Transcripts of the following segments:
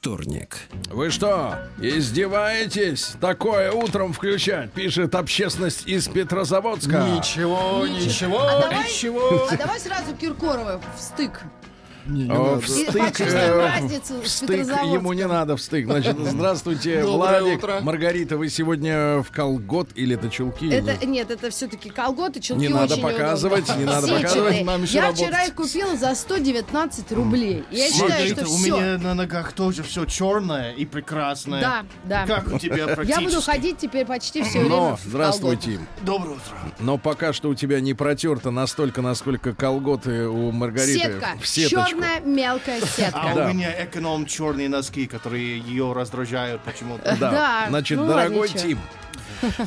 вторник. Вы что, издеваетесь? Такое утром включать, пишет общественность из Петрозаводска. Ничего, ничего, А давай, ничего. а давай сразу Киркорова в стык. Не, не О, надо. в стык, Почувствуем э, разницу в с стык Петрозаводском. ему не надо в стык. Значит, здравствуйте, Доброе Владик, утро. Маргарита, вы сегодня в колгот или это чулки? Это, нет, это все-таки колготы, чулки Не надо очень показывать, неудобно. не надо Сетчатые. показывать. Нам еще Я работать. вчера их купила за 119 рублей. Я считаю, Маргарита, что у все. меня на ногах тоже все черное и прекрасное. Да, да. Как у тебя Я практически? буду ходить теперь почти все время. Но, в здравствуй, колготах. Тим. Доброе утро. Но пока что у тебя не протерто настолько, насколько колготы у Маргариты Сетка. в сеточку. Черная мелкая сетка. А Да. у меня эконом черные носки, которые ее раздражают почему-то. Да. Да, Значит, ну дорогой. Тим,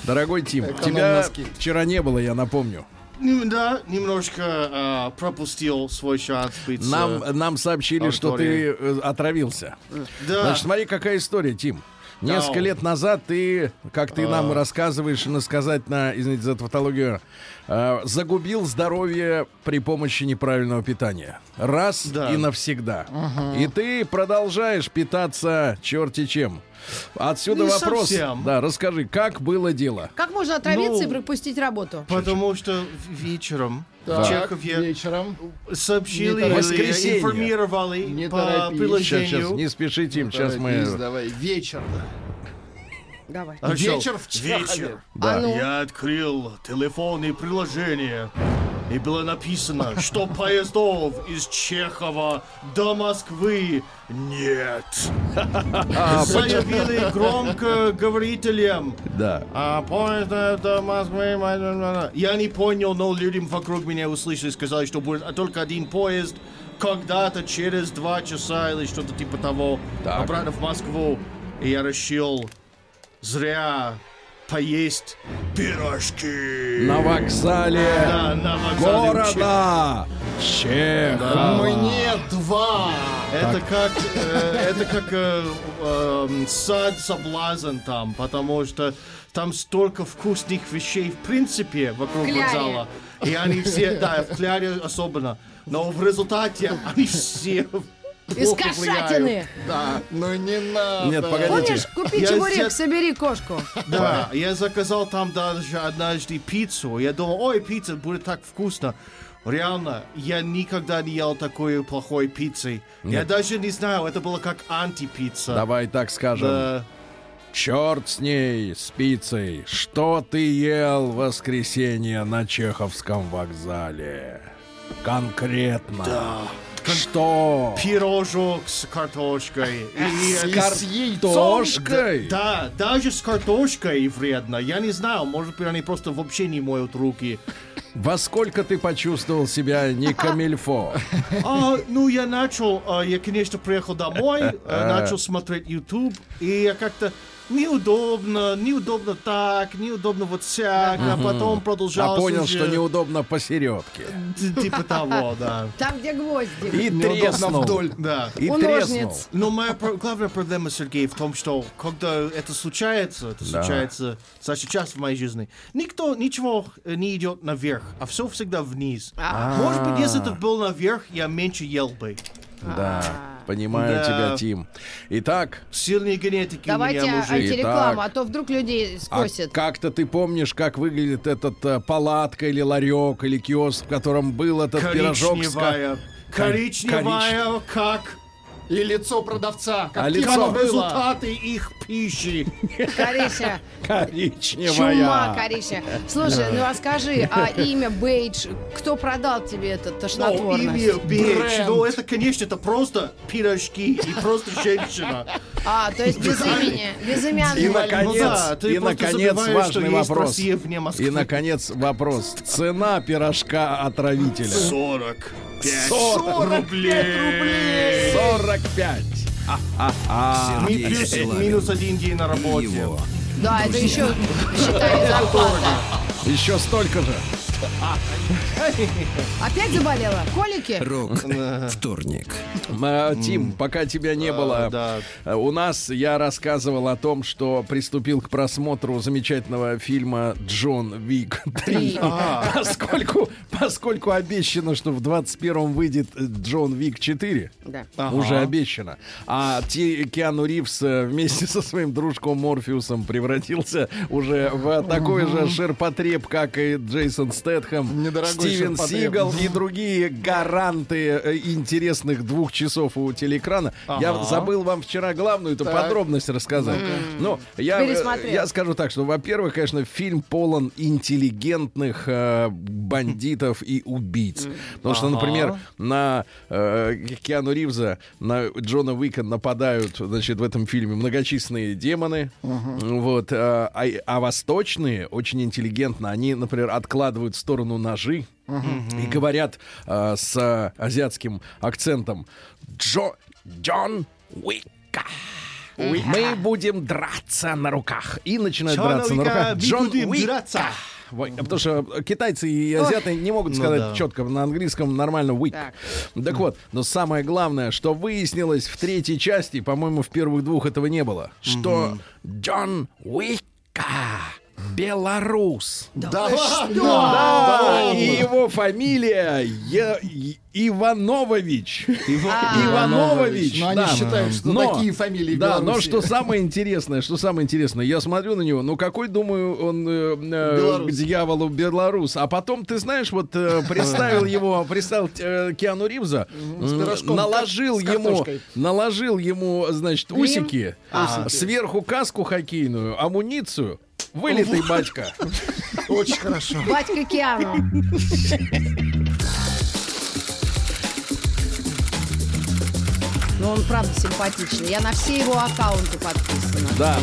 дорогой Тим, Эконом тебя носки. вчера не было, я напомню. Ну, Да, немножко а, пропустил свой шанс быть... Нам, э, нам сообщили, что ты э, отравился. да. Значит, смотри, какая история, Тим. Несколько Да. лет назад ты, как ты нам А. рассказываешь, насказать на, извините за тавтологию, э, загубил здоровье при помощи неправильного питания. Раз Да. и навсегда. И ты продолжаешь питаться черти чем. Отсюда Не вопрос. совсем. Да, расскажи, как было дело? Как можно отравиться Ну, и пропустить работу? Потому что вечером Так, Чехове вечером. сообщили, Не или Воскресенье. информировали Не по торопись. приложению. Сейчас, сейчас, не спеши, Тим, сейчас Торопись, мы... Давай, вечер. Давай. Хорошо. Вечер в Чехове. Вечер. Да. А ну. Я открыл телефонное приложение. И было написано, что поездов из Чехова до Москвы нет. Заявили громко говорителям. Да. А поезд до Москвы... Я не понял, но людям вокруг меня услышали, сказали, что будет только один поезд когда-то через два часа или что-то типа того Так. обратно в Москву. И я решил зря поесть пирожки. На вокзале Да, на вокзале города Чехова. Мне два. Это как, э, это как э, эм, сад соблазн там, потому что там столько вкусных вещей в принципе вокруг Кляре. вокзала. И они все, да, в кляре особенно. Но в результате они все Из плохо кошатины. Да, ну не надо. Нет, погодите. Помнишь, купи Я чебурек, здесь- собери кошку. Да, я заказал там даже однажды пиццу. Я думал, ой, пицца будет так вкусно. Реально, я никогда не ел такой плохой пиццы. Я даже не знаю, это было как антипицца. Давай так скажем. Да. Черт с ней, с пиццей. Что ты ел в воскресенье на Чеховском вокзале? Конкретно. Да. Что? Пирожок с картошкой. И- С, кар- с яйцом. Картошкой? Да, даже с картошкой вредно. Я не знаю, может быть, они просто вообще не моют руки. Во сколько ты почувствовал себя не камильфо? А, ну, я начал, а, я, конечно, приехал домой, а, начал смотреть YouTube, и я как-то неудобно, неудобно так, неудобно вот сяк, а потом А продолжал. понял, что неудобно посередке. Типа того, да. Там, где гвозди. И треснул. вдоль. Да. И У треснул. ножниц. Но моя главная проблема, Сергей, в том, что когда это случается, это Да. случается достаточно часто в моей жизни, никто, ничего э, не идет наверх, а все всегда вниз. А. Может быть, если это был наверх, я меньше ел бы. Да, понимаю Да. тебя, Тим. Итак, Сильные генетики Давайте у меня, мужик. Итак. антирекламу, а то вдруг людей а скосит. как-то ты помнишь, как выглядит этот э, палатка или ларек или киоск, в котором был этот пирожок с Коричневая. Коричневая, как, И лицо продавца. Как А лицо? результаты их пищи. Кориша, коричневая. чума, Кориша. Слушай, ну а скажи, а имя Бейдж, кто продал тебе это Ну, тошнотворность? имя Бич, Бренд. ну это, конечно, это просто пирожки и просто женщина. А, то есть без имени, безымянный. И, Ну наконец, да, ты и, наконец важный вопрос. И, наконец, вопрос. Цена пирожка отравителя. 45 40 рублей. 45. А-а-а. Ми- Сергей плюс Стилавин минус один день на и работе. его Да, это еще считай зарплата. Еще столько же. Опять заболела? Колики? Рок вторник. А, Тим, пока тебя не было, э, у нас я рассказывал о том, что приступил к просмотру замечательного фильма Джон Вик 3. Поскольку, поскольку обещано, что в 21-м выйдет Джон Вик 4. Да. Ага. Уже обещано. А Ти- Киану Ривз э, вместе со своим дружком Морфеусом превратился уже в такой же ширпотреб, как и Джейсон Стэтхэм, Недорогой Стивен ширпотреб. Сигал и другие гаранты э, интересных двух часов у телеэкрана. Я Ага. забыл вам вчера главную эту Так. подробность рассказать. Ну, я, э, я скажу так, что, во-первых, конечно, фильм полон интеллигентных э, бандитов и убийц. Потому что, Ага. например, на э, Киану Ривза, на Джона Уика нападают, значит, в этом фильме многочисленные демоны. Вот, э, а, а восточные, очень интеллигентно, они, например, откладывают в сторону ножи и говорят э, с э, азиатским акцентом Джо, Джон Уика. Мы будем драться на руках. И начинают Джона драться на Уика, руках. мы Джон Уика. драться. Потому что китайцы и азиаты не могут Ну сказать да. четко на английском нормально weak. Так. Так вот, но самое главное, что выяснилось в третьей части, по-моему, в первых двух этого не было, что Джон Уика белорус. Да ладно! Да, и его фамилия Я- И- Иванович. Иванович. Но они да. считают, что Но- такие фамилии Да, но что самое интересное, что самое интересное, я смотрю на него, ну какой, думаю, он э, э, к дьяволу белорус. А потом, ты знаешь, вот э, представил его, представил э, Киану Ривза, пирожком, наложил ему, наложил ему, значит, Грим? усики, сверху каску хоккейную, амуницию, вылитый батька. Очень хорошо. Батька Киану. Ну, он правда симпатичный. Я на все его аккаунты подписана. Да.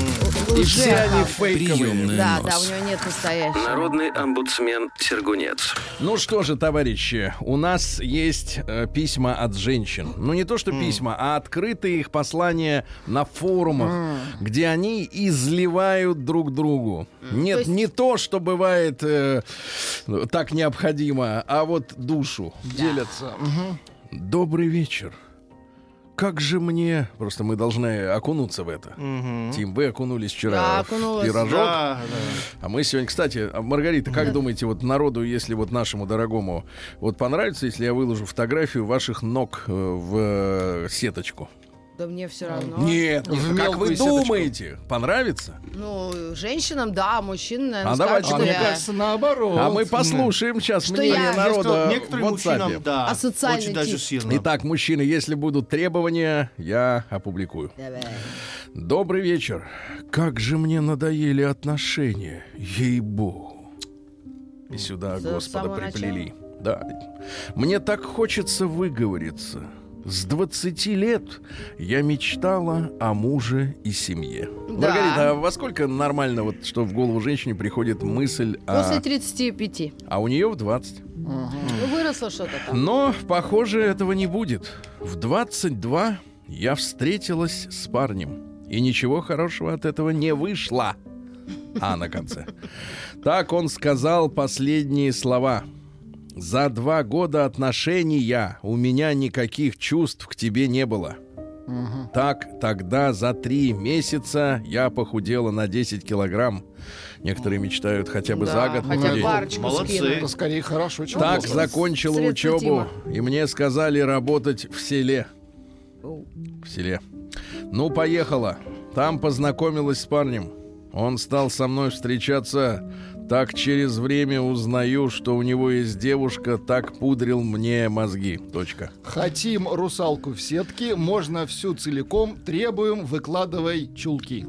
И Уже все они фейковые. Да, нос. да, у него нет настоящего. Народный омбудсмен Сергунец. Ну что же, товарищи, у нас есть э, письма от женщин. Ну не то что письма, а открытые их послания на форумах, где они изливают друг другу. Нет, То есть- не то, что бывает э, так необходимо, а вот душу. Делятся. Мгм. Добрый вечер. Как же мне... Просто мы должны окунуться в это. Тим, вы окунулись вчера Да, в пирожок. Да, да. А мы сегодня, кстати, а, Маргарита, как думаете, вот народу, если вот нашему дорогому, вот понравится, если я выложу фотографию ваших ног э, в э, сеточку? Да мне все равно. Нет, нет, В как мелкую вы сеточку. думаете? Понравится? Ну, женщинам, да, мужчинам, наверное, А скажут, давайте А что мне я кажется, наоборот. А мы послушаем сейчас Что мнение я- народа Некоторым- в WhatsApp. мужчинам, да, Асоциальный очень даже тип. сильно. Итак, мужчины, если будут требования, я опубликую. Давай. Добрый вечер. Как же мне надоели отношения, ей-богу. И сюда С Господа приплели. Да. Мне так хочется выговориться. С 20 лет я мечтала о муже и семье. Да. Маргарита, а во сколько нормально, вот, что в голову женщине приходит мысль, После о... 35. а у нее в 20? Ну, выросло что-то там. Но, похоже, этого не будет. В 22 я встретилась с парнем. И ничего хорошего от этого не вышло. А на конце. Так он сказал последние слова. За два года отношения у меня никаких чувств к тебе не было. Так, тогда за три месяца я похудела на 10 килограмм. Некоторые мечтают хотя бы Да, за год хотя похудеть. парочку Молодцы. Это скорее хорошо, чем Так плохо. закончил Средства учебу, Тима. и мне сказали работать в селе. В селе. Ну, поехала. Там познакомилась с парнем. Он стал со мной встречаться. Так через время узнаю, что у него есть девушка, так пудрил мне мозги. Точка. Хотим русалку в сетке, можно всю целиком, требуем, выкладывай чулки.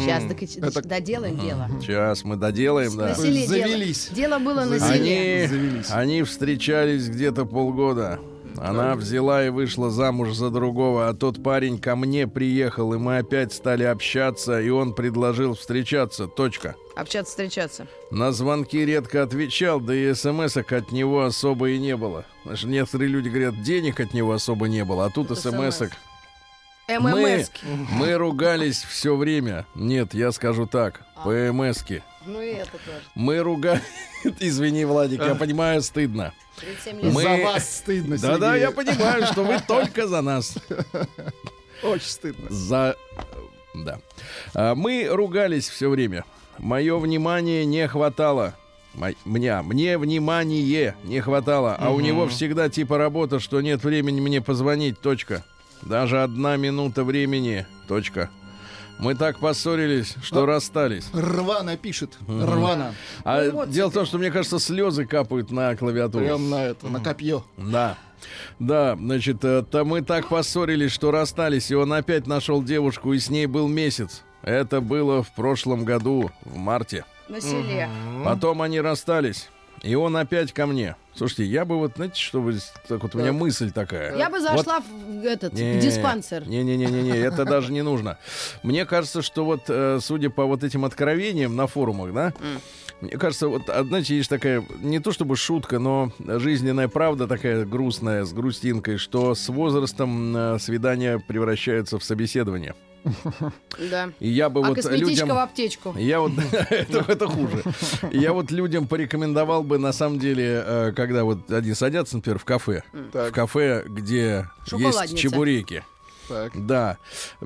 Сейчас доки- Это- доделаем дело. Сейчас мы доделаем, да. Селе дело. Завелись. Дело было на селе. Они, Завелись. они встречались где-то полгода. Она взяла и вышла замуж за другого, а тот парень ко мне приехал, и мы опять стали общаться, и он предложил встречаться. Точка. Общаться, встречаться. На звонки редко отвечал, да и смс от него особо и не было. Знаешь, некоторые люди говорят, денег от него особо не было, а тут Тут смс. Мы, ММС. мы ругались все время. Нет, я скажу так. ПМСки. Ну и это тоже. Мы ругались... Извини, Владик, я понимаю, стыдно. 37 лет. Мы- За вас стыдно, Да-да, я понимаю, что вы только за нас. Очень стыдно. За... Да. А, Мы ругались все время. Мое внимание не хватало. Мне, мне внимание не хватало, а у него всегда типа работа, что нет времени мне позвонить, точка. Даже одна минута времени, точка. Мы так поссорились, что расстались. Рвано пишет. Рвано. А Ну вот дело в том, что мне кажется, слезы капают на клавиатуру. Прям на это, на копье. Да. Да, значит, э, то мы так поссорились, что расстались, и он опять нашел девушку, и с ней был месяц. Это было в прошлом году, в марте. На селе. Потом они расстались, и он опять ко мне. Слушайте, я бы вот, знаете, что вы... Так вот у меня мысль такая. Я бы зашла в этот в диспансер. Не-не-не-не, это даже не нужно. Мне кажется, что вот, э, судя по вот этим откровениям на форумах, да, мне кажется, вот, а, знаете, есть такая, не то чтобы шутка, но жизненная правда такая грустная, с грустинкой, что с возрастом э, свидания превращаются в собеседование. Да. И я бы А вот косметичка людям... в аптечку. Я вот это, это хуже. Я вот людям порекомендовал бы на самом деле, э, когда вот они садятся, например, в кафе, в Так, кафе, где есть чебуреки. так. Да,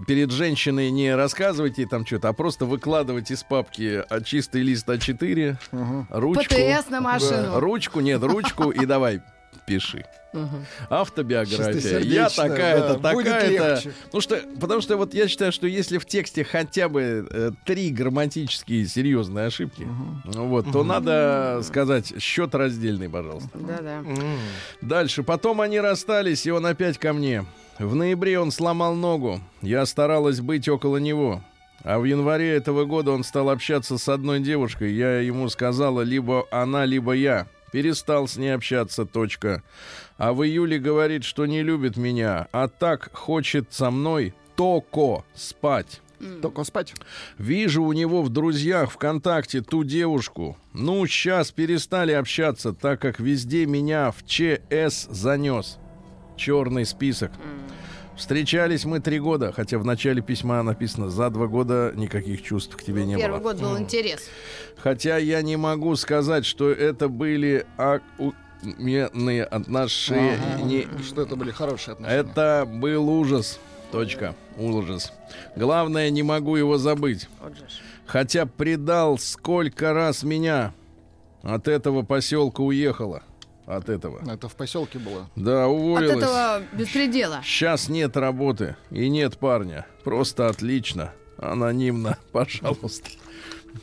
перед женщиной не рассказывайте там что-то, а просто выкладывайте из папки а, чистый лист А4, ручку. ПТС на машину. Ручку, нет, ручку и давай пиши. Автобиография. Я такая-то, да, такая-то. легче. Ну что, потому что вот я считаю, что если в тексте хотя бы э, три грамматические серьезные ошибки, ну вот, то надо сказать счет раздельный, пожалуйста. Да-да. Дальше. Потом они расстались, и он опять ко мне. В ноябре он сломал ногу. Я старалась быть около него. А в январе этого года он стал общаться с одной девушкой. Я ему сказала, либо она, либо я. Перестал с ней общаться, точка. А в июле говорит, что не любит меня, а так хочет со мной токо спать. Только спать. Вижу у него в друзьях ВКонтакте ту девушку. Ну, сейчас перестали общаться, так как везде меня в ЧС занес. Черный список. Встречались мы три года, хотя в начале письма написано «За два года никаких чувств к тебе не Первый было». год был интерес. Хотя я не могу сказать, что это были акуменные отношения. Что это были хорошие отношения. Это был ужас. Точка. Ужас. Главное, не могу его забыть. Хотя предал сколько раз меня. От этого поселка уехала. От этого. Это в поселке было. Да, От уволилась. этого беспредела. Сейчас нет работы и нет парня. Просто отлично. Анонимно, пожалуйста.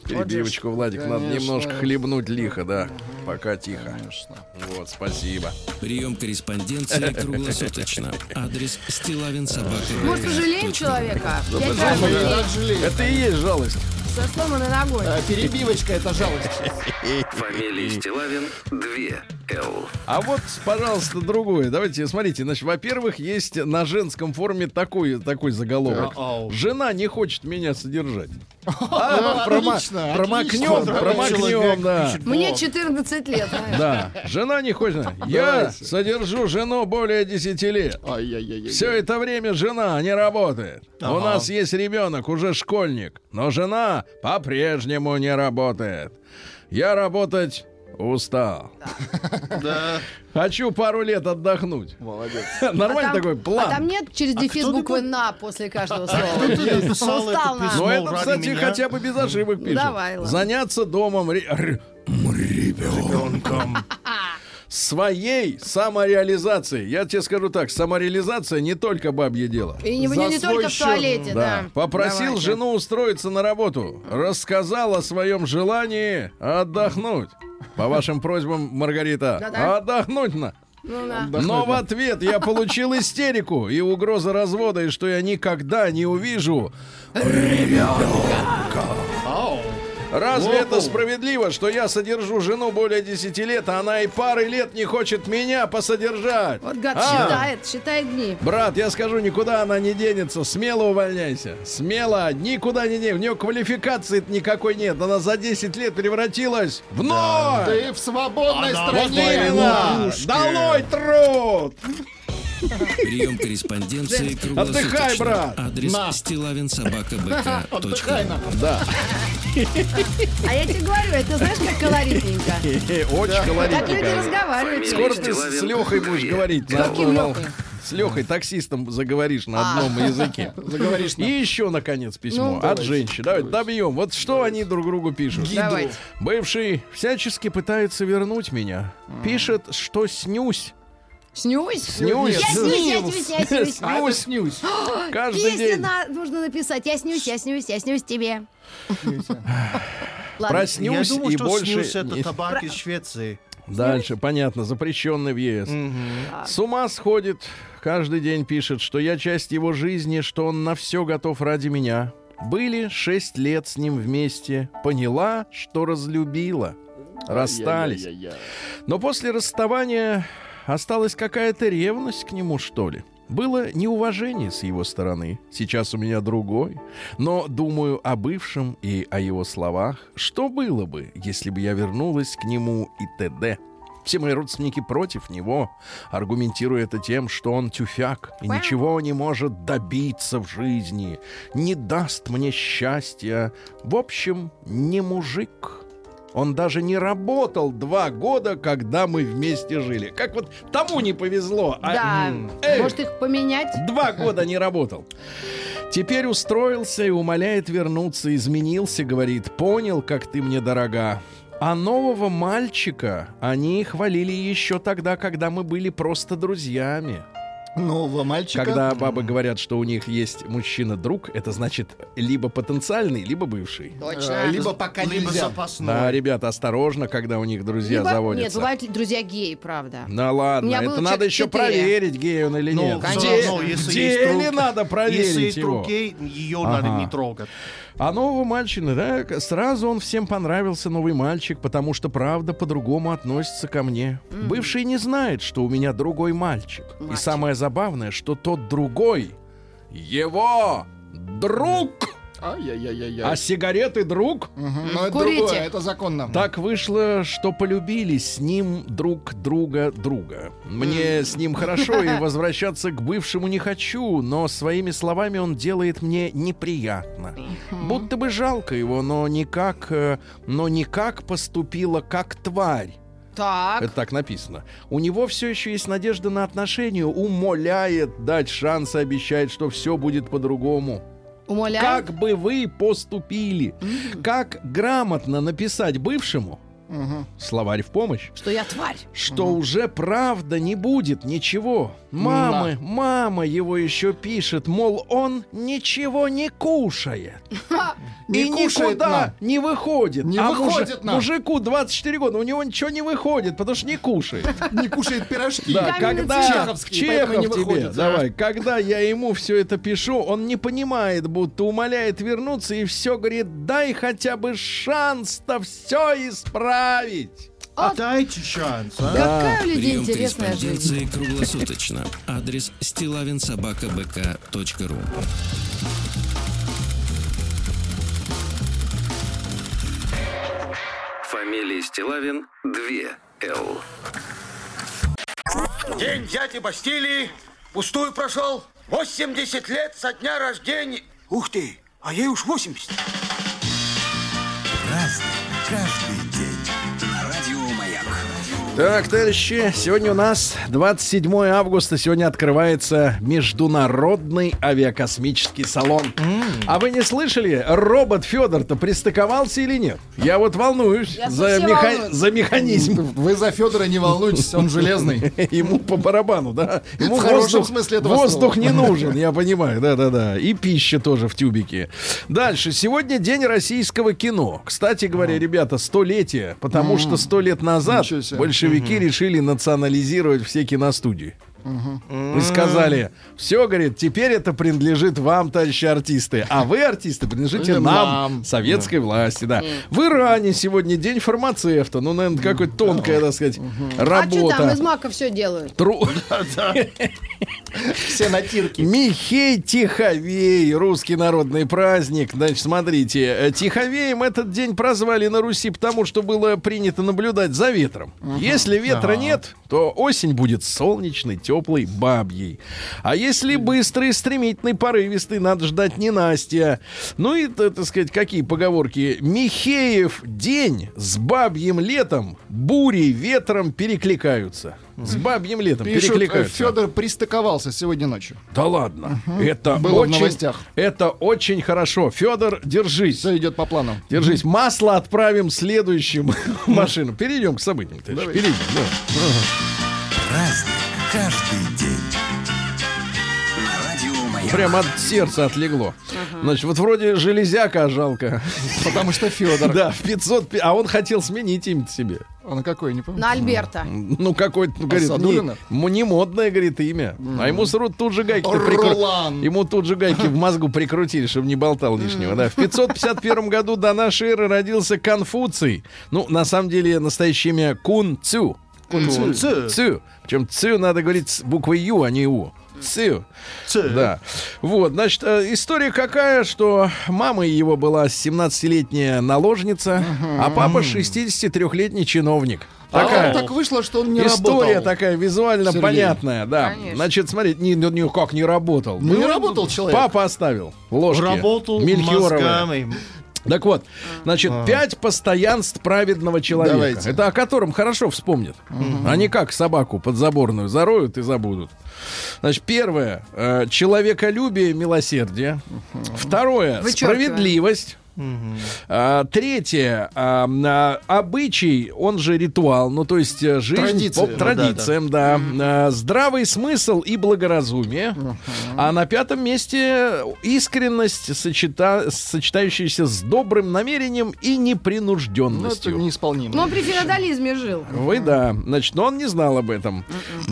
Перебивочку, Владик, надо Конечно. немножко хлебнуть лихо, да. Пока тихо. Конечно. Вот, спасибо. Прием корреспонденции круглосуточно. Адрес стилавинсобака. Мы пожалеем человека. Это и есть жалость. Со сломанной ногой. А, Перебивочка это жалость. Фамилия Стилавин 2 Л. А вот, пожалуйста, другое. Давайте, смотрите, значит, во-первых, есть на женском форуме такой, такой заголовок. Ау. Жена не хочет меня содержать. А, прома- Отлично, Промокнем, отлично. промокнем, да. Мне блог. 14 лет. знаешь. Да, жена не хочет. Я Давайте. содержу жену более 10 лет. Все это время жена не работает. У нас есть ребенок, уже школьник, но жена по-прежнему не работает. Я работать устал. Да. Хочу пару лет отдохнуть. Молодец. Нормальный А такой план. А там нет через дефис кто буквы? «на» после каждого Кто слова. Устал на. Но это, кстати, хотя бы без ошибок пишет. Давай. Заняться домом Ребенком. своей самореализацией. Я тебе скажу так, самореализация не только бабье дело. И не, не только в счет. туалете, да. Попросил Давайте. жену устроиться на работу. Рассказал о своем желании отдохнуть. По вашим просьбам, Маргарита, Да-да. отдохнуть на. Ну, да. Но в ответ я получил истерику и угроза развода, и что я никогда не увижу Ау. Разве Воу. это справедливо, что я содержу жену более 10 лет, а она и пары лет не хочет меня посодержать? Вот гад А? считает, считает дни. Брат, я скажу, никуда она не денется. Смело увольняйся. Смело, никуда не денется. У нее квалификации никакой нет. Она за 10 лет превратилась в ноль. Ты в свободной Она Вот стране. именно. Ловушки. Долой труд. Прием корреспонденции круглосуточно. Отдыхай, брат. Адрес На. стилавинсобакабк.ру Отдыхай нам. Да. А я тебе говорю, это знаешь, как колоритненько. Очень Так люди колоритненько. разговаривают. Скоро ты с Стилавин Лехой будешь говорить. на- каким на- Лехой? С Лехой, таксистом, заговоришь на А. одном языке. Заговоришь И еще, наконец, письмо Ну, от давайте. женщин. Давай добьем. Вот что они друг другу пишут. Давайте. Бывший всячески пытается вернуть меня. Пишет, что снюсь. Снюсь? Снюсь. Я снюсь, я снюсь, я снюсь. А это снюсь. Каждый день. на- нужно написать. Я снюсь, я снюсь, я снюсь тебе. Проснюсь Я думал, и что больше... снюс это не- табак из Швеции. Дальше, понятно, запрещенный въезд. С ума сходит, каждый день пишет, что я часть его жизни, что он на все готов ради меня. Были шесть лет с ним вместе, поняла, что разлюбила. Расстались. Но после расставания осталась какая-то ревность к нему, что ли. Было неуважение с его стороны. Сейчас у меня другой. Но думаю о бывшем и о его словах. Что было бы, если бы я вернулась к нему и т.д. Все мои родственники против него, аргументируя это тем, что он тюфяк и ничего не может добиться в жизни, не даст мне счастья. В общем, не мужик. Он даже не работал два года, когда мы вместе жили. Как вот тому не повезло. а Да. Эй! Может их поменять? Два года не работал. Теперь устроился и умоляет вернуться. Изменился, говорит. Понял, как ты мне дорога. А нового мальчика они хвалили еще тогда, когда мы были просто друзьями. Нового мальчика. Когда бабы говорят, что у них есть мужчина-друг, это значит либо потенциальный, либо бывший. Точно. Либо пока Либо нельзя. запасной. Да, ребята, осторожно, когда у них друзья Либо- заводятся. Нет, бывают друзья геи, правда. Да У ладно, это надо еще проверить, гей он или Ну, нет. всё Где, равно, если где есть друг- ли надо Если проверить есть его? друг гей, ее Ага. надо не трогать. А нового мальчика, да, сразу он всем понравился, новый мальчик, потому что правда по-другому относится ко мне. Бывший не знает, что у меня другой мальчик. И Мальчик. самое забавное, что тот другой его друг, Ай-яй-яй-яй. а сигареты друг. Мгм. Но это Курите. другое, это законно. Так вышло, что полюбились с ним друг друга друга. Мне с ним хорошо, и возвращаться к бывшему не хочу, но своими словами он делает мне неприятно. Будто бы жалко его, но никак, э, но никак поступила как тварь. Так. Это так написано. У него все еще есть надежда на отношения, умоляет дать шанс и обещает, что все будет по-другому. Умоляю. Как бы вы поступили? Как грамотно написать бывшему? Мгм. Словарь в помощь. Что я тварь. Что уже правда не будет ничего. Мамы, мама его еще пишет, мол, он ничего не кушает. Не и кушает никуда на. не выходит. Не а выходит на. мужику 24 года, у него ничего не выходит, потому что не кушает. Не кушает пирожки. Да, когда Чехов тебе, давай, когда я ему все это пишу, он не понимает, будто умоляет вернуться и все говорит, дай хотя бы шанс-то все исправить. А дайте шанс, а? Какая у людей Прием интересная жизнь. круглосуточно. Адрес стилавинсобакабк.ру Фамилия Стилавин 2 Л. День дяди Бастилии пустую прошел. 80 лет со дня рождения. Ух ты, а ей уж 80. Так, товарищи, сегодня у нас 27 августа. Сегодня открывается Международный авиакосмический салон. А вы не слышали, робот Федор-то пристыковался или нет? Я вот волнуюсь Я за, меха- волнуюсь. за механизм. Вы за Федора не волнуйтесь, он железный. Ему по барабану, да? Ему В хорошем воздух, смысле этого воздух слова. не нужен, я понимаю, да-да-да. И пища тоже в тюбике. Дальше. Сегодня день российского кино. Кстати говоря, ребята, столетие, потому что сто лет назад Ничего большевики решили национализировать все киностудии. И сказали, все, говорит, теперь это принадлежит вам, товарищи артисты, а вы, артисты, принадлежите нам, нам. советской власти, да. В Иране сегодня день фармацевта, ну, наверное, какой-то тонкая, так сказать, А что там, из работа. мака все делают? Тру- Все натирки. Михей Тиховей, русский народный праздник. Значит, смотрите, э, Тиховеем этот день прозвали на Руси потому, что было принято наблюдать за ветром. Если ветра нет, то осень будет солнечной, теплой, бабьей. А если быстрый, стремительный, порывистый, надо ждать ненастья. Ну и, так сказать, какие поговорки? Михеев день с бабьим летом, бурей, ветром перекликаются. С бабьим летом Пишут, перекликаются. Федор пристыковался сегодня ночью. Да ладно. Это Было в очень, новостях. Это очень хорошо. Федор, держись. Все идет по плану. Держись. Масло отправим следующим машинам. Перейдем к событиям. Перейдем. да. Праздник каждый день. Прям от сердца отлегло. Значит, вот вроде железяка, а жалко. Потому что Федор. Да, в 500... пи- А он хотел сменить имя себе. А на какой, не помню. На Альберта. Ну, какой-то, ну, говорит, не, не модное, говорит, имя. А ему сразу тут же гайки Ролан. Ему тут же гайки в мозгу прикрутили, чтобы не болтал лишнего. Да. В 551 году до нашей эры родился Конфуций. Ну, на самом деле, настоящее имя Кун Цю. Цю. Цю. Причем Цю надо говорить с буквой Ю, а не У. Цю. Цю. Да. Вот, значит, э, история какая, что мама его была 17-летняя наложница, а папа 63-летний чиновник. А Такая. так вышло, что он не История работал. такая визуально Сергей. понятная, да. Конечно. Значит, смотрите, ни- ну, никак не работал. Ну, не работал человек. Папа оставил ложки. Работал мозгами. Так вот, значит, пять постоянств праведного человека. Давайте. Это о котором хорошо вспомнят. Они как собаку подзаборную зароют и забудут. Значит, первое э, человеколюбие, милосердие. Второе Вычеркиваем. справедливость. А, третье а, а, обычай, он же ритуал, ну то есть э, жизнь Традиции. по Ну традициям, да, А, здравый смысл и благоразумие. А на пятом месте искренность, сочета- сочетающаяся с добрым намерением и Ну, это непринужденностью. неисполнимо. Но он при феодализме жил. Вы да, значит, но он не знал об этом.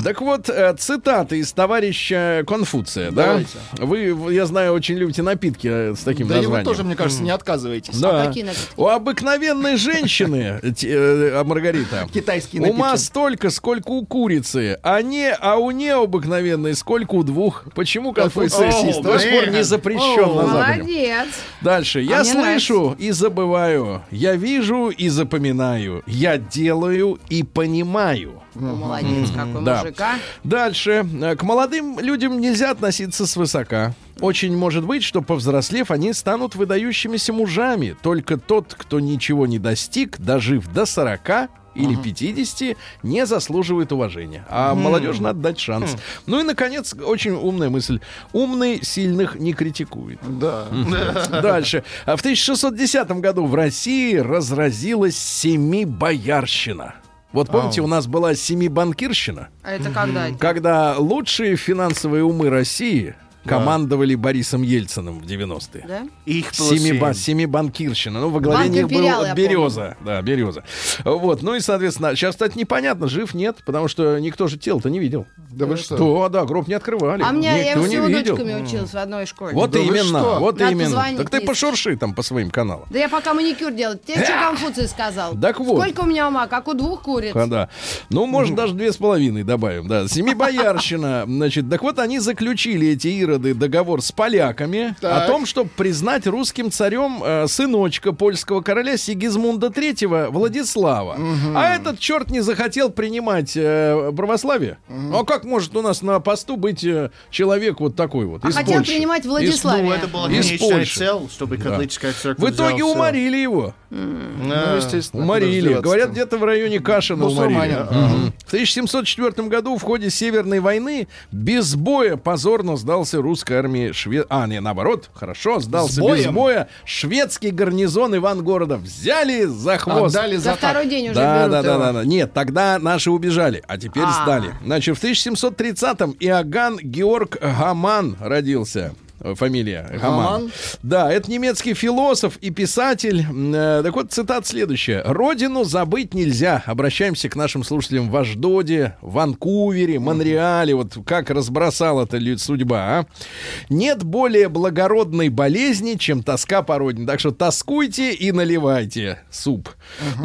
Так вот, э, цитаты из товарища Конфуция, да? Давайте. Вы, вы, я знаю, очень любите напитки э, с таким Да и вы названием. тоже, мне кажется, не отказываетесь. Да. А какие напитки? У обыкновенной женщины, э, а, Маргарита, Китайские ума напитки. столько, сколько у курицы, а не, а у необыкновенной сколько у двух. Почему Конфуций О, до сих пор не запрещен на Западе? Молодец. Дальше. Я мне слышу и забываю. Я вижу и запоминаю. Я делаю и понимаю. Ну, Молодец, какой Да. мужик, а. Дальше. Э, К молодым людям нельзя относиться свысока. Очень может быть, что повзрослев, они станут выдающимися мужами. Только тот, кто ничего не достиг, дожив до 40 или 50, не заслуживает уважения. А молодежи надо дать шанс. Ну и, наконец, очень умная мысль. Умный сильных не критикует. Да. Дальше. А В 1610 году в России разразилась семибоярщина. Вот помните, у нас была семибанкирщина, А это когда? когда лучшие финансовые умы России командовали Борисом Ельциным в 90-е. Да? Их было Семиба, семибанкирщина. Ну, во главе Банк них был. Береза. Да, Береза. Вот. Ну и, соответственно, сейчас, кстати, непонятно, жив, нет, потому что никто же тело-то не видел. Да вы что? Что? Да, гроб не открывали. А мне, я не видел. дочками училась в одной школе. Вот Да именно, что? вот Надо именно. Так ты пошурши там по своим каналам. Да я пока маникюр делать. Тебе что Конфуций сказал? Так вот. Сколько у меня ума? Как у двух куриц. А, да. Ну, может, даже две с половиной добавим, да. Семибоярщина, значит, так вот они заключили эти ироды договор с поляками Так. о том, чтобы признать русским царем э, сыночка польского короля Сигизмунда III Владислава. А этот черт не захотел принимать э, православие. Ну, а как может у нас на посту быть э, человек вот такой вот? А из хотел Польши? принимать Из- Владиславия. Ну, это Из Польши. цель, чтобы католическая церковь В итоге уморили его. Ну, естественно. Уморили. Говорят, где-то в районе Кашина уморили. Мгм. В 1704 году в ходе Северной войны без боя позорно сдался русской армии Шве... А, не, наоборот, хорошо, сдался С боем? без боя. Шведский гарнизон Ивангорода взяли за хвост. Отдали За за второй день уже Да, берут да, да, да, да. Нет, тогда наши убежали, а теперь А. сдали. Значит, в 1730-м Иоганн Георг Гаман родился. Фамилия. Гаман? Да, это немецкий философ и писатель. Э, Так вот, цитат следующая. «Родину забыть нельзя». Обращаемся к нашим слушателям в Аждоде, Ванкувере, Монреале. Вот как разбросала эта лю- судьба, а? Нет более благородной болезни, чем тоска по родине. Так что тоскуйте и наливайте суп.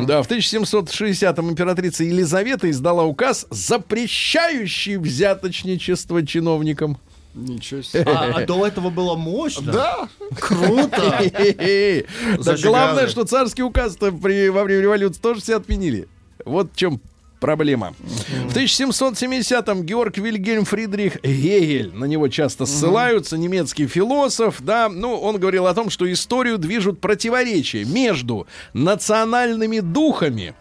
Да, в 1760-м императрица Елизавета издала указ, запрещающий взяточничество чиновникам. Ничего себе. А, а до этого было мощно. Да, Круто. Да главное, что царский указ-то при, во время революции тоже все отменили. Вот в чем проблема. В 1770-м Георг Вильгельм Фридрих Гегель, на него часто ссылаются, немецкий философ, да, ну, он говорил о том, что историю движут противоречия между национальными духами,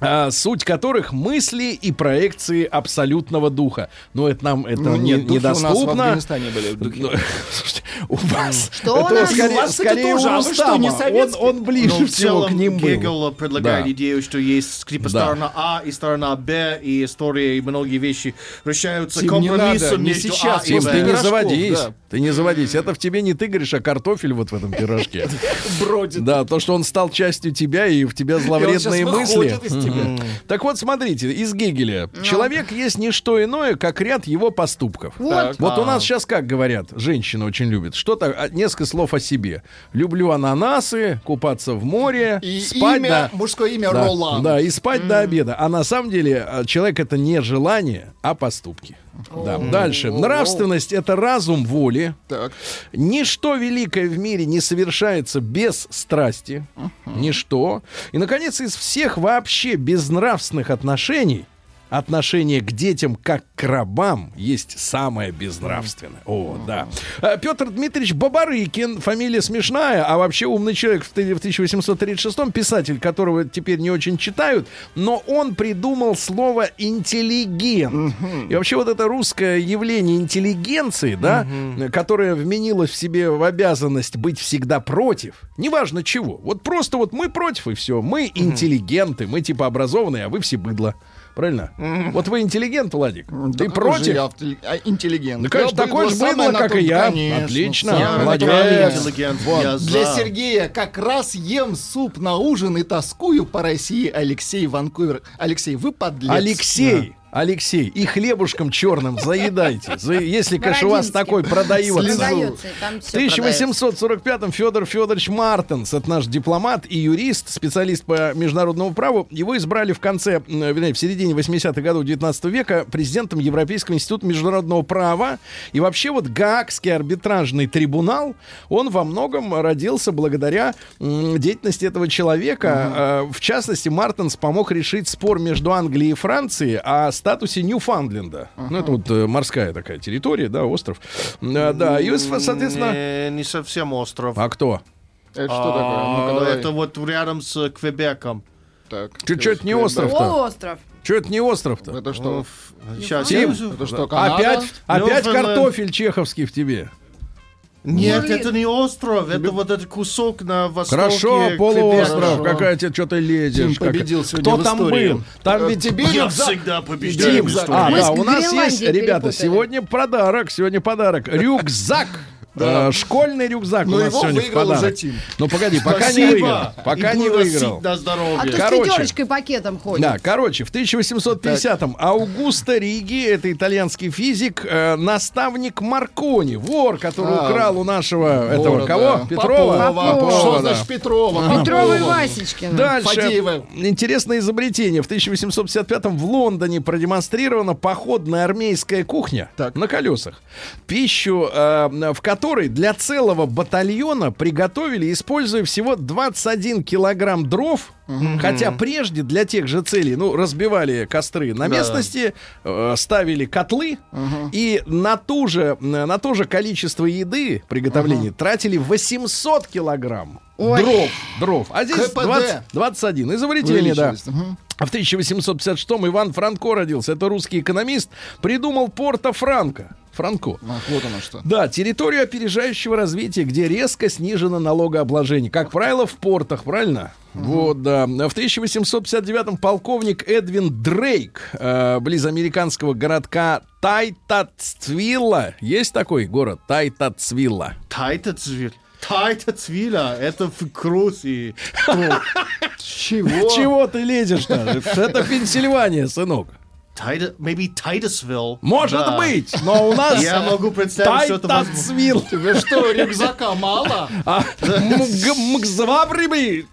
а, суть которых мысли и проекции абсолютного духа. Но это нам это Ну, не- духи у нас в недоступно. Афганистане были, духи. Слушайте, у вас Что у это нас? скорее, У вас, кстати, скорее тоже. у А вы что, не он, он ближе Но Ну, в всего целом к ним был. Гегел предлагает Да. идею, что есть типа Да. сторона А и сторона Б, и история, и многие вещи решаются Тим, не надо, компромиссом не между сейчас, А и ты не заводись. да. Ты не заводись. Это в тебе не ты говоришь, а картофель вот в этом пирожке. бродит. Да, то, что он стал частью тебя, и в тебя зловредные мысли. Выходит из тебя. Так вот, смотрите, из Гегеля. Человек есть не что иное, как ряд его поступков. Вот. Вот у нас сейчас как говорят, женщины очень любят. Что-то, а, несколько слов о себе. Люблю ананасы, купаться в море, И спать имя, до... мужское имя Да, Ролан. да, и спать до обеда. А на самом деле а, человек это не желание, а поступки. Да. Дальше. Нравственность это разум воли. Так. Ничто великое в мире не совершается без страсти. Ничто. И, наконец, из всех вообще безнравственных отношений отношение к детям как к рабам есть самое безнравственное. О, да. А, Петр Дмитриевич Бабарыкин, фамилия смешная, а вообще умный человек в 1836-м, писатель, которого теперь не очень читают, но он придумал слово интеллигент. И вообще вот это русское явление интеллигенции, да, которое вменилось в себе в обязанность быть всегда против, неважно чего. Вот просто вот мы против и все. Мы интеллигенты, мы типа образованные, а вы все быдло. Правильно? Вот вы интеллигент, Владик. Ты Да против? я а, интеллигент. Ну, конечно, Я такой же быдло, как и я. Конечно, Отлично. Я Молодец. интеллигент. Вот. Я Для за. Сергея как раз ем суп на ужин и тоскую по России. Алексей Ванкувер. Алексей, вы подлец. Алексей, Алексей, и хлебушком черным заедайте. За- Если, конечно, у вас такой продается. В всё продается. 1845-м Федор Федорович Мартенс, это наш дипломат и юрист, специалист по международному праву, его избрали в конце, м, вернее, в середине 80-х годов 19 века президентом Европейского института международного права. И вообще вот Гаагский арбитражный трибунал, он во многом родился благодаря деятельности этого человека. Э, В частности, Мартенс помог решить спор между Англией и Францией о статусе Ньюфаундленда. Ну, это вот э, морская такая территория, да, остров. Э, Да, и, соответственно... Не, не совсем остров. А кто? Это что такое? А. Это вот рядом с Квебеком. Так. Это не остров-то? Полуостров. Что это не остров-то? Это что? Сейчас Тим, Это что, Канада? Опять, опять картофель чеховский в тебе. Нет, Блин. это не остров, это вот этот кусок на востоке. Хорошо, полуостров. Хорошо. Какая тебе что-то лезешь? Тим Как- победил сегодня Кто в там истории. был? Там Э, ведь... тебе Я рюкзак. всегда побеждаю Тим, в за- истории. А, Мы да, у нас есть, ребята, перепутали. сегодня подарок, сегодня подарок. Рюкзак. Э, Школьный рюкзак у Но нас его сегодня в подарок. уже Тим. Ну погоди, пока не Спасибо. выиграл. Пока И не выиграл. на здоровье. А то с Короче. пятерочкой пакетом ходит. Да, короче, в 1850-м Аугусто Риги, это итальянский физик, э, наставник Маркони, вор, который А, украл у нашего этого Вора, кого? да. Петрова? Попова. Что Попова, да. значит Петрова? Петрова и Попова. Васечкина. Дальше. Фадеева. Интересное изобретение. В 1855-м в Лондоне продемонстрирована походная армейская кухня Так. на колесах. Пищу, э, в которой для целого батальона приготовили, используя всего 21 килограмм дров. Хотя прежде для тех же целей, ну, разбивали костры на местности, э, ставили котлы и на, ту же, на то же количество еды приготовления тратили 800 килограмм Ой. дров. Дров. А здесь КПД. 20, 21. Изобретение, да. А в 1856-м Иван Франко родился. Это русский экономист. Придумал Порто-Франко. Франко. Ах, вот оно что. Да, территорию опережающего развития, где резко снижено налогообложение. Как правило, в портах, правильно? Вот, да. В 1859-м полковник Эдвин Дрейк, э, близ американского городка Тайтацвилла. Есть такой город? Тайтацвилла. Тайтацвиль. Тайтацвиля. Это в Грузии. Чего? Чего ты лезешь-то? Это Пенсильвания, сынок. Тайта- Maybe Titusville. Может Да. быть, но у нас Я могу представить, что это возможно. Тебе что, рюкзака мало? А, мг- Мгзавабриби.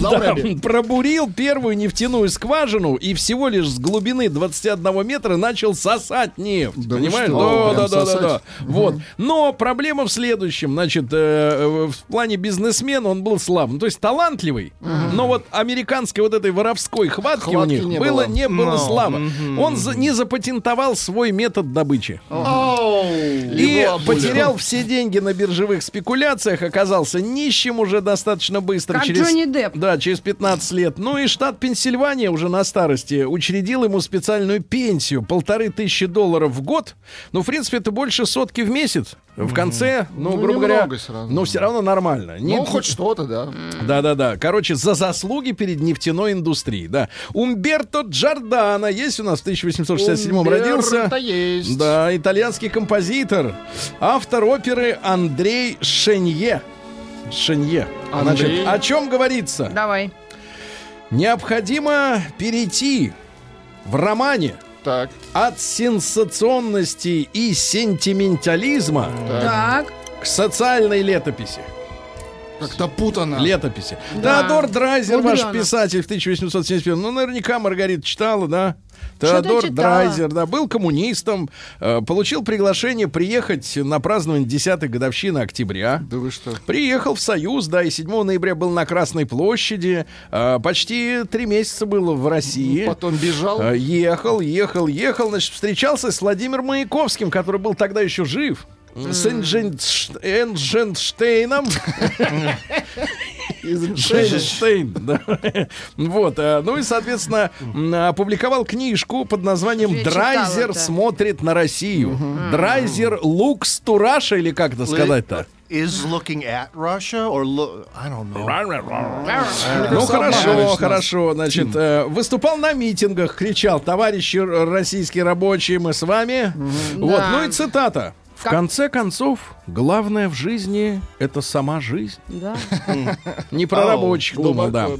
Да, пробурил первую нефтяную скважину и всего лишь с глубины 21 метра начал сосать нефть. Понимаешь? Да, да, да, да. Вот. Но проблема в следующем. Значит, э, в плане бизнесмена он был слаб. То есть талантливый. Но вот американской вот этой воровской хватки, у них было. Не было Ну, слабо. Он за- не запатентовал свой метод добычи. И Его потерял все деньги на биржевых спекуляциях, оказался нищим уже достаточно быстро. Как через, Джонни Депп. Да, через 15 лет. Ну и штат Пенсильвания уже на старости учредил ему специальную пенсию. Полторы тысячи долларов в год. Ну, в принципе, это больше сотки в месяц. В конце, ну, Ну, грубо говоря, равно. но все равно нормально. Ну, хоть что-то, да. да-да-да. Короче, за заслуги перед нефтяной индустрией, да. Умберто Джордано есть у нас в 1867 родился. Есть. Да, итальянский композитор. Автор оперы Андрей Шенье. Шенье. Значит, Андрей. о чем говорится? Давай. Необходимо перейти в романе Так, от сенсационности и сентиментализма Так. к социальной летописи. Как-то путано. Летописи. Да. Теодор Драйзер, ваш Мудрено. писатель в 1871 Ну, наверняка Маргарита читала, да? Теодор читала. Драйзер, да, был коммунистом, э, получил приглашение приехать на празднование 10-й годовщины октября. Да вы что? Приехал в Союз, да, и 7 ноября был на Красной площади. Э, почти три месяца было в России. Потом бежал. Э, Ехал, ехал, ехал, значит, встречался с Владимиром Маяковским, который был тогда еще жив. С Эндженш- Эндженштейном. Эйнштейн, да. Вот, э, ну и, соответственно, опубликовал книжку под названием Я «Драйзер смотрит на Россию». «Драйзер looks to Russia» или как это сказать-то? Is looking at Russia or look? I don't know. Ну хорошо, хорошо. Значит, э, выступал на митингах, кричал: "Товарищи российские рабочие, мы с вами". Вот, Да. ну и цитата. В Как- конце концов, главное в жизни это сама жизнь. Да. Не про рабочих думал, да.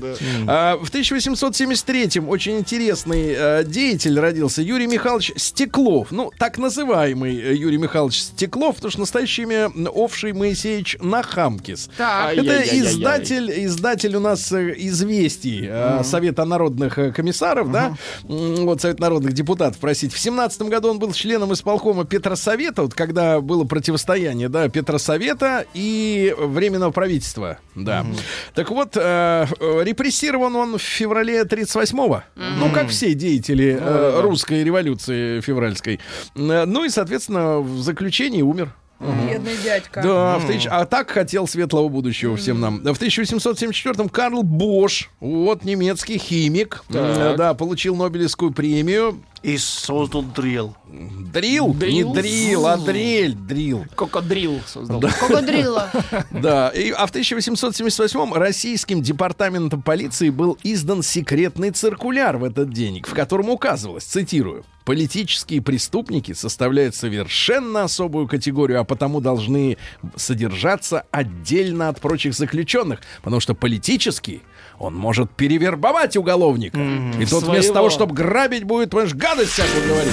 А, в 1873-м очень интересный э, деятель родился Юрий Михайлович Стеклов. Ну, так называемый э, Юрий Михайлович Стеклов, потому что настоящее имя Овший Моисеевич Нахамкис. Так. Это издатель, издатель у нас э, известий Совета народных комиссаров, да, вот Совет народных депутатов, простите. В семнадцатом году он был членом исполкома Петросовета, вот когда было противостояние, да, Петросовета и Временного правительства, да. Так вот, э, репрессирован он в феврале 38-го, ну, как все деятели э, русской революции февральской. Э, Ну и, соответственно, в заключении умер. Бедный дядька. Да, в тысяч- а так хотел светлого будущего всем нам. В 1874-м Карл Бош, вот немецкий химик, э, да, получил Нобелевскую премию. И создал дрил. Дрил, не Дрил? а дрель, дрил. Кокодрил создал. Кокодрилла. Да, и, а в 1878-м российским департаментом полиции был издан секретный циркуляр в этот день, в котором указывалось, цитирую, политические преступники составляют совершенно особую категорию, а потому должны содержаться отдельно от прочих заключенных, потому что политический он может перевербовать уголовника. И тот вместо Своего. того, чтобы грабить, будет, понимаешь, гадость всякую говорить.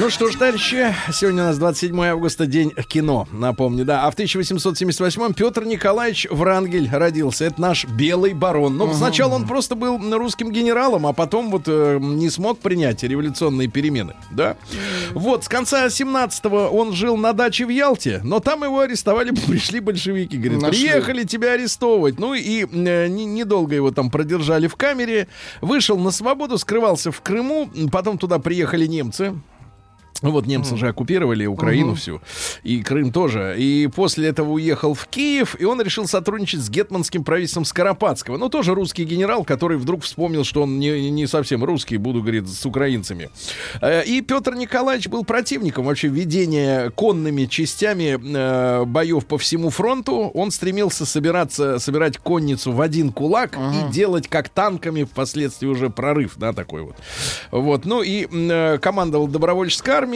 Ну что ж, товарищи, сегодня у нас 27 августа, день кино, напомню, да. А в 1878-м Петр Николаевич Врангель родился. Это наш белый барон. Ну, сначала он просто был русским генералом, а потом вот э, не смог принять революционные перемены, да. Вот, с конца 17-го он жил на даче в Ялте, но там его арестовали, пришли большевики. Говорят, Нашли. приехали тебя арестовывать. Ну и э, не- недолго его там продержали в камере. Вышел на свободу, скрывался в Крыму. Потом туда приехали немцы. Вот немцы же оккупировали Украину всю, и Крым тоже. И после этого уехал в Киев, и он решил сотрудничать с гетманским правительством Скоропадского. Ну, тоже русский генерал, который вдруг вспомнил, что он не, не совсем русский, буду, говорит, с украинцами. Э, И Петр Николаевич был противником вообще ведения конными частями э, боев по всему фронту. Он стремился собираться, собирать конницу в один кулак и делать как танками впоследствии уже прорыв, да, такой вот. Вот, ну и э, командовал добровольческой армией.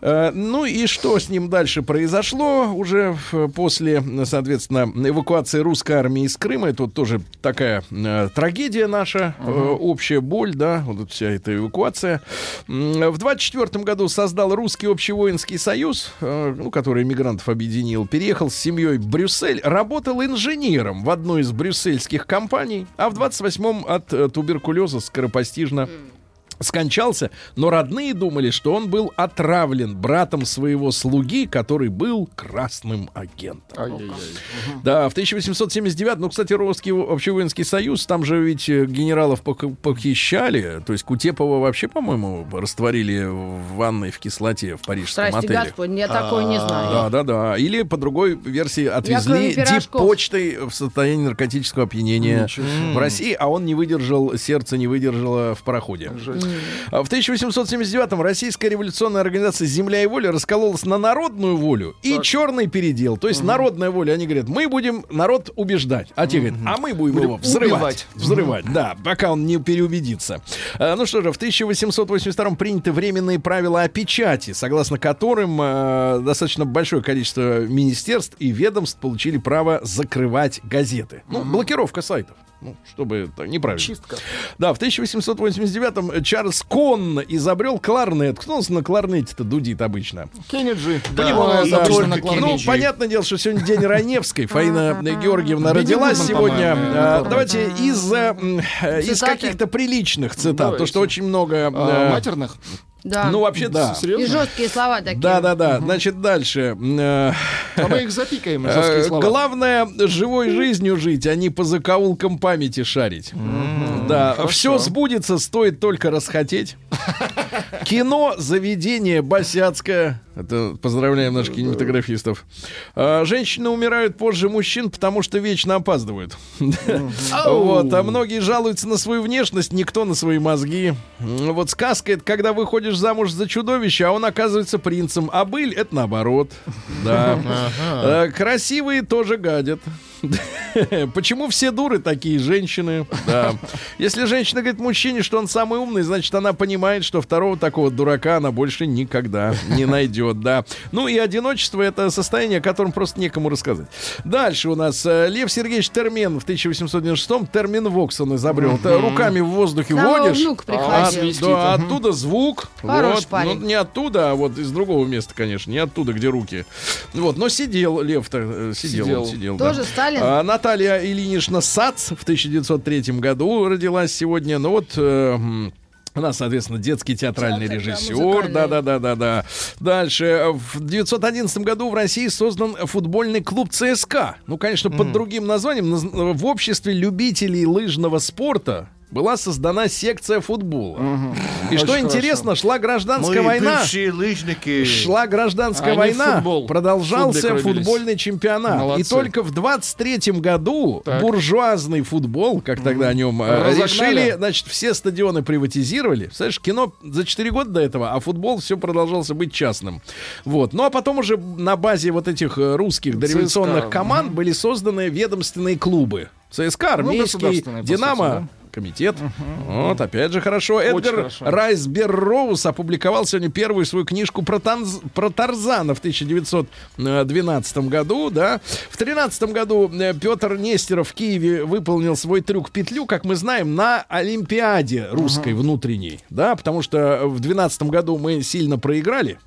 Э, ну и что с ним дальше произошло? Уже после, соответственно, эвакуации русской армии из Крыма. Это вот тоже такая э, трагедия наша, э, общая боль, да, вот вся эта эвакуация. В 24 году создал Русский общевоинский союз, ну, который мигрантов объединил, переехал с семьей в Брюссель, работал инженером в одной из брюссельских компаний, а в 28-м от туберкулеза скоропостижно скончался, но родные думали, что он был отравлен братом своего слуги, который был красным агентом. Ай-яй-яй. Да, в 1879, ну, кстати, Русский общевоинский союз, там же ведь э, генералов пох- похищали, то есть Кутепова вообще, по-моему, растворили в ванной в кислоте в парижском Страсти отеле. Господь, я такой не Да, знаю. да, да. Или по другой версии отвезли дип-почтой в состоянии наркотического опьянения в России, а он не выдержал, сердце не выдержало в пароходе. А В 1879-м Российская революционная организация «Земля и воля» раскололась на народную волю и черный передел. То есть народная воля, они говорят, мы будем народ убеждать. А те говорят, а мы будем, его взрывать. Взрывать, да, пока он не переубедится. А, Ну что же, в 1882 приняты временные правила о печати, согласно которым э, достаточно большое количество министерств и ведомств получили право закрывать газеты. Ну, блокировка сайтов. Ну, чтобы так, неправильно. Чистка. Да, в 1889-м Чарльз Конн изобрел кларнет. Кто у нас на кларнете-то дудит обычно? Кеннеджи. Понимаю, и да. только Ну, понятное дело, что сегодня день Раневской. Фаина Георгиевна родилась сегодня. А, да. Давайте из, э, э, из каких-то приличных цитат. Давайте. То, что очень много... А, э, матерных? Да. Ну, вообще, да. И Серьезно? жесткие слова такие. Да, да, да. Значит, дальше. А мы их запикаем, э, жесткие слова. Главное живой жизнью жить, а не по закоулкам памяти шарить. Да, все сбудется, стоит только расхотеть. Кино заведение Басяцкое. Это поздравляем наших кинематографистов. А, Женщины умирают позже мужчин, потому что вечно опаздывают. Вот, а многие жалуются на свою внешность, никто на свои мозги. Вот сказка это когда выходишь замуж за чудовище, а он оказывается принцем, а быль это наоборот. Да. Э, Красивые тоже гадят. Почему все дуры такие женщины? Да. Если женщина говорит мужчине, что он самый умный, значит, она понимает, что второго такого дурака она больше никогда не найдет, да. Ну и одиночество — это состояние, о котором просто некому рассказать. Дальше у нас э, Лев Сергеевич Термен в 1896-м термин Вокс он изобрел. Это руками в воздухе Самого водишь, внук а, прихватил. да, оттуда звук. Хорош вот, парень. ну, не оттуда, а вот из другого места, конечно, не оттуда, где руки. Вот, но сидел Лев-то, э, сидел, Сидел. он сидел. да. Сталин? А, Наталья Ильинична Сац в 1903 году родилась сегодня. Ну вот... э, она, соответственно, детский театральный Театр, режиссер. Да, да, да, да, да. Дальше. В 1911 году в России создан футбольный клуб ЦСКА. Ну, конечно, под другим названием. Наз- В обществе любителей лыжного спорта была создана секция футбола. И что Очень интересно, шла гражданская Мы война. бывшие лыжники. Шла гражданская Они война, футбол. продолжался футбольный чемпионат. Молодцы. И только в 23-м году Так. буржуазный футбол, как тогда о нем э, Разогнали. решили, значит, все стадионы приватизировали. Представляешь, кино за 4 года до этого, а футбол все продолжался быть частным. Вот. Ну а потом уже на базе вот этих э, русских дореволюционных ЦСКА, команд были созданы ведомственные клубы. ЦСКА, армейский, государственные, по Динамо, сути, комитет. Вот, опять же, хорошо. Эдгар хорошо. Райсбер Роуз опубликовал сегодня первую свою книжку про, Танз- про Тарзана в 1912 году, да. В 13 году э, Петр Нестеров в Киеве выполнил свой трюк петлю, как мы знаем, на Олимпиаде русской внутренней, да, потому что в 12 году мы сильно проиграли,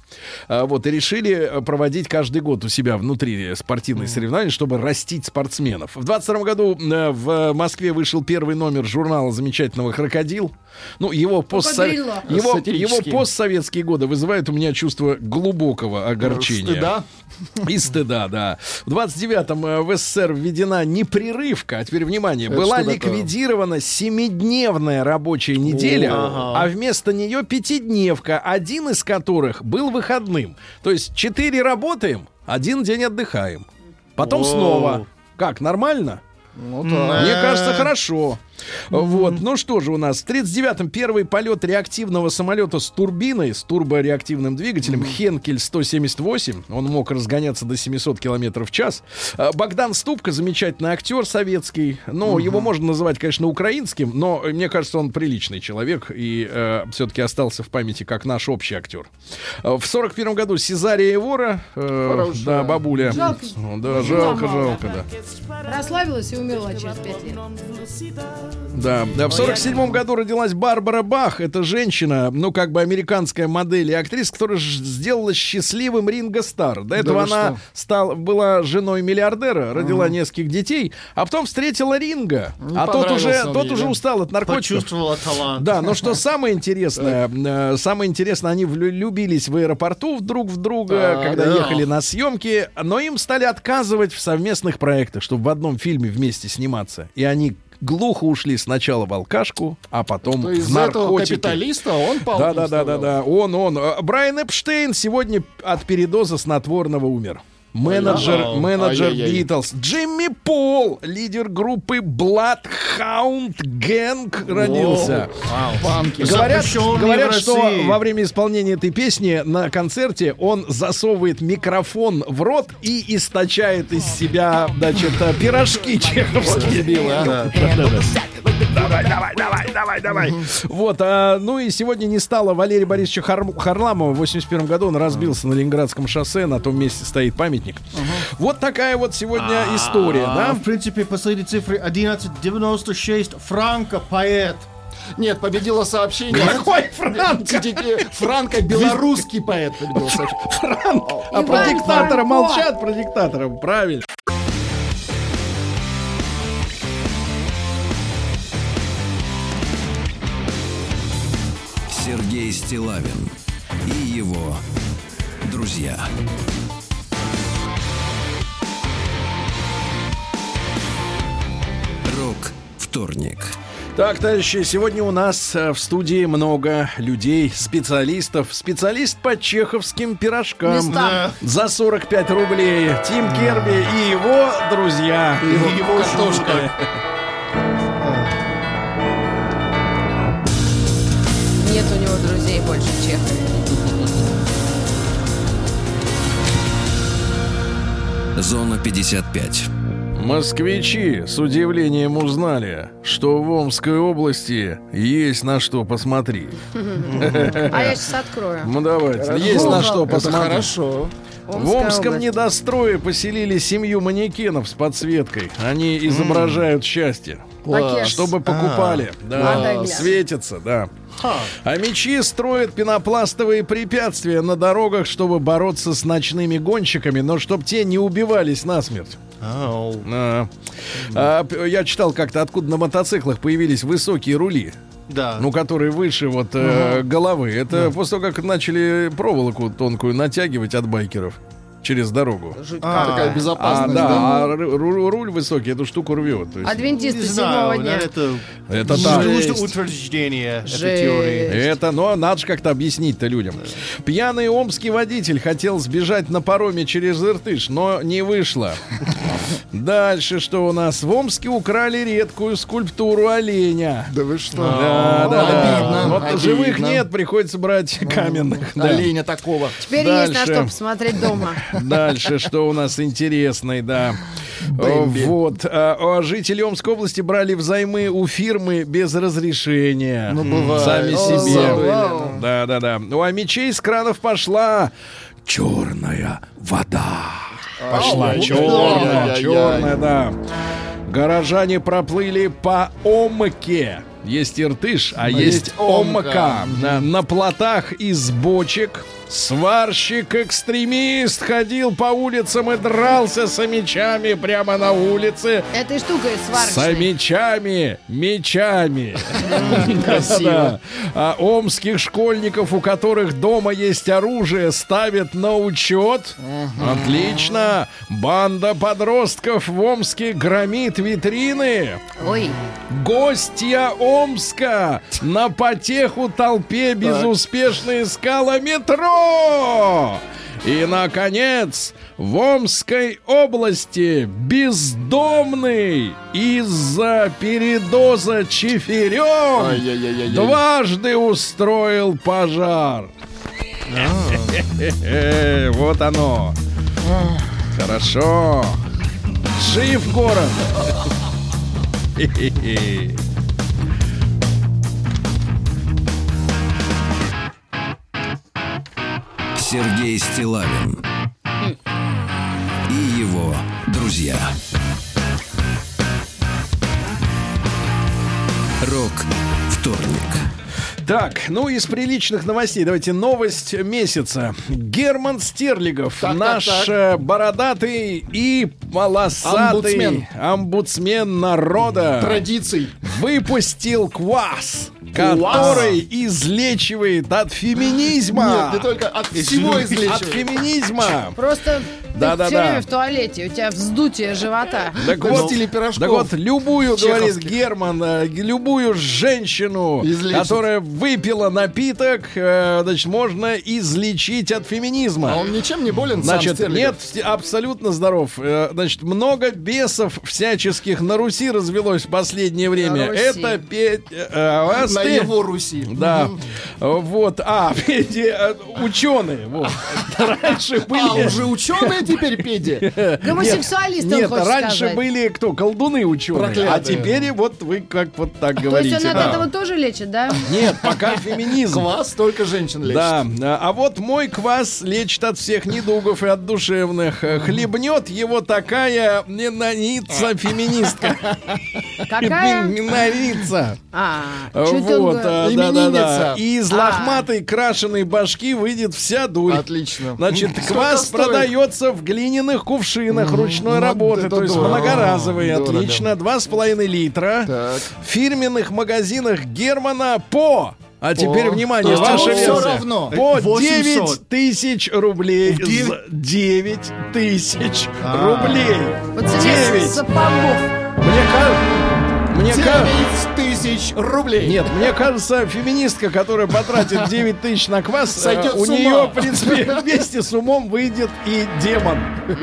а, вот, и решили э, проводить каждый год у себя внутри спортивные соревнования, чтобы растить спортсменов. В 22 году э, в Москве вышел первый номер журнала журнала замечательного «Крокодил». Ну, его, постсо- его, его постсоветские годы вызывают у меня чувство глубокого огорчения. Стыда. И стыда, да. В 29-м э, в СССР введена непрерывка, а теперь внимание, Это была ликвидирована семидневная рабочая неделя, а вместо нее пятидневка, один из которых был выходным. То есть четыре работаем, один день отдыхаем. Потом Воу. снова. Как, нормально? Ну да. Мне кажется, хорошо. Вот, ну что же у нас? В 39-м первый полет реактивного самолета с турбиной, с турбореактивным двигателем Хенкель 178. Он мог разгоняться до 700 километров в час. А, Богдан Ступка, замечательный актер советский. Ну, его можно называть, конечно, украинским, но э, мне кажется, он приличный человек и все-таки остался в памяти как наш общий актер. А, В 41 году Сезария Евора, э, Хорошая да, бабуля. Жалко. Да, жалко, жалко, да. Прославилась и умерла через пять лет. Да, да, в сорок седьмом году родилась Барбара Бах. Это женщина, ну, как бы американская модель и актриса, которая сделала счастливым Ринго Стар. До этого вы она что? стала, была женой миллиардера, родила нескольких детей, а потом встретила Ринга. Не а тот уже, тот ей, уже да? устал от наркотиков. Почувствовала талант. Да, но что самое интересное, э, самое интересное, они влюбились в аэропорту друг в друга, когда да. ехали на съемки, но им стали отказывать в совместных проектах, чтобы в одном фильме вместе сниматься. И они глухо ушли сначала в алкашку, а потом То в наркотики. капиталиста он Да, да, да, да, да. Он, он. Э, Брайан Эпштейн сегодня от передоза снотворного умер. Менеджер, Ай-яй. менеджер. Битлз. Джимми Пол, лидер группы Bloodhound Gang, родился. Панки. Говорят, говорят что во время исполнения этой песни на концерте он засовывает микрофон в рот и источает из себя, значит, пирожки чеховские. Дебилы, а. Давай, давай, давай, давай, давай. Вот, а, ну и сегодня не стало Валерия Борисовича Хар- Харламова. В 81 году он разбился на Ленинградском шоссе, на том месте стоит памятник. Вот такая вот сегодня история, А, да? В принципе, последние цифры 1196. Франко, поэт. Нет, победило сообщение. Какой Франко? Франко, белорусский поэт победил сообщение. Франк. А про диктатора Франко. молчат, про диктатора. Правильно. Сергей Стилавин и его друзья. Рок вторник. Так, товарищи, сегодня у нас э, в студии много людей, специалистов. Специалист по чеховским пирожкам. Местам. За 45 рублей. Тим Керби и его друзья. Его картошка. Нет у него друзей больше чехов. Зона 55. Москвичи с удивлением узнали, что в Омской области есть на что посмотреть. А я сейчас открою. Ну давайте, есть на что посмотреть. хорошо. В Омском область. недострое поселили семью манекенов с подсветкой. Они изображают счастье. Чтобы покупали. Да, Надо глянуть. светится, да. А мечи строят пенопластовые препятствия на дорогах, чтобы бороться с ночными гонщиками, но чтобы те не убивались насмерть. А, а, я читал как-то, откуда на мотоциклах появились высокие рули, Да. ну, которые выше вот э, головы. Это после того, как начали проволоку тонкую натягивать от байкеров через дорогу. А, Такая А, безопасность. да, да? а ру- ру- руль высокий, эту штуку рвет. Есть Адвентисты знаю, дня. это, это так. утверждение этой Жесть. теории. Это, но надо же как-то объяснить-то людям. Пьяный омский водитель хотел сбежать на пароме через Иртыш, но не вышло. Дальше что у нас? В Омске украли редкую скульптуру оленя. Да вы что? Да, да, да. Обидно, Вот живых нет, приходится брать каменных. да. Оленя такого. Теперь есть на что посмотреть дома. Дальше, что у нас интересный, да. О, Вот. а, а, Жители Омской области брали взаймы у фирмы без разрешения. Ну, бывает. Сами О, себе. забыли, Да, да, да. Ну, а мечей с кранов пошла черная вода. Пошла Ау, черная, ай-яй-яй. черная, да. Горожане проплыли по Омке. Есть Иртыш, а есть есть Омка. Омка. На, на плотах из бочек Сварщик-экстремист ходил по улицам и дрался с мечами прямо на улице. Этой штукой С сварочной. мечами, мечами. Да. А омских школьников, у которых дома есть оружие, ставят на учет. Отлично. Банда подростков в Омске громит витрины. Ой, Гостья Омска на потеху толпе безуспешно искала метро. И, наконец, в Омской области бездомный из-за передоза чиферем дважды устроил пожар. Э, Вот оно. Хорошо. Жив город. Хе-хе-хе. Сергей Стилавин и его друзья. Рок вторник. Так, ну из приличных новостей давайте новость месяца. Герман Стерлигов, Так, так, наш так. э, бородатый и полосатый Омбудсмен. омбудсмен народа Традиций. выпустил квас, который излечивает от феминизма. Нет, не только от всего От излечивает. феминизма. просто Да-да-да. ты все время в туалете, у тебя вздутие живота. Так вот, стиле пирожков. так вот, любую, говорит. Герман, э, любую женщину, Излечить. которая выпила напиток, э, значит, можно излечить от феминизма. А он ничем не болен, сам Значит, Стерлигов? нет, абсолютно здоров. Э, Значит, много бесов всяческих на Руси развелось в последнее время. Руси. Это петь... э, а вас На его Руси. Да. Вот. А, ученые. Вот. Раньше были... А, уже ученые теперь, Педи? Гомосексуалист, он Нет, раньше сказать. были кто? Колдуны ученые. А теперь вот вы как вот так То говорите. есть он от да. этого тоже лечит, да? Нет, пока феминизм. Квас только женщин лечит. Да, а а вот мой квас лечит от всех недугов и от душевных. Э, Хлебнет его такая ненаница феминистка. Какая? Минорица. А, чуть Вот, г- а, да-да-да. Именинница. И из А. лохматой крашеной башки выйдет вся дурь. Отлично. Значит, квас продается в глиняных кувшинах ручной вот работы, то есть многоразовые, отлично, два с половиной литра. В фирменных магазинах Германа по А теперь, внимание, ваша версия. равно. По 800. 9 тысяч рублей. В девять- За 9 тысяч А. рублей. По цене 9. сапогов. Мне кажется... Мне кажется... 9 тысяч рублей. Нет, мне кажется, феминистка, которая потратит 9 тысяч на квас, э, Сойдет у нее, в принципе, вместе с умом выйдет и демон.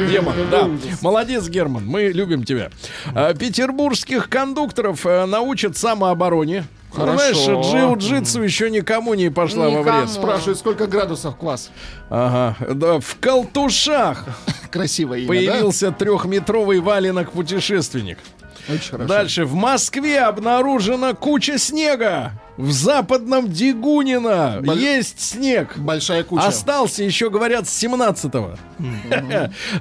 Демон, да. Молодец, Герман, мы любим тебя. А, Петербургских кондукторов э, научат самообороне. Ну, Хорошо. Знаешь, джиу-джитсу еще никому не пошла во Никому. вред. Спрашиваю, сколько градусов квас? Ага, да, в Колтушах Красивое имя, появился трехметровый валенок-путешественник. Очень хорошо. Дальше. В Москве обнаружена куча снега. В западном Дегунино Боль- есть снег. Большая куча. Остался еще, говорят, с 17-го.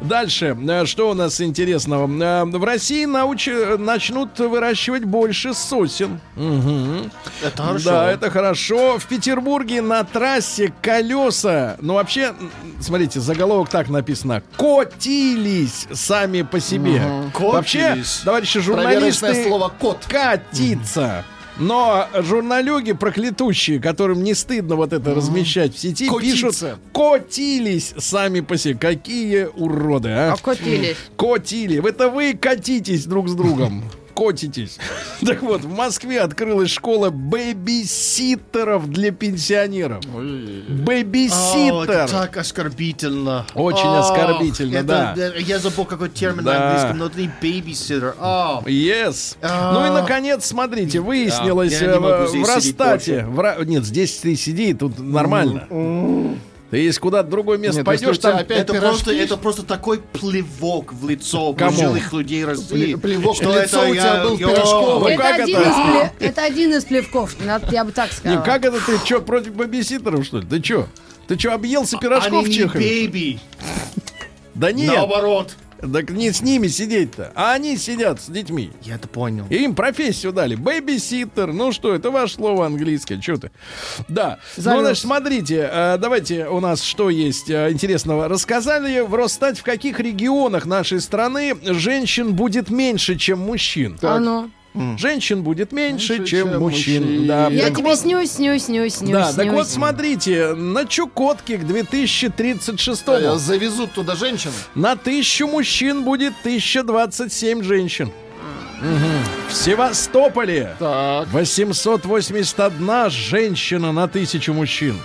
Дальше. Э, Что у нас интересного? Э, В России науч- начнут выращивать больше сосен. Мгм. Это хорошо. Да, это хорошо. В Петербурге на трассе колеса, ну вообще, смотрите, заголовок так написано: котились сами по себе. Вообще, Котились. товарищи Проверочное журналисты, слово «кот». катиться. Но журналюги проклятущие, которым не стыдно вот это размещать в сети, Котиться. пишут «котились сами по себе». Какие уроды, а? Окутились. Котили. Это вы катитесь друг с другом. Котитесь. Так вот, в Москве открылась школа бэбиситеров для пенсионеров. Это Бэбиситер. так оскорбительно. Очень оскорбительно, это- да. Я забыл, какой термин Да. на английском, но это не бейбиситер. О, Yes. А. Ну и наконец, смотрите, выяснилось э, в, в Ростате. в Нет, здесь ты сиди, тут нормально. Ты если куда-то в другое место Нет, пойдешь, там опять это просто, это просто такой плевок в лицо пожилых людей России. Пле- плевок в что лицо это у тебя я- был я- пирожков. Ну, это, как один это? Из это один из плевков, надо- я бы так Не, сказала. как это ты что, против бэбиситеров, что ли? Ты что? Ты что, объелся пирожков Они в не бейби. Да нет. Наоборот. Так не с ними сидеть-то, а они сидят с детьми. Я это понял. И им профессию дали. Бэйбиситер. Ну что, это ваше слово английское. Что ты? Да. Ну, Завез. значит, смотрите, э, давайте у нас что есть э, интересного. Рассказали в Росстате, в каких регионах нашей страны женщин будет меньше, чем мужчин. А Женщин будет меньше, Меньше, чем, чем мужчин. мужчин. Да. Я Так тебе вот- снюсь, снюсь, снюсь, снюсь, да, так вот снюсь. смотрите, на Чукотке к 2036 Э, Завезут туда женщин. на тысячу мужчин будет 1027 женщин. Мгм. В Севастополе Так. 881 женщина на тысячу мужчин.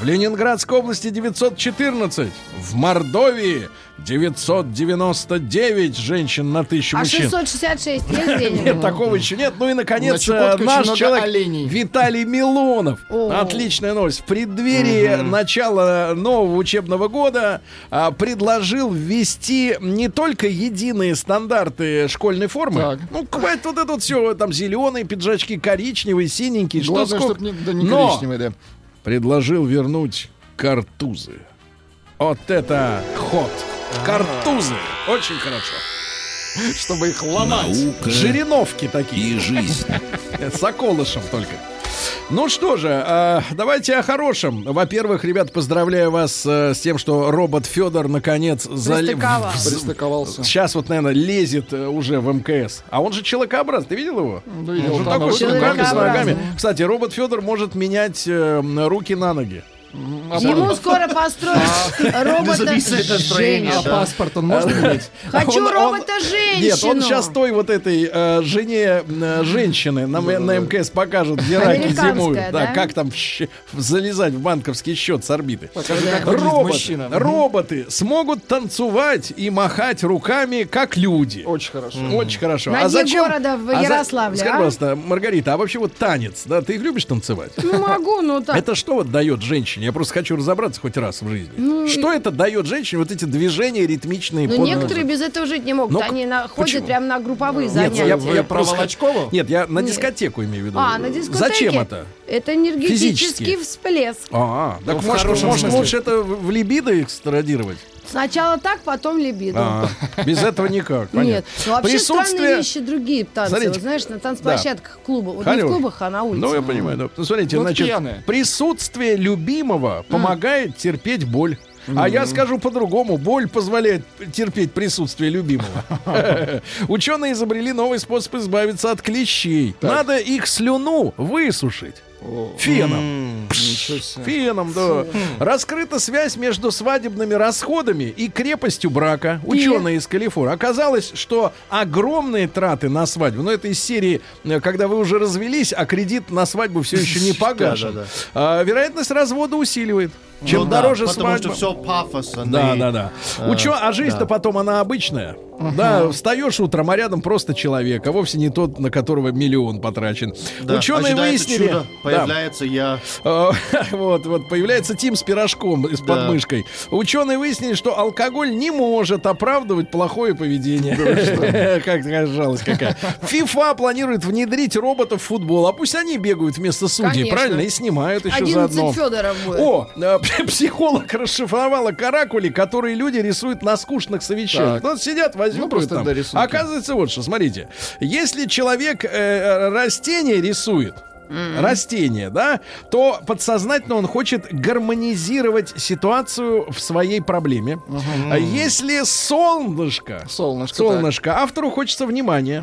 В Ленинградской области 914. В Мордовии 999 женщин на тысячу А мужчин. 666 есть денег? Нет, такого еще нет. Ну и, наконец, На наш человек оленей. Виталий Милонов. О. Отличная новость. В преддверии начала нового учебного года а, предложил ввести не только единые стандарты школьной формы. Так. Ну, хватит вот это вот все, там зеленые пиджачки, коричневые, синенькие, что Главное, сколько. чтобы не, да, не Но коричневые, да. Предложил вернуть картузы. Вот это ход. Картузы. Очень хорошо. Чтобы их ломать. Наука Жириновки такие. и жизнь. С околышем только. Ну что же, э, давайте о хорошем. Во-первых, ребят, поздравляю вас э, с тем, что робот Федор наконец залез. Пристыковался. Сейчас вот, наверное, лезет э, уже в МКС. А он же человекообразный. Ты видел его? Да, видел, Он же там такой с руками, с ногами. Кстати, робот Федор может менять руки на ноги. А Ему скоро построят робота женщину. да. паспорт он может иметь? Хочу робота женщину. Нет, он сейчас той вот этой э, жене э, женщины на, МКС покажет, где раки зимуют. да? как там залезать в банковский счет с орбиты. Выглядит Роботы, смогут танцевать и махать руками, как люди. Очень хорошо. Очень хорошо. На а дне зачем? города в а Ярославле, Скажи, а? пожалуйста, Маргарита, а вообще вот танец, да, ты их любишь танцевать? Ну, могу, ну так. Это что вот дает женщине? Я просто хочу разобраться хоть раз в жизни. что это дает женщине вот эти движения ритмичные? Ну, некоторые без этого жить не могут. Ну, Они на- ходят прямо на групповые Нет, занятия. я, Вы я про Волочкову? Нет, я на Нет. дискотеку имею в виду. А, на дискотеке. Зачем это? Это энергетический Физически. всплеск. А, так Ну, может, может лучше это в либидо экстрадировать? Сначала так, потом либидо. А, без этого никак. понятно. Нет, ну вообще странные Присутствие- вещи другие танцы. Смотрите. Вот знаешь, на танцплощадках клуба. Вот не в клубах, а на улице. Ну, я понимаю, да. Ну, смотрите, Вот значит, пьяные. присутствие любимого помогает терпеть боль. А я скажу по-другому. Боль позволяет терпеть присутствие любимого. Ученые изобрели новый способ избавиться от клещей. Надо их слюну высушить. Феном. Феном, да. Раскрыта связь между свадебными расходами и крепостью брака. Ученые из Калифорнии. Оказалось, что огромные траты на свадьбу, ну это из серии, э, когда вы уже развелись, а кредит на свадьбу все еще не погашен. А, Вероятность развода усиливает. Чем Ну да, дороже потому свадьба. что все пафосно. Да, и- да, да. Учё, а жизнь-то потом она обычная. Да, встаешь утром, а рядом просто человек, а вовсе не тот, на которого миллион потрачен. да. Ученые выяснили. чудо, Да. появляется я. А, Вот, вот, появляется Тим с пирожком и с Да. подмышкой. Ученые выяснили, что алкоголь не может оправдывать плохое поведение. Как такая жалость какая. ФИФА планирует внедрить роботов в футбол. А пусть они бегают вместо судей, Конечно. правильно? И снимают еще 11 заодно. Федоров будет. О, э, психолог расшифровала каракули, которые люди рисуют на скучных совещаниях. Так. Ну, сидят, возьмут. Ну, просто там. для рисунка. Оказывается, вот что, смотрите. Если человек э, растение рисует, растение, да, то подсознательно он хочет гармонизировать ситуацию в своей проблеме. А если солнышко, Солнышко. солнышко, автору хочется внимания,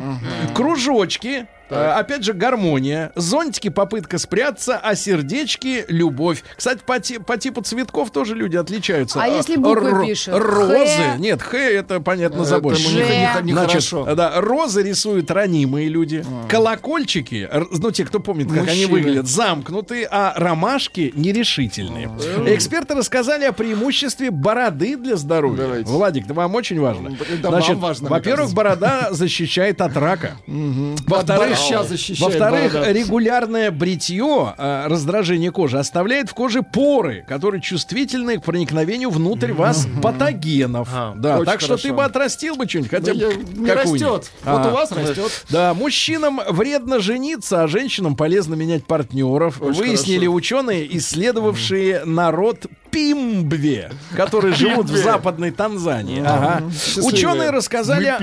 кружочки, э, опять же гармония, зонтики попытка спрятаться, а сердечки любовь. Кстати, по, ти- по типу цветков тоже люди отличаются. А Э, если буквы пишут? Розы, Х? нет, Х это понятно не Значит, хорошо. да, розы рисуют ранимые люди, колокольчики, р- ну те, кто помнит, как они выглядят, замкнутые, а ромашки нерешительные. Эксперты рассказали о преимуществе бороды для здоровья. Давайте. Владик, это вам очень важно. Да, важно, мне во-первых, борода защищает от рака. Во-вторых, борща защищает во-вторых, борода. регулярное бритье, э, раздражение кожи оставляет в коже поры, которые чувствительны к проникновению внутрь вас патогенов. Ага, Да, так что ты бы отрастил бы что-нибудь, хотя Да бы не растет. Вот А. у вас растет. Да, мужчинам вредно жениться, а женщинам полезно менять партнеров. Очень Выяснили хорошо. ученые, исследовавшие народ Мпимбве, которые живут в западной Танзании. Ага. Счастливые. Ученые рассказали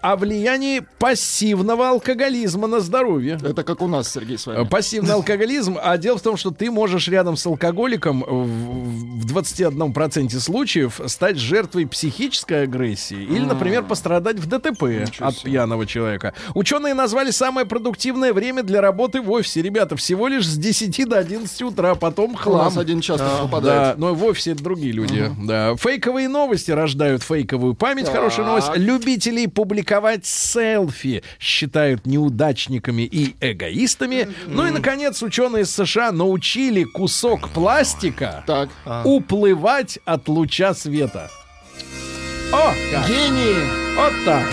о влиянии пассивного алкоголизма на здоровье. Это как у нас, Сергей, с вами. Пассивный алкоголизм, а дело в том, что ты можешь рядом с алкоголиком в в 21% случаев стать жертвой психической агрессии или, например, пострадать в ДТП от пьяного человека. Ученые назвали самое продуктивное время для работы в офисе. Ребята, всего лишь с 10 до 11 утра, потом У нас хлам. один Да, попадает. но в офисе это другие люди. Да. Фейковые новости рождают фейковую память. Хорошая новость. Любителей публиковать селфи считают неудачниками и эгоистами. Ну и, наконец, ученые из США научили кусок пластика Так. уплывать от луча света. О, как! Гении! Вот так.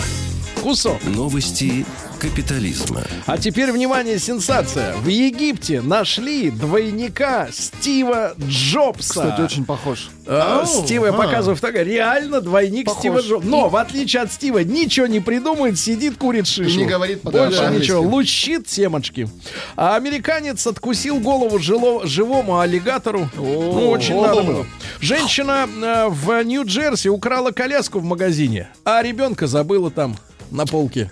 Кусок. Новости капитализма. А теперь, внимание, сенсация. В Египте нашли двойника Стива Джобса. Кстати, очень похож. А, Ау, Стива, я а. показываю фотографию. Реально двойник Похож. Стива Джобса. Но, в отличие от Стива, ничего не придумает, сидит, курит шишу. Не говорит Больше по-английски. ничего. Лучит семечки. А американец откусил голову жило- живому аллигатору. Ну, очень надо было. Женщина э, в Нью-Джерси украла коляску в магазине, а ребенка забыла там на полке.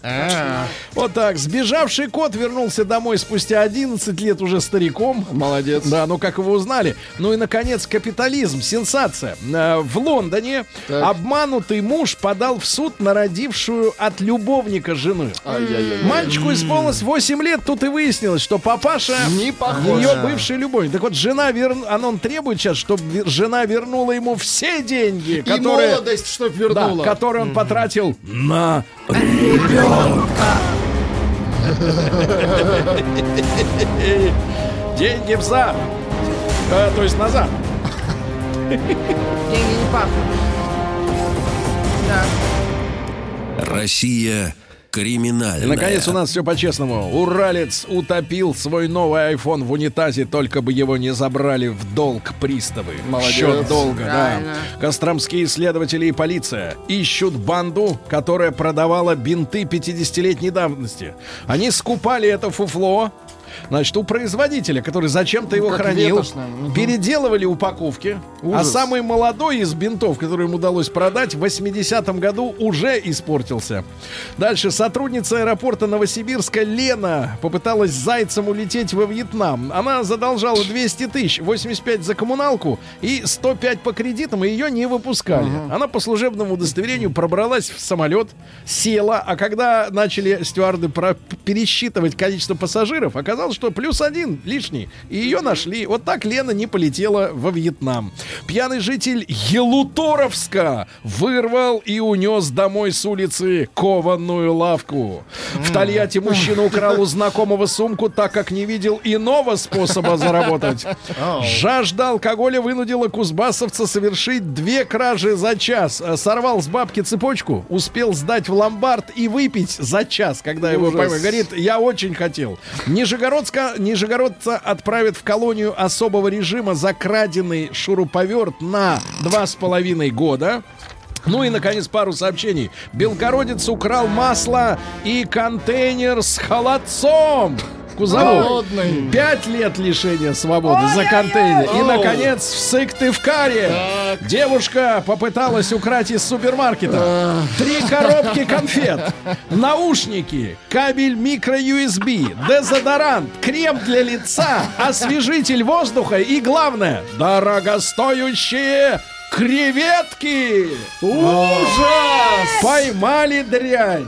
Вот так. Сбежавший кот вернулся домой спустя 11 лет уже стариком. Молодец. Да, ну как его узнали? Ну и, наконец, капитализм. Сенсация. Э, В Лондоне Так. обманутый муж подал в суд на родившую от любовника жену. Ай-яй-яй. Мальчику исполнилось 8 лет, тут и выяснилось, что папаша Не похож. ее бывший любовник. Так вот, жена вер... она он требует сейчас, чтобы жена вернула ему все деньги, И которые, молодость, чтоб да, вернула. которые он потратил на ребенка. Деньги взад. Э, то есть назад. Деньги не пахнут. Да. Россия криминальная. И, наконец, у нас все по-честному. Уралец утопил свой новый iPhone в унитазе, только бы его не забрали в долг приставы. Молодец. Счет долга, да. Костромские следователи и полиция ищут банду, которая продавала бинты 50-летней давности. Они скупали это фуфло, Значит, у производителя, который зачем-то его Как хранил, мгм. переделывали упаковки. А Ужас. самый молодой из бинтов, который им удалось продать, в 80-м году уже испортился. Дальше сотрудница аэропорта Новосибирска Лена попыталась зайцем улететь во Вьетнам. Она задолжала 200 тысяч, 85 за коммуналку и 105 по кредитам, и ее не выпускали. Она по служебному удостоверению пробралась в самолет, села, а когда начали стюарды пересчитывать количество пассажиров, оказалось, что плюс один лишний. И ее нашли. Вот так Лена не полетела во Вьетнам. Пьяный житель Елуторовска вырвал и унес домой с улицы кованную лавку. В Тольятти мужчина украл у знакомого сумку, так как не видел иного способа заработать. Жажда алкоголя вынудила кузбассовца совершить две кражи за час. Сорвал с бабки цепочку, успел сдать в ломбард и выпить за час, когда его поймали. Говорит, я очень хотел. Нижегородска, Нижегородца отправят в колонию особого режима за краденый шуруповерт на два с половиной года. Ну и, наконец, пару сообщений. Белгородец украл масло и контейнер с холодцом. Кузовой. Холодный. Пять лет лишения свободы за контейнер. И, наконец, в Сыктывкаре девушка попыталась украть из супермаркета три коробки конфет, наушники, кабель микро-USB, дезодорант, крем для лица, освежитель воздуха и, главное, дорогостоящие креветки. Ужас! Поймали дрянь.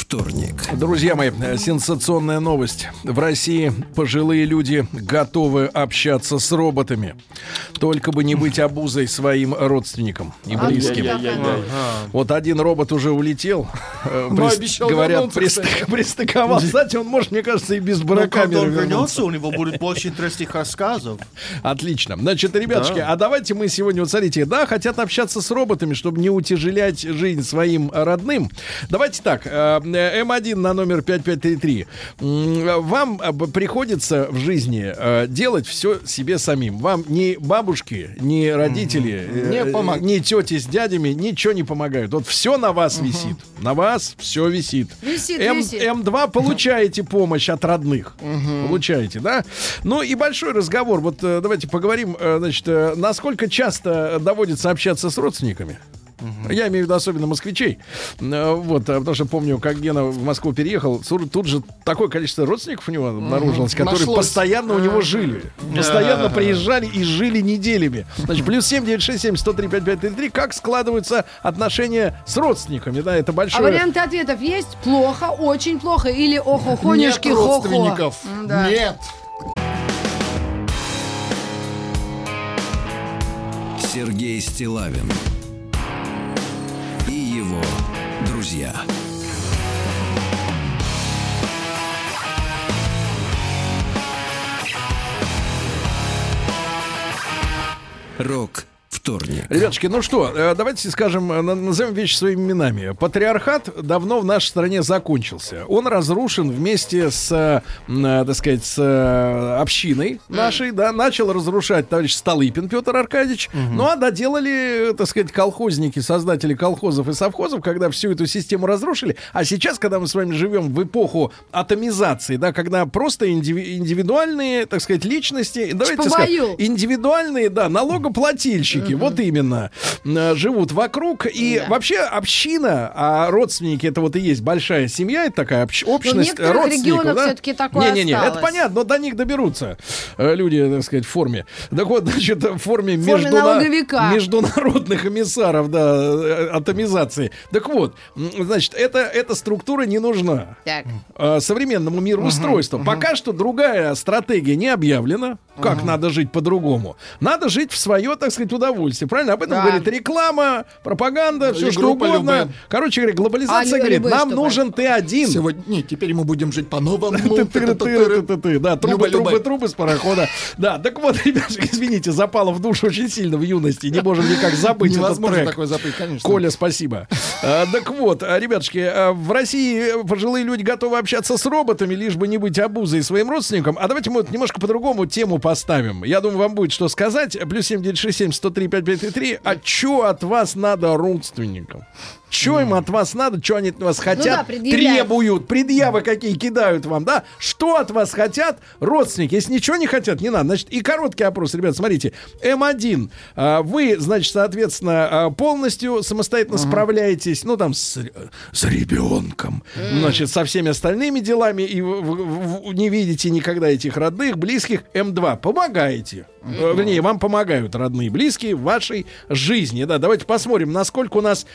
вторник. Друзья мои, сенсационная новость. В России пожилые люди готовы общаться с роботами. Только бы не быть обузой своим родственникам и близким. Вот один робот уже улетел. прист- обещал Говорят, прист- пристыковал. Кстати, он может, мне кажется, и без Но когда барокамеры он вернется, у него будет больше интересных рассказов. Отлично. Значит, ребятушки, Да. а давайте мы сегодня, вот смотрите, да, хотят общаться с роботами, чтобы не утяжелять жизнь своим родным. Давайте так, э, М1 на номер 5533. М, Вам э, приходится в жизни э, делать все себе самим. Вам ни бабушки, ни родители, э, Не помог- ни тети с дядями ничего не помогают. Вот все на вас висит. На вас все висит. Висит, М- висит. М2 получаете помощь от родных. Получаете, да? Ну и большой разговор. Вот э, давайте поговорим, э, значит, э, насколько часто доводится общаться с родственниками. Я имею в виду особенно москвичей. Э, Вот, э, потому что помню, как Гена в Москву переехал, тут же такое количество родственников у него обнаружилось, которые Нашлось. постоянно у него жили. Постоянно приезжали и жили неделями. Значит, плюс 7 967 103 5533. Как складываются отношения с родственниками? Да, это А большое... варианты ответов есть? Плохо, очень плохо или охо, Нет хо-хо. родственников. Да. Нет. Сергей Стилавин друзья. Рок вторник. Ребятушки, ну что, э, давайте скажем, э, на- назовем вещи своими именами. Патриархат давно в нашей стране закончился. Он разрушен вместе с, э, так сказать, с общиной нашей, да, начал разрушать товарищ Столыпин Петр Аркадьевич. Ну а доделали, так сказать, колхозники, создатели колхозов и совхозов, когда всю эту систему разрушили. А сейчас, когда мы с вами живем в эпоху атомизации, да, когда просто индиви- индивидуальные, так сказать, личности, давайте скажем, индивидуальные, да, налогоплательщики, вот именно, э, живут вокруг. И Да. вообще община, а родственники это вот и есть большая семья, это такая общ- общность некоторых родственников. регионах да? всё-таки такое Не-не-не, это понятно, но до них доберутся э, люди, так сказать, в форме. Так вот, значит, в форме, междуна- международных эмиссаров, да, э, атомизации. Так вот, значит, это, эта структура не нужна Так. э, современному мироустройству. Пока что другая стратегия не объявлена, как надо жить по-другому. Надо жить в свое, так сказать, удовольствие. Правильно? Об этом Да. говорит реклама, пропаганда, все И что угодно. Любэ. Короче говоря, глобализация А, говорит, нам нужен ты один. Сегодня... Нет, теперь мы будем жить по-новому. Да, трубы, трубы, трубы с парохода. Да, так вот, ребята, извините, запало в душу очень сильно в юности. Не можем никак забыть этот трек. такое забыть, конечно. Коля, спасибо. А, так вот, ребятушки, а, в России пожилые люди готовы общаться с роботами, лишь бы не быть обузой своим родственникам. А давайте мы немножко по-другому тему поставим. Я думаю, вам будет что сказать. Плюс 7967 103 5533. А что от вас надо родственникам? Что им от вас надо, что они от вас хотят, Ну да, требуют, предъявы какие кидают вам, да? Что от вас хотят родственники? Если ничего не хотят, не надо. Значит, и короткий опрос, ребят, смотрите. М1. а, Вы, значит, соответственно, а, полностью самостоятельно справляетесь, ну, там, с, с ребенком, значит, со всеми остальными делами, и в- в- в- не видите никогда этих родных, близких. М2. Помогаете. Э, Вернее, вам помогают родные близкие в вашей жизни. Да, давайте посмотрим, насколько у нас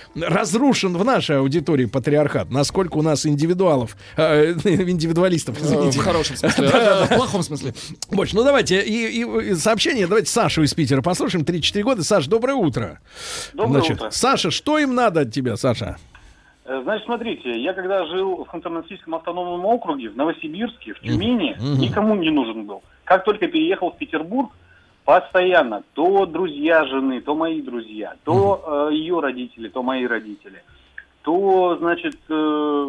разрушен в нашей аудитории патриархат, насколько у нас индивидуалов, э, индивидуалистов, извините. В хорошем смысле. В плохом смысле. Больше. Ну давайте и, и- и сообщение. Давайте Сашу из Питера послушаем. 3-4 года. Саш, доброе утро. Доброе Значит, утро. Саша, что им надо от тебя, Саша? Э, Значит, смотрите, я когда жил в Ханты-Мансийском автономном округе, в Новосибирске, в Тюмени, никому не нужен был. Как только переехал в Петербург, постоянно. То друзья жены, то мои друзья, то э, ее родители, то мои родители, то, значит, э,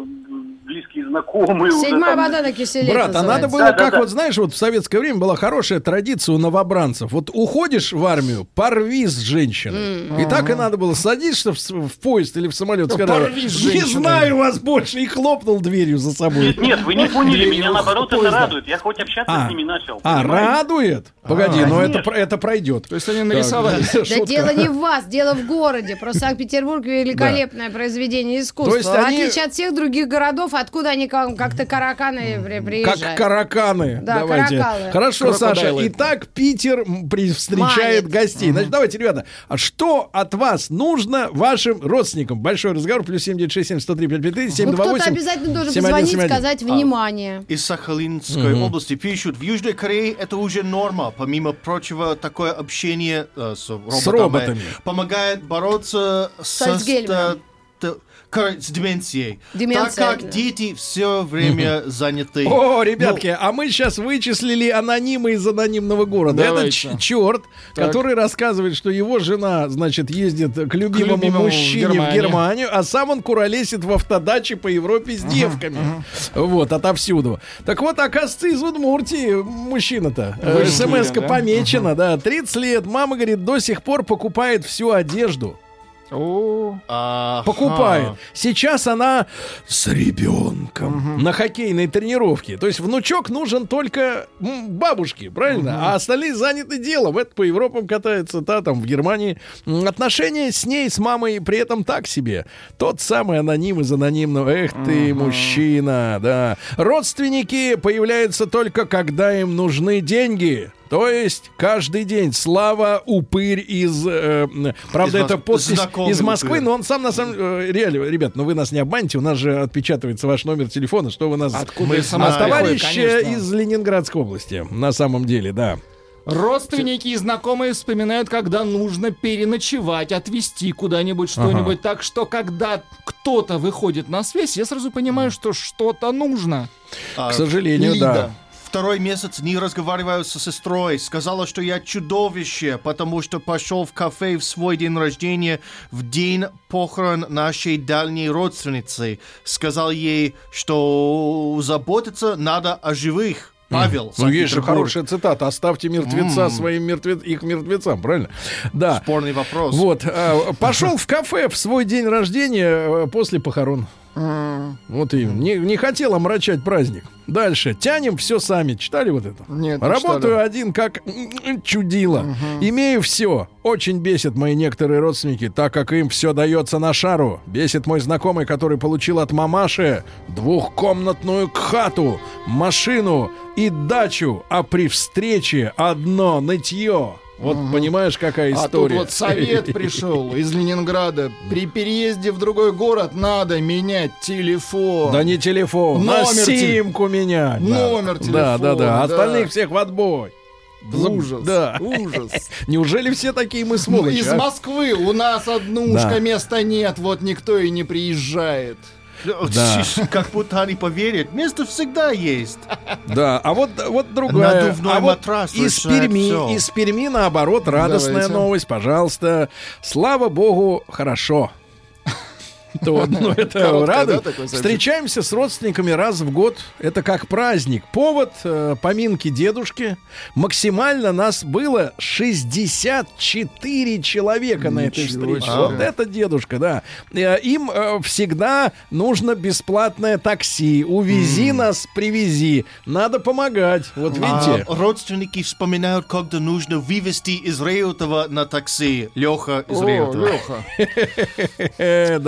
близкие знакомые. уже Седьмая там- вода на киселе Брат, а надо называется. было, Да, да, как да. вот, знаешь, вот в советское время была хорошая традиция у новобранцев. Вот уходишь в армию, порви с женщиной. И так и надо было. Садишься в, в поезд или в самолет, сказал, порви с не женщиной». знаю вас больше, и хлопнул дверью за собой. Нет, нет, вы не поняли, меня наоборот это радует. Я хоть общаться А. с ними начал. А, радует? Погоди, но это, Конечно. про- это пройдет. То есть они нарисовались. Да дело не в вас, дело в городе. Просто Санкт-Петербург великолепное произведение искусства. То есть В они- отличие от всех других городов, откуда они ка- как-то караканы при- приезжают? Как караканы. Да, давайте. каракалы. Хорошо, Саша. Крокодайлы. Итак, Питер при- встречает Манит. гостей. Значит, давайте, ребята, а что от вас нужно вашим родственникам? Большой разговор. Плюс 7967 103 553 Ну, кто-то 728 обязательно должен 7171. позвонить, сказать внимание. Из Сахалинской области пишут, в Южной Корее это уже норма. Помимо прочего, такое общение э, с, роботами роботами. помогает бороться с, ста- кор- с деменцией. Деменция, так как да. дети все время заняты. О, ребятки, а мы сейчас вычислили анонимы из анонимного города. Давайте. Это черт, Так. который рассказывает, что его жена, значит, ездит к любимому, мужчине в Германию. Германию, а сам он куролесит в автодаче по Европе с девками. Вот, отовсюду. Так вот, оказывается, из Удмуртии мужчина-то. Э, СМС-ка да? помечена, да. 30 лет. Мама, говорит, до сих пор покупает всю одежду. О, Ага. покупает. Сейчас она с ребенком на хоккейной тренировке. То есть внучок нужен только бабушке, правильно? А остальные заняты делом. Это по Европам катается, да, там в Германии. Отношения с ней, с мамой при этом так себе. Тот самый аноним из анонимного. Эх ты, мужчина, да. Родственники появляются только когда им нужны деньги. То есть каждый день Слава упырь из, э, правда Из это знакомый из Москвы, упырь. но он сам на самом э, реально, ребят, ну вы нас не обманете, у нас же отпечатывается ваш номер телефона, что вы нас Откуда Мы а сама знаем. товарищ из Ленинградской области, на самом деле, да. Родственники и знакомые вспоминают, когда нужно переночевать, отвезти куда-нибудь что-нибудь. Так что, когда кто-то выходит на связь, я сразу понимаю, что что-то нужно. А, К сожалению, Лида. да. Второй месяц не разговариваю со сестрой. Сказала, что я чудовище, потому что пошел в кафе в свой день рождения в день похорон нашей дальней родственницы. Сказал ей, что заботиться надо о живых. Павел, Ну, есть же хорошая цитата. Оставьте мертвеца своим мертвец... их мертвецам, правильно? Да. Спорный вопрос. Вот, а, пошел в кафе в свой день рождения э, после похорон. Вот и не, не хотел омрачать праздник. Дальше. Тянем все сами. Читали вот это? Нет, не Работаю читали. один как чудило. Имею все. Очень бесит мои некоторые родственники, так как им все дается на шару. Бесит мой знакомый, который получил от мамаши двухкомнатную хату, машину и дачу, а при встрече одно нытье. Вот понимаешь, какая А тут история. вот совет пришел из Ленинграда. При переезде в другой город надо менять телефон. Да не телефон, на Номер теле- симку менять. Номер Да, телефона, да, да. да. Остальных всех в отбой. Ужас, Да. ужас. Неужели все такие мы Ну, сволочи? из а? Москвы у нас однушка, Да. места нет, вот никто и не приезжает. Да. Как будто они поверят. Место всегда есть. Да, а вот, вот другая. Надувной а вот матрас из Перми, всё. из Перми, наоборот, радостная Давайте. новость, пожалуйста. Слава богу, хорошо. То, ну, это радует. да? Встречаемся с родственниками раз в год. Это как праздник. Повод э, поминки дедушки. Максимально нас было 64 человека на этой встрече. себе. Вот это дедушка, да. Э, Им э, всегда нужно бесплатное такси. Увези нас, привези. Надо помогать. Вот видите. А родственники вспоминают, когда нужно вывести из Реутова на такси. Леха из О, Реутова. Леха.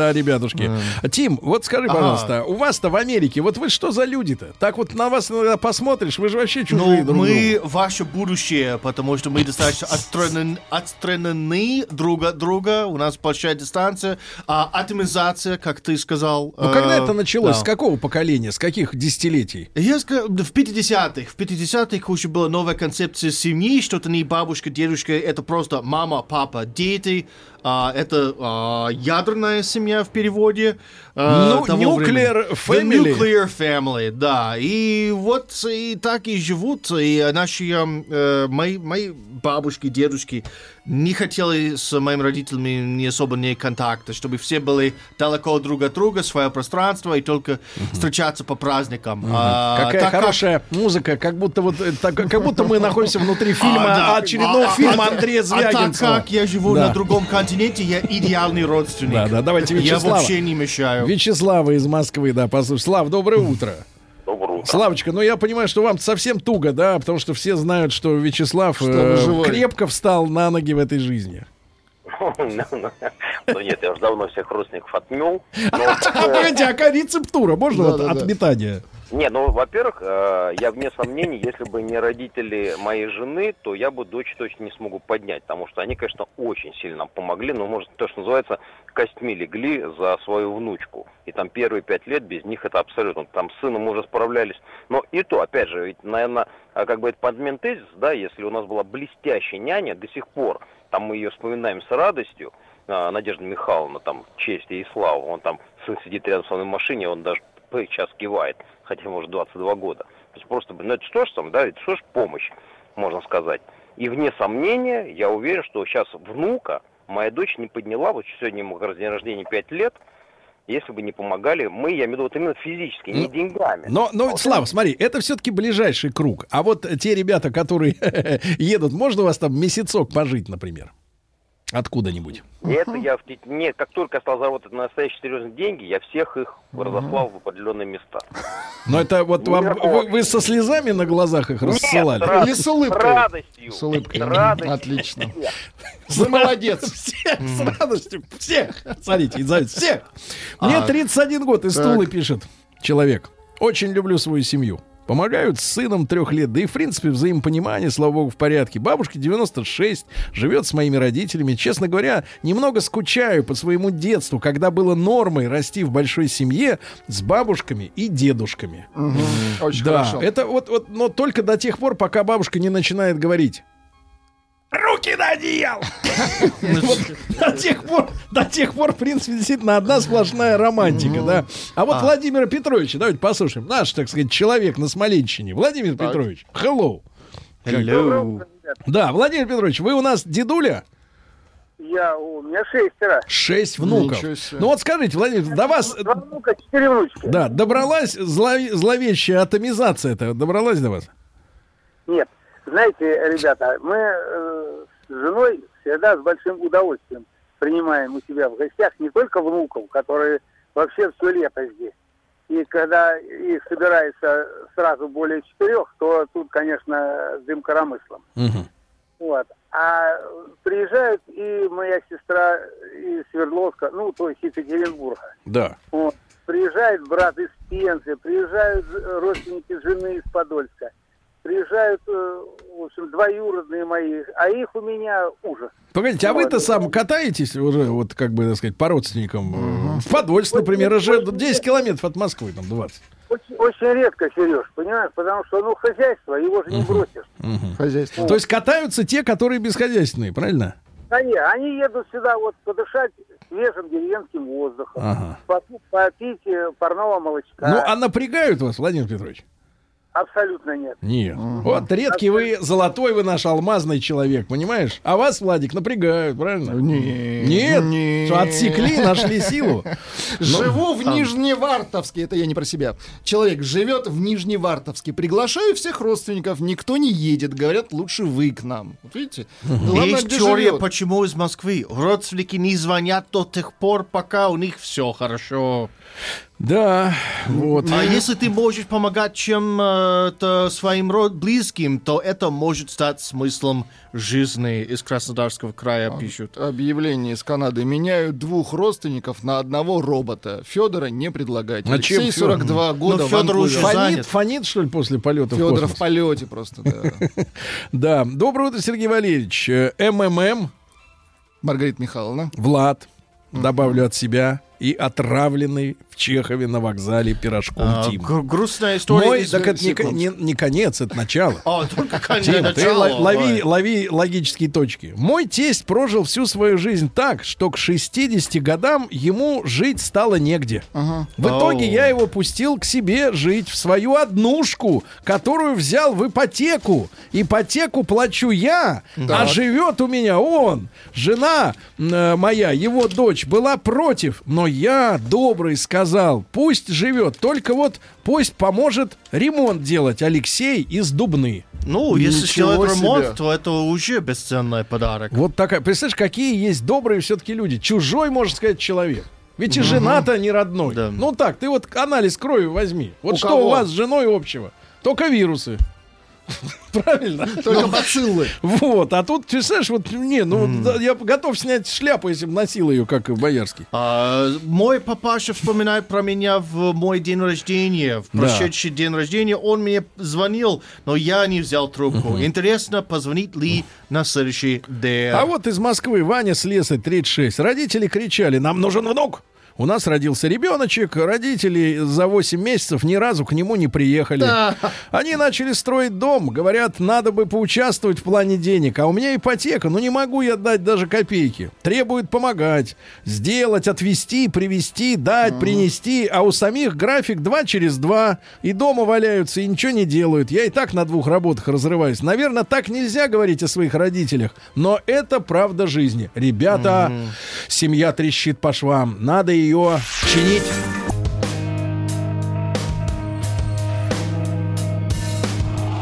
Э, Да. Тим, вот скажи, пожалуйста, у вас-то в Америке, вот вы что за люди-то? Так вот на вас иногда посмотришь, вы же вообще чужие Ну, друг мы другу. ваше будущее, потому что мы достаточно отстранены, отстранены друг от друга. У нас большая дистанция. А атомизация, как ты сказал. Ну, когда э, это началось? да. С какого поколения? С каких десятилетий? Я скажу, в 50-х. В 50-х уже была новая концепция семьи, что это не бабушка, дедушка, это просто мама, папа, дети. А, это а, ядерная семья в переводе. А, Ну, того nuclear времени. family. The nuclear family, да. И вот и так и живут. И наши, э, мои, мои бабушки, дедушки не хотели с моими родителями не особо не контакта, чтобы все были далеко друг от друга, свое пространство и только встречаться по праздникам. А, Какая так как- хорошая музыка, как будто вот э, так- как будто мы находимся внутри фильма А, да. очередного А, фильма а, Андрея А так Звягинцева. как я живу Да. на другом континенте, я идеальный родственник. Да, да, давайте Я Вячеслава. вообще не мешаю. Вячеслава из Москвы, да, послушай. Слав, доброе утро. Доброе утро. Славочка, ну я понимаю, что вам совсем туго, да, потому что все знают, что Вячеслав э, вы живой. крепко встал на ноги в этой жизни. Ну, ну, ну, нет, я уже давно всех родственников отмел. Но, А, э, погоди, а рецептура? Можно от метания? Не, ну, во-первых, э, я вне сомнений, если бы не родители моей жены, то я бы дочь точно не смогу поднять, потому что они, конечно, очень сильно нам помогли, но, может, то, что называется, костьми легли за свою внучку. И там первые пять лет без них это абсолютно. Там с сыном уже справлялись. Но и то, опять же, ведь, наверное, как бы это подмен тезис, да, если у нас была блестящая няня до сих пор, там мы ее вспоминаем с радостью, а, Надежда Михайловна, там, честь и слава, он там, сын сидит рядом со мной в машине, он даже сейчас кивает, хотя ему уже 22 года. То есть просто, ну это что ж там, да, это что ж помощь, можно сказать. И вне сомнения, я уверен, что сейчас внука моя дочь не подняла, вот сегодня ему день рождения 5 лет, если бы не помогали мы, я имею в виду вот именно физически, не Ну, деньгами. Но, но, А вот Слава, смотри, это все-таки ближайший круг. А вот те ребята, которые едут, можно у вас там месяцок пожить, например? Откуда-нибудь. Это я в нет, как только я стал заработать настоящие серьезные деньги, я всех их разослал в определенные места. Но это вот вам, вы, вы со слезами на глазах их рассылали? Нет, рад- Или с улыбкой? С радостью. С улыбкой. С радостью. Отлично. Всех. Вы молодец. Всех, с радостью, всех. Смотрите, всех. Мне 31 год, из Тулы пишет человек. Очень люблю свою семью. Помогают с сыном трех лет, да и, в принципе, взаимопонимание, слава богу, в порядке. Бабушке 96, живет с моими родителями. Честно говоря, немного скучаю по своему детству, когда было нормой расти в большой семье с бабушками и дедушками. Очень да, хорошо. это вот, вот, но только до тех пор, пока бабушка не начинает говорить. Руки на одеяло! Вот До тех пор, до тех пор, в принципе, действительно одна сплошная романтика, да. А вот Владимира Петровича, давайте послушаем. Наш, так сказать, человек на Смоленщине. Владимир Петрович, hello. Hello. Да, Владимир Петрович, вы у нас дедуля? Я, у меня шестеро. Шесть внуков. Ну вот скажите, Владимир, до вас, Два внука, четыре внучки. да, добралась злове- зловещая атомизация это добралась до вас? Нет, знаете, ребята, мы э, с женой всегда с большим удовольствием принимаем у себя в гостях не только внуков, которые вообще все лето здесь. И когда их собирается сразу более четырех, то тут, конечно, дым коромыслом. Мгм. Вот. А приезжают и моя сестра из Свердловска, ну, то есть из Екатеринбурга. Да. Вот. Приезжает брат из Пензы, приезжают родственники жены из Подольска, приезжают, э, в общем, двоюродные мои, а их у меня ужас. Погодите, а вы-то Вот. сам катаетесь уже, вот как бы, так сказать, по родственникам? э, В Подольск, например, уже 10 километров от Москвы, там 20. Очень, очень редко, Сереж, понимаешь, потому что, ну, хозяйство, его же не бросишь. Хозяйство. То есть катаются те, которые бесхозяйственные, правильно? Они, они едут сюда вот подышать свежим деревенским воздухом, Ага. попить, попить э, парного молочка. Ну, а напрягают вас, Владимир Петрович? Абсолютно нет. Нет. Вот редкий вы, золотой вы наш алмазный человек, понимаешь? А вас, Владик, напрягают, правильно? Не- Нет. не. Что, отсекли, нашли силу. Живу в Нижневартовске, это я не про себя. Человек живет в Нижневартовске. Приглашаю всех родственников, никто не едет. Говорят, лучше вы к нам. Вот видите? Главное, Есть теория, почему из Москвы. Родственники не звонят до тех пор, пока у них все хорошо. Да, вот. А если ты можешь помогать чем э, своим род- близким, то это может стать смыслом жизни из Краснодарского края, пишут. Объявление из Канады. Меняют двух родственников на одного робота. Федора не предлагать. А чем Алексей, Фёдор? 42 года, Ну, Фёдор уже Ванкувер. занят. Фонит, фонит, что ли, после полета в Федор космос? в полете просто, да. Да. Доброе утро, Сергей Валерьевич. Э, МММ, Маргарита Михайловна. Влад, добавлю от себя, и отравленный в Чехове на вокзале пирожком А, Тим. гру- грустная история. Мой, так это не, не- не конец, это начало. А, только конец Тим, ты лови, лови логические точки. Мой тесть прожил всю свою жизнь так, что к 60 годам ему жить стало негде. В итоге я его пустил к себе жить в свою однушку, которую взял в ипотеку. Ипотеку плачу я, а живет у меня он. Жена э, моя, его дочь, была против, но я, добрый, сказал, пусть живет, только вот пусть поможет ремонт делать Алексей из Дубны. Ну, если сделать ремонт, себе. то это уже бесценный подарок. Вот такая. Представляешь, какие есть добрые все-таки люди. Чужой, можно сказать, человек. Ведь и жена-то не родной. Да. Ну так, ты вот анализ крови возьми. Вот У что кого? у вас с женой общего? Только вирусы. Правильно? Только бациллы. Вот, а тут, ты представляешь, вот, не, ну, да, я готов снять шляпу, если бы носил ее, как Боярский. А, мой папаша вспоминает про меня в мой день рождения, в Да. прошедший день рождения. Он мне звонил, но я не взял трубку. Интересно, позвонит ли на следующий день. А вот из Москвы Ваня Слесарь, 36. Родители кричали, нам нужен внук. У нас родился ребеночек, родители за 8 месяцев ни разу к нему не приехали. Они начали строить дом, говорят, надо бы поучаствовать в плане денег, а у меня ипотека, ну не могу я дать даже копейки. Требуют помогать, сделать, отвезти, привезти, дать, принести, а у самих график 2 через 2, и дома валяются, и ничего не делают. Я и так на двух работах разрываюсь. Наверное, так нельзя говорить о своих родителях, но это правда жизни. Ребята, семья трещит по швам, надо ее чинить.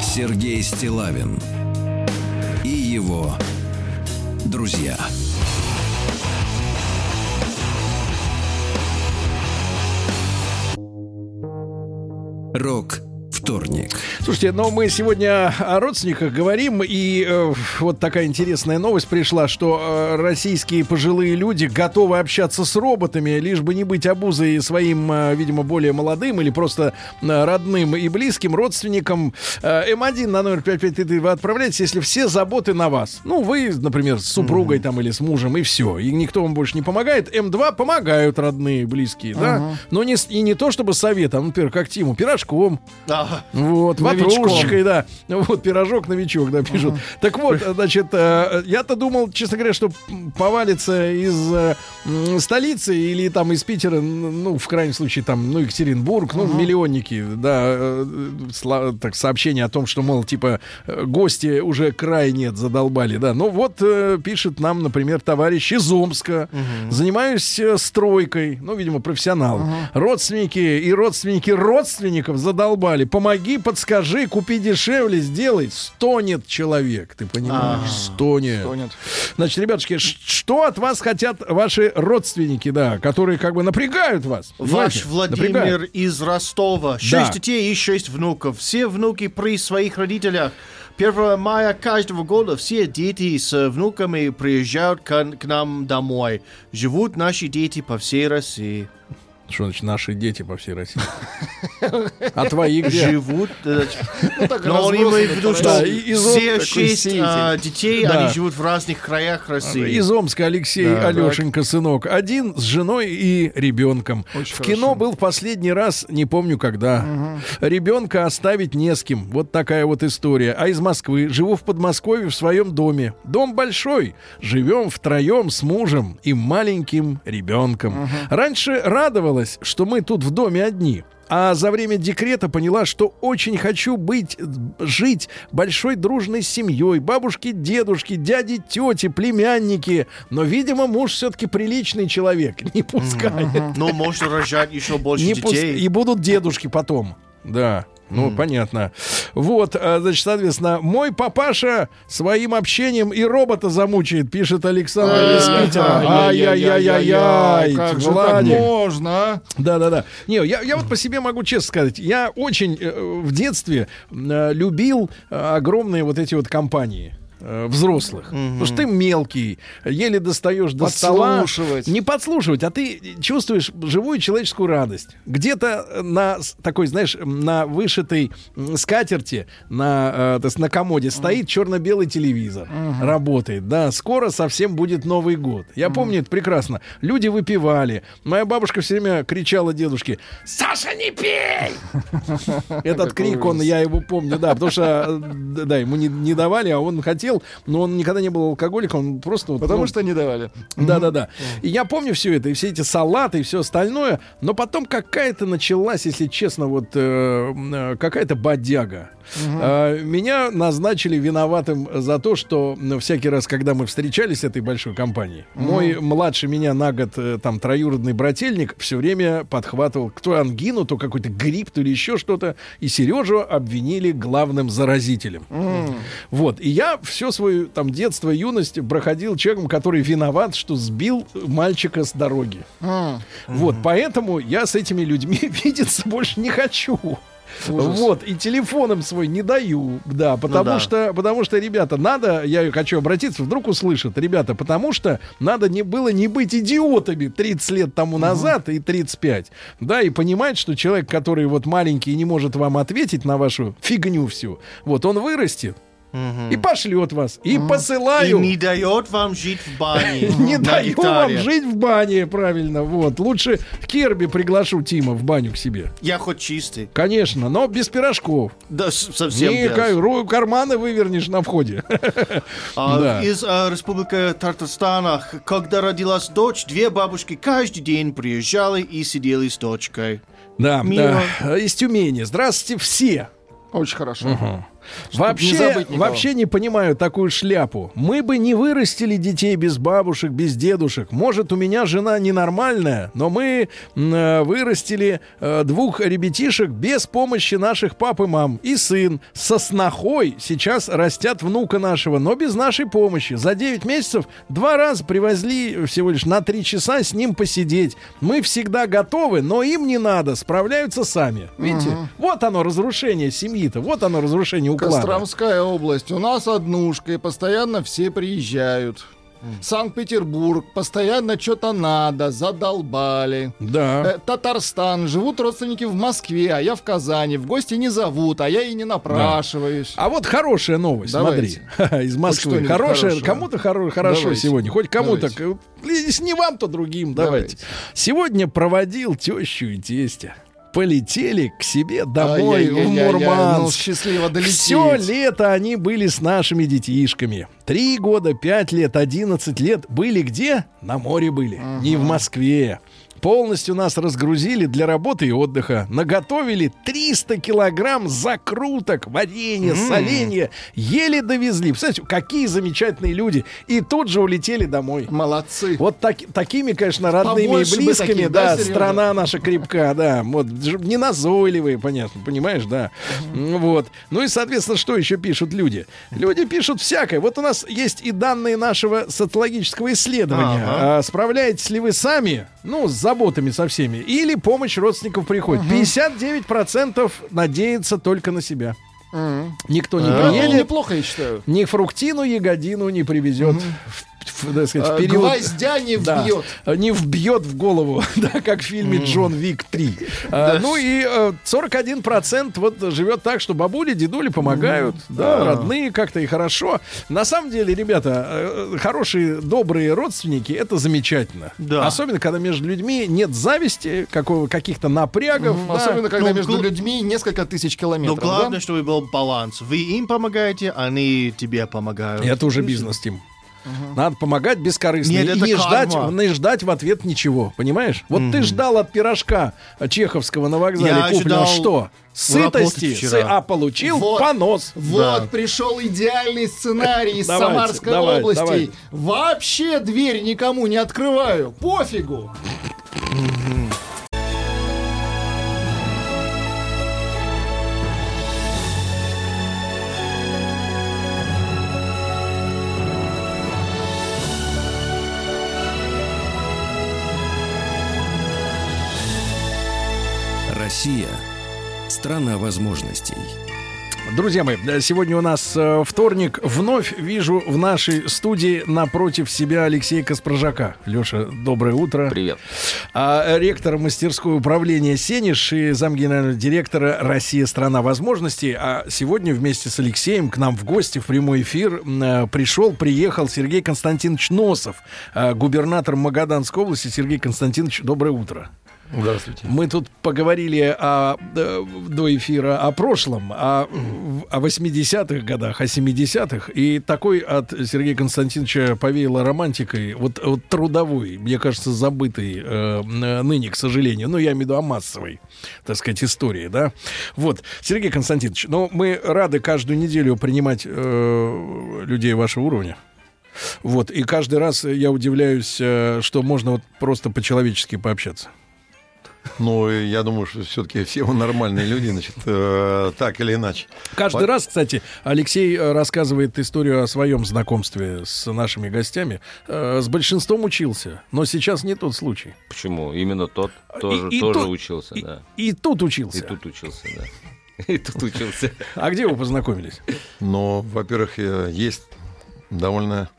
Сергей Стилавин и его друзья. Рок вторник. Слушайте, но мы сегодня о родственниках говорим, и э, вот такая интересная новость пришла, что э, российские пожилые люди готовы общаться с роботами, лишь бы не быть обузой своим, э, видимо, более молодым или просто э, родным и близким родственникам. Э, М1 на номер 5533 вы отправляете, если все заботы на вас. Ну, вы, например, с супругой там или с мужем, и все. И никто вам больше не помогает. М2 помогают родные, близкие, да? Но не, и не то чтобы советом, например, как Тиму, пирожком, Ага. вот, Новичком. ватрушечкой, да. Вот, пирожок новичок, да, пишут. Так вот, значит, э, я-то думал, честно говоря, что повалится из э, столицы или там из Питера, ну, в крайнем случае, там, ну, Екатеринбург, ну, миллионники, да, э, так, сообщение о том, что, мол, типа, гости уже край нет, задолбали, да. Ну, вот пишет нам, например, товарищ из Омска. Занимаюсь э, стройкой, ну, видимо, профессионал. Родственники и родственники родственников задолбали. Помоги, подскажи, купи дешевле, сделай. Стонет человек, ты понимаешь? Стонет. Стонет. Значит, ребятушки, что от вас хотят ваши родственники, да, которые как бы напрягают вас? Ваш Понимаете? Владимир Напрягают. из Ростова. Шесть Да. детей и шесть внуков. Все внуки при своих родителях. 1 мая каждого года все дети с внуками приезжают к, к нам домой. Живут наши дети по всей России. Что значит наши дети по всей России? А твои где? Живут. э, так Но он имеет в виду, что все шесть а, детей, Да. они живут в разных краях России. Из Омска Алексей Алешенька, сынок. Один с женой и ребенком. В кино был в последний раз, не помню когда. Ребенка оставить не с кем. Вот такая вот история. А из Москвы. Живу в Подмосковье в своем доме. Дом большой. Живем втроем с мужем и маленьким ребенком. Раньше радовалась, что мы тут в доме одни. А за время декрета поняла, что очень хочу быть, жить большой дружной семьей. Бабушки, дедушки, дяди, тети, племянники. Но, видимо, муж все-таки приличный человек. Не пускает. Но можно рожать еще больше детей. И будут дедушки потом. Да. Ну, понятно. Вот, а, значит, соответственно, мой папаша своим общением и робота замучает, пишет Александр из Питера. Ай-яй-яй-яй-яй. Как же так можно? Да-да-да. Не, я, я вот по себе могу честно сказать, я очень э, в детстве э, любил э, огромные вот эти вот компании э, взрослых. Потому что ты мелкий, еле достаешь до стола. Подслушивать. Не подслушивать, а ты чувствуешь живую человеческую радость. Где-то на такой, знаешь, на вышитой скатерти, на, э, то есть на комоде стоит черно-белый телевизор. Работает, да. Скоро совсем будет Новый год. Я помню это прекрасно. Люди выпивали. Моя бабушка все время кричала дедушке, Саша, не пей! Этот крик, он, я его помню, да, потому что, э, да, ему не давали, а он хотел, но он никогда не был алкоголиком, он просто... вот, Потому ну, что не давали. да-да-да. И я помню все это, и все эти салаты, и все остальное. Но потом какая-то началась, если честно, вот э, э, какая-то бодяга. Э, меня назначили виноватым за то, что ну, всякий раз, когда мы встречались с этой большой компанией, мой младший меня на год э, там троюродный брательник все время подхватывал кто ангину, то какой-то грипп, то или еще что-то. И Сережу обвинили главным заразителем. Вот. И я все свое там детство, юность проходил человеком, который виноват, что сбил мальчика с дороги. Вот. Поэтому я с этими людьми видеться больше не хочу. Ужас. Вот, и телефоном свой не даю, да, потому да. что, потому что, ребята, надо, я хочу обратиться, вдруг услышат, ребята, потому что надо не было не быть идиотами 30 лет тому назад и 35, да, и понимать, что человек, который вот маленький и не может вам ответить на вашу фигню всю, вот он вырастет и пошлет вас, и И посылаю. не дает вам жить в бане. Не даю вам жить в бане, правильно, вот. Лучше Керби приглашу Тима в баню к себе. Я хоть чистый. Конечно, но без пирожков. Да, совсем Не, без. карманы вывернешь на входе. А. Из а, Республики Татарстана, когда родилась дочь, две бабушки каждый день приезжали и сидели с дочкой. Да, да. Из Тюмени. Здравствуйте все. Очень хорошо. Вообще, вообще не понимаю такую шляпу. Мы бы не вырастили детей без бабушек, без дедушек. Может, у меня жена ненормальная, но мы э, вырастили э, двух ребятишек без помощи наших пап и мам. И сын со снохой сейчас растят внука нашего, но без нашей помощи. За 9 месяцев два раза привозли всего лишь на 3 часа с ним посидеть. Мы всегда готовы, но им не надо, справляются сами. Видите? Вот оно разрушение семьи-то, вот оно разрушение уклада. Костромская область. У нас однушка, и постоянно все приезжают. Санкт-Петербург, постоянно что-то надо, задолбали. Да. Э, Татарстан, живут родственники в Москве, а я в Казани. В гости не зовут, а я и не напрашиваюсь. А вот хорошая новость, Давайте. смотри, из Москвы. Хорошая, кому-то хоро- хорошо Давайте. сегодня, хоть кому-то. Если не вам, то другим. Давайте. Давайте. Сегодня проводил тещу и тестя. Полетели к себе домой в Ай-яй-яй-яй-яй, Мурманск. Ну, счастливо долететь. Все лето они были с нашими детишками. Три года, пять лет, одиннадцать лет. Были где? На море были. Не в Москве. Полностью нас разгрузили для работы и отдыха. Наготовили 300 килограмм закруток, варенья, соленья. Еле довезли. Представляете, какие замечательные люди. И тут же улетели домой. Молодцы. Вот так- такими, конечно, родными Побольше и близкими, таких, да, да, страна наша крепка, да, вот, не назойливые, понятно, понимаешь, да, вот. Ну и, соответственно, что еще пишут люди? Люди пишут всякое. Вот у нас есть и данные нашего социологического исследования. Ага. А справляетесь ли вы сами, ну, с заботами со всеми, или помощь родственников приходит? 59% надеется только на себя. Никто не Ну, приедет, неплохо, я считаю. ни фруктину, ягодину не привезет. В- так сказать, А, в период- Гвоздя не Да. вбьет. Не вбьет в голову, да, как в фильме Джон Вик 3. А, ну и э, 41% вот живет так, что бабули, дедули помогают, да, родные как-то и хорошо. На самом деле, ребята, э, хорошие, добрые родственники, это замечательно. Да. Особенно, когда между людьми нет зависти, какого, каких-то напрягов. Да. Особенно, когда Ну, между гл- людьми несколько тысяч Но километров. главное, да? чтобы был баланс. Вы им помогаете, они тебе помогают. Это уже бизнес, Тим. Надо помогать бескорыстно. Нет, и не ждать, не ждать в ответ ничего. Понимаешь? Вот ты ждал от пирожка Чеховского на вокзале Я купленного ожидал что? Сытости, сы- а получил Вот. понос. Вот Да. пришел идеальный сценарий из Давайте, Самарской давай, области. давай. Вообще дверь никому не открываю. Пофигу. Россия – страна возможностей. Друзья мои, сегодня у нас э, вторник. Вновь вижу в нашей студии напротив себя Алексея Каспрожака. Леша, доброе утро. Привет. А, ректор мастерской управления «Сенеж» и замгенерального директора «Россия – страна возможностей». А сегодня вместе с Алексеем к нам в гости в прямой эфир э, пришел, приехал Сергей Константинович Носов, э, губернатор Магаданской области. Сергей Константинович, доброе утро. Здравствуйте. Мы тут поговорили о, э, до эфира о прошлом, о, о 80-х годах, о 70-х. И такой от Сергея Константиновича повеяло романтикой, вот, вот трудовой, мне кажется, забытой э, ныне, к сожалению. Ну, я имею в виду о массовой, так сказать, истории, да. Вот, Сергей Константинович, ну, мы рады каждую неделю принимать э, людей вашего уровня. Вот, и каждый раз я удивляюсь, э, что можно вот просто по-человечески пообщаться. Ну, и я думаю, что все-таки все мы нормальные люди, значит, э, так или иначе. Каждый По- раз, кстати, Алексей э, рассказывает историю о своем знакомстве с нашими гостями. Э, С большинством учился, но сейчас не тот случай. Почему? Именно тот тоже, и тоже тут- учился, и- да. И тут учился. И тут учился, да. И тут учился. А где вы познакомились? Но, во-первых, э, есть довольно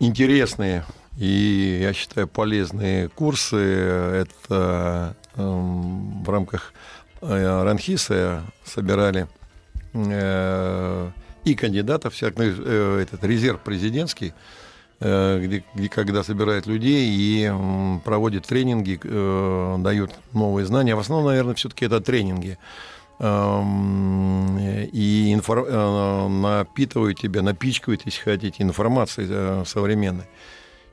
интересные и, я считаю, полезные курсы. Это эм, в рамках э, Ранхиса собирали э, и кандидатов, всяких, э, этот резерв президентский, где, где когда собирают людей и проводят тренинги, дают новые знания. В основном, наверное, все-таки это тренинги. Эм, и инфор- напитывают тебя, напичкают, если хотите, информацией современной,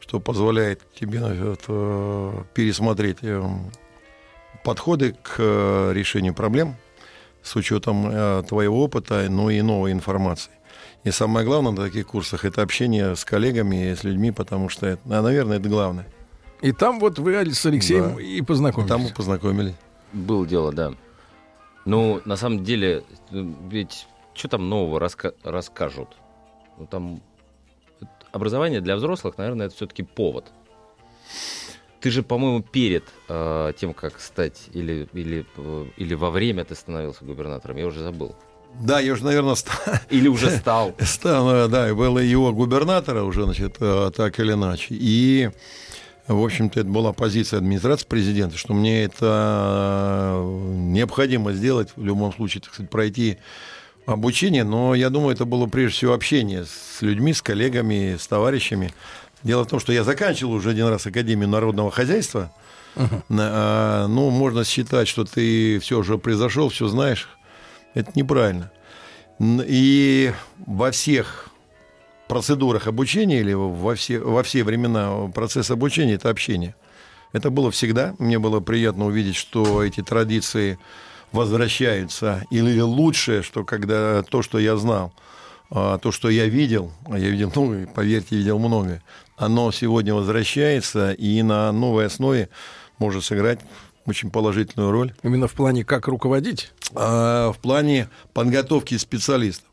что позволяет тебе э, э, пересмотреть э, подходы к э, решению проблем с учетом твоего опыта, но и новой информации. И самое главное на таких курсах это общение с коллегами, с людьми, потому что, это, а, наверное, это главное. И там вот вы с Алексеем Да. и познакомились. Там мы познакомились. Было дело, да. Ну, на самом деле, ведь что там нового раска- расскажут? Ну, там это образование для взрослых, наверное, это все-таки повод. Ты же, по-моему, перед э, тем, как стать, или, или, э, или во время ты становился губернатором, я уже забыл. Да, я уже, наверное, стал. Или уже стал. Стал, э, да, и был и его губернатора уже, значит, э, так или иначе. И, в общем-то, это была позиция администрации президента, что мне это необходимо сделать, в любом случае, так сказать, пройти обучение, но я думаю, это было прежде всего общение с людьми, с коллегами, с товарищами. Дело в том, что я заканчивал уже один раз Академию народного хозяйства. На- а, Ну, можно считать, что ты все уже произошел, все знаешь. Это неправильно. И во всех процедурах обучения или во все, во все времена процесс обучения это общение. Это было всегда. Мне было приятно увидеть, что эти традиции возвращаются. Или лучше, что когда то, что я знал, а, то, что я видел, а я видел, ну, поверьте, видел многое, оно сегодня возвращается и на новой основе может сыграть очень положительную роль. Именно в плане как руководить? А, в плане подготовки специалистов.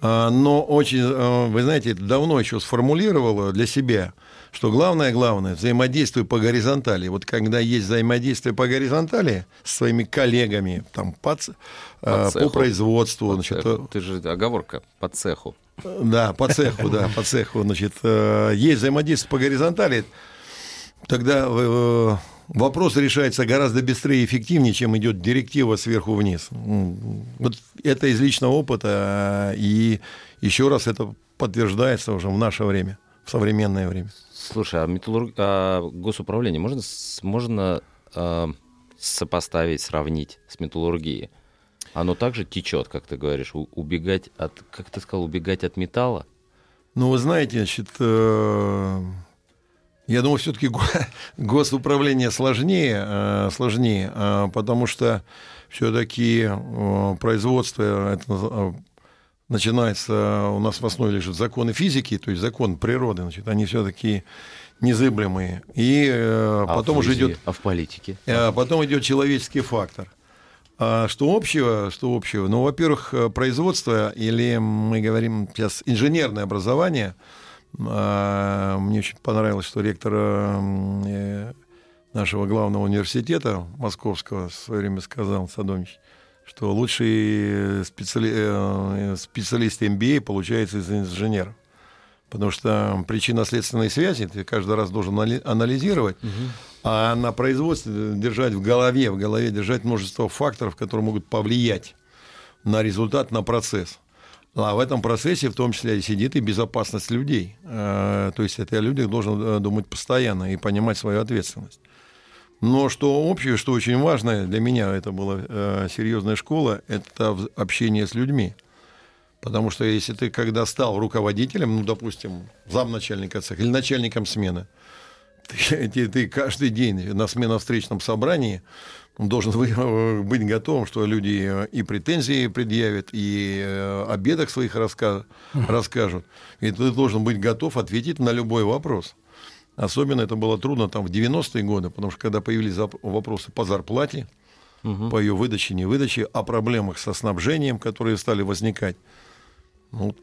А, Но очень, а, вы знаете, давно еще сформулировал для себя, что главное, главное, взаимодействие по горизонтали. Вот когда есть взаимодействие по горизонтали с своими коллегами там, по, а, по цеху. производству, По значит, цеху. Ты же оговорка по цеху. да, по цеху, да, по цеху, значит, э, есть взаимодействие по горизонтали, тогда э, вопрос решается гораздо быстрее и эффективнее, чем идет директива сверху вниз. Вот это из личного опыта, э, и еще раз это подтверждается уже в наше время, в современное время. Слушай, а, металлург... а госуправление можно, можно а, сопоставить, сравнить с металлургией? Оно также течет, как ты говоришь, убегать от, как ты сказал, убегать от металла? Ну, вы знаете, значит, э, я думаю, все-таки госуправление сложнее, э, сложнее, э, потому что все-таки производство это, э, начинается, у нас в основе лежат законы физики, то есть закон природы, значит, они все-таки незыблемые. И э, А потом уже идет А в политике? а потом идет человеческий фактор. А что общего? Что общего? Ну, во-первых, э, производство или мы говорим сейчас инженерное образование. А, Мне очень понравилось, что ректор э, нашего главного университета московского в свое время сказал Садович, что лучший специали... э, специалист MBA получается из инженеров. Потому что причинно-следственные связи ты каждый раз должен али- анализировать, а на производстве держать в голове, в голове держать множество факторов, которые могут повлиять на результат, на процесс. А в этом процессе в том числе и сидит и безопасность людей. Э, То есть это о людях должен э, думать постоянно и понимать свою ответственность. Но что общее, что очень важное для меня, это была э, серьезная школа, это общение с людьми. Потому что если ты когда стал руководителем, ну, допустим, замначальника цеха или начальником смены, ты, ты- ты каждый день на сменовстречном собрании должен э, быть готовым, что люди э, и претензии предъявят, и э, о бедах своих раска- расскажут. И ты должен быть готов ответить на любой вопрос. Особенно это было трудно там в 90-е годы, потому что когда появились вопросы по зарплате, по ее выдаче, не выдаче, о проблемах со снабжением, которые стали возникать. Ну,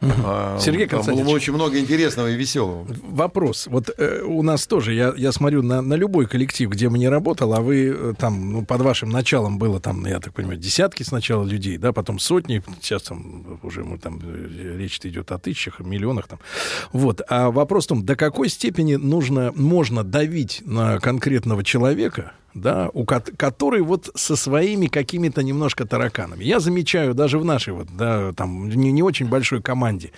А, Сергей там было Константинович. очень много интересного и веселого. Вопрос. Вот э, у нас тоже, я, я смотрю на, на любой коллектив, где мы не работал, а вы э, там, ну, под вашим началом было там, я так понимаю, десятки сначала людей, да, потом сотни, сейчас там уже мы там, э, речь идет о тысячах, миллионах там. Вот. А вопрос в том, до какой степени нужно, можно давить на конкретного человека, да, у ко- который вот со своими какими-то немножко тараканами. Я замечаю даже в нашей вот, да, там, не, не очень большой команде,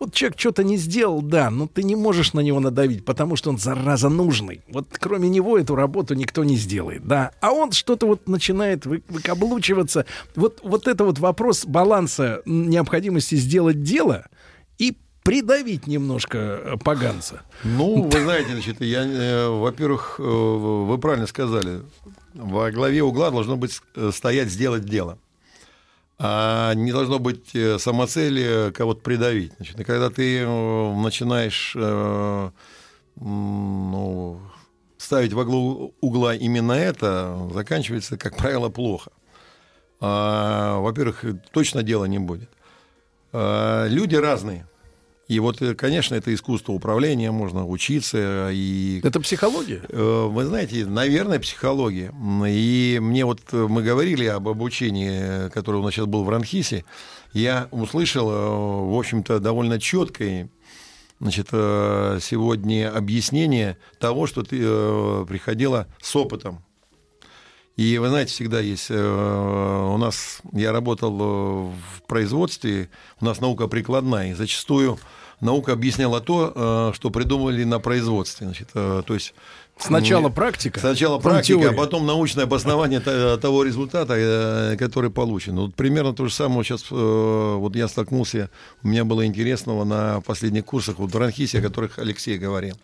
вот человек что-то не сделал, да, но ты не можешь на него надавить, потому что он, зараза, нужный. Вот кроме него эту работу никто не сделает, да. А он что-то вот начинает вы- выкаблучиваться. Вот, вот это вот вопрос баланса необходимости сделать дело придавить немножко э, поганца. Ну, вы знаете, значит, я, э, во-первых, э, вы правильно сказали, во главе угла должно быть э, стоять сделать дело. А не должно быть э, самоцели кого-то придавить. Значит, и когда ты начинаешь э, ну, ставить во главу угла именно это, заканчивается, как правило, плохо. А, во-первых, точно дела не будет. А, люди разные. И вот, э, конечно, это искусство управления, можно учиться. И, Это психология? э, вы знаете, наверное, психология. И мне вот, э, мы говорили об обучении, э, которое у нас сейчас было в Ранхисе, я услышал, э, в общем-то, довольно четкое значит, э, сегодня объяснение того, что ты э, приходила с опытом. И вы знаете, всегда есть э, у нас, я работал э, в производстве, у нас наука прикладная, и зачастую наука объясняла то, э, что придумали на производстве. Значит, э, то есть Сначала м, практика, Сначала практика, а теория. потом научное обоснование того результата, э, который получен. Вот примерно то же самое сейчас, вот я столкнулся, у меня было интересного на последних курсах в Ранхисе, о которых Алексей говорил.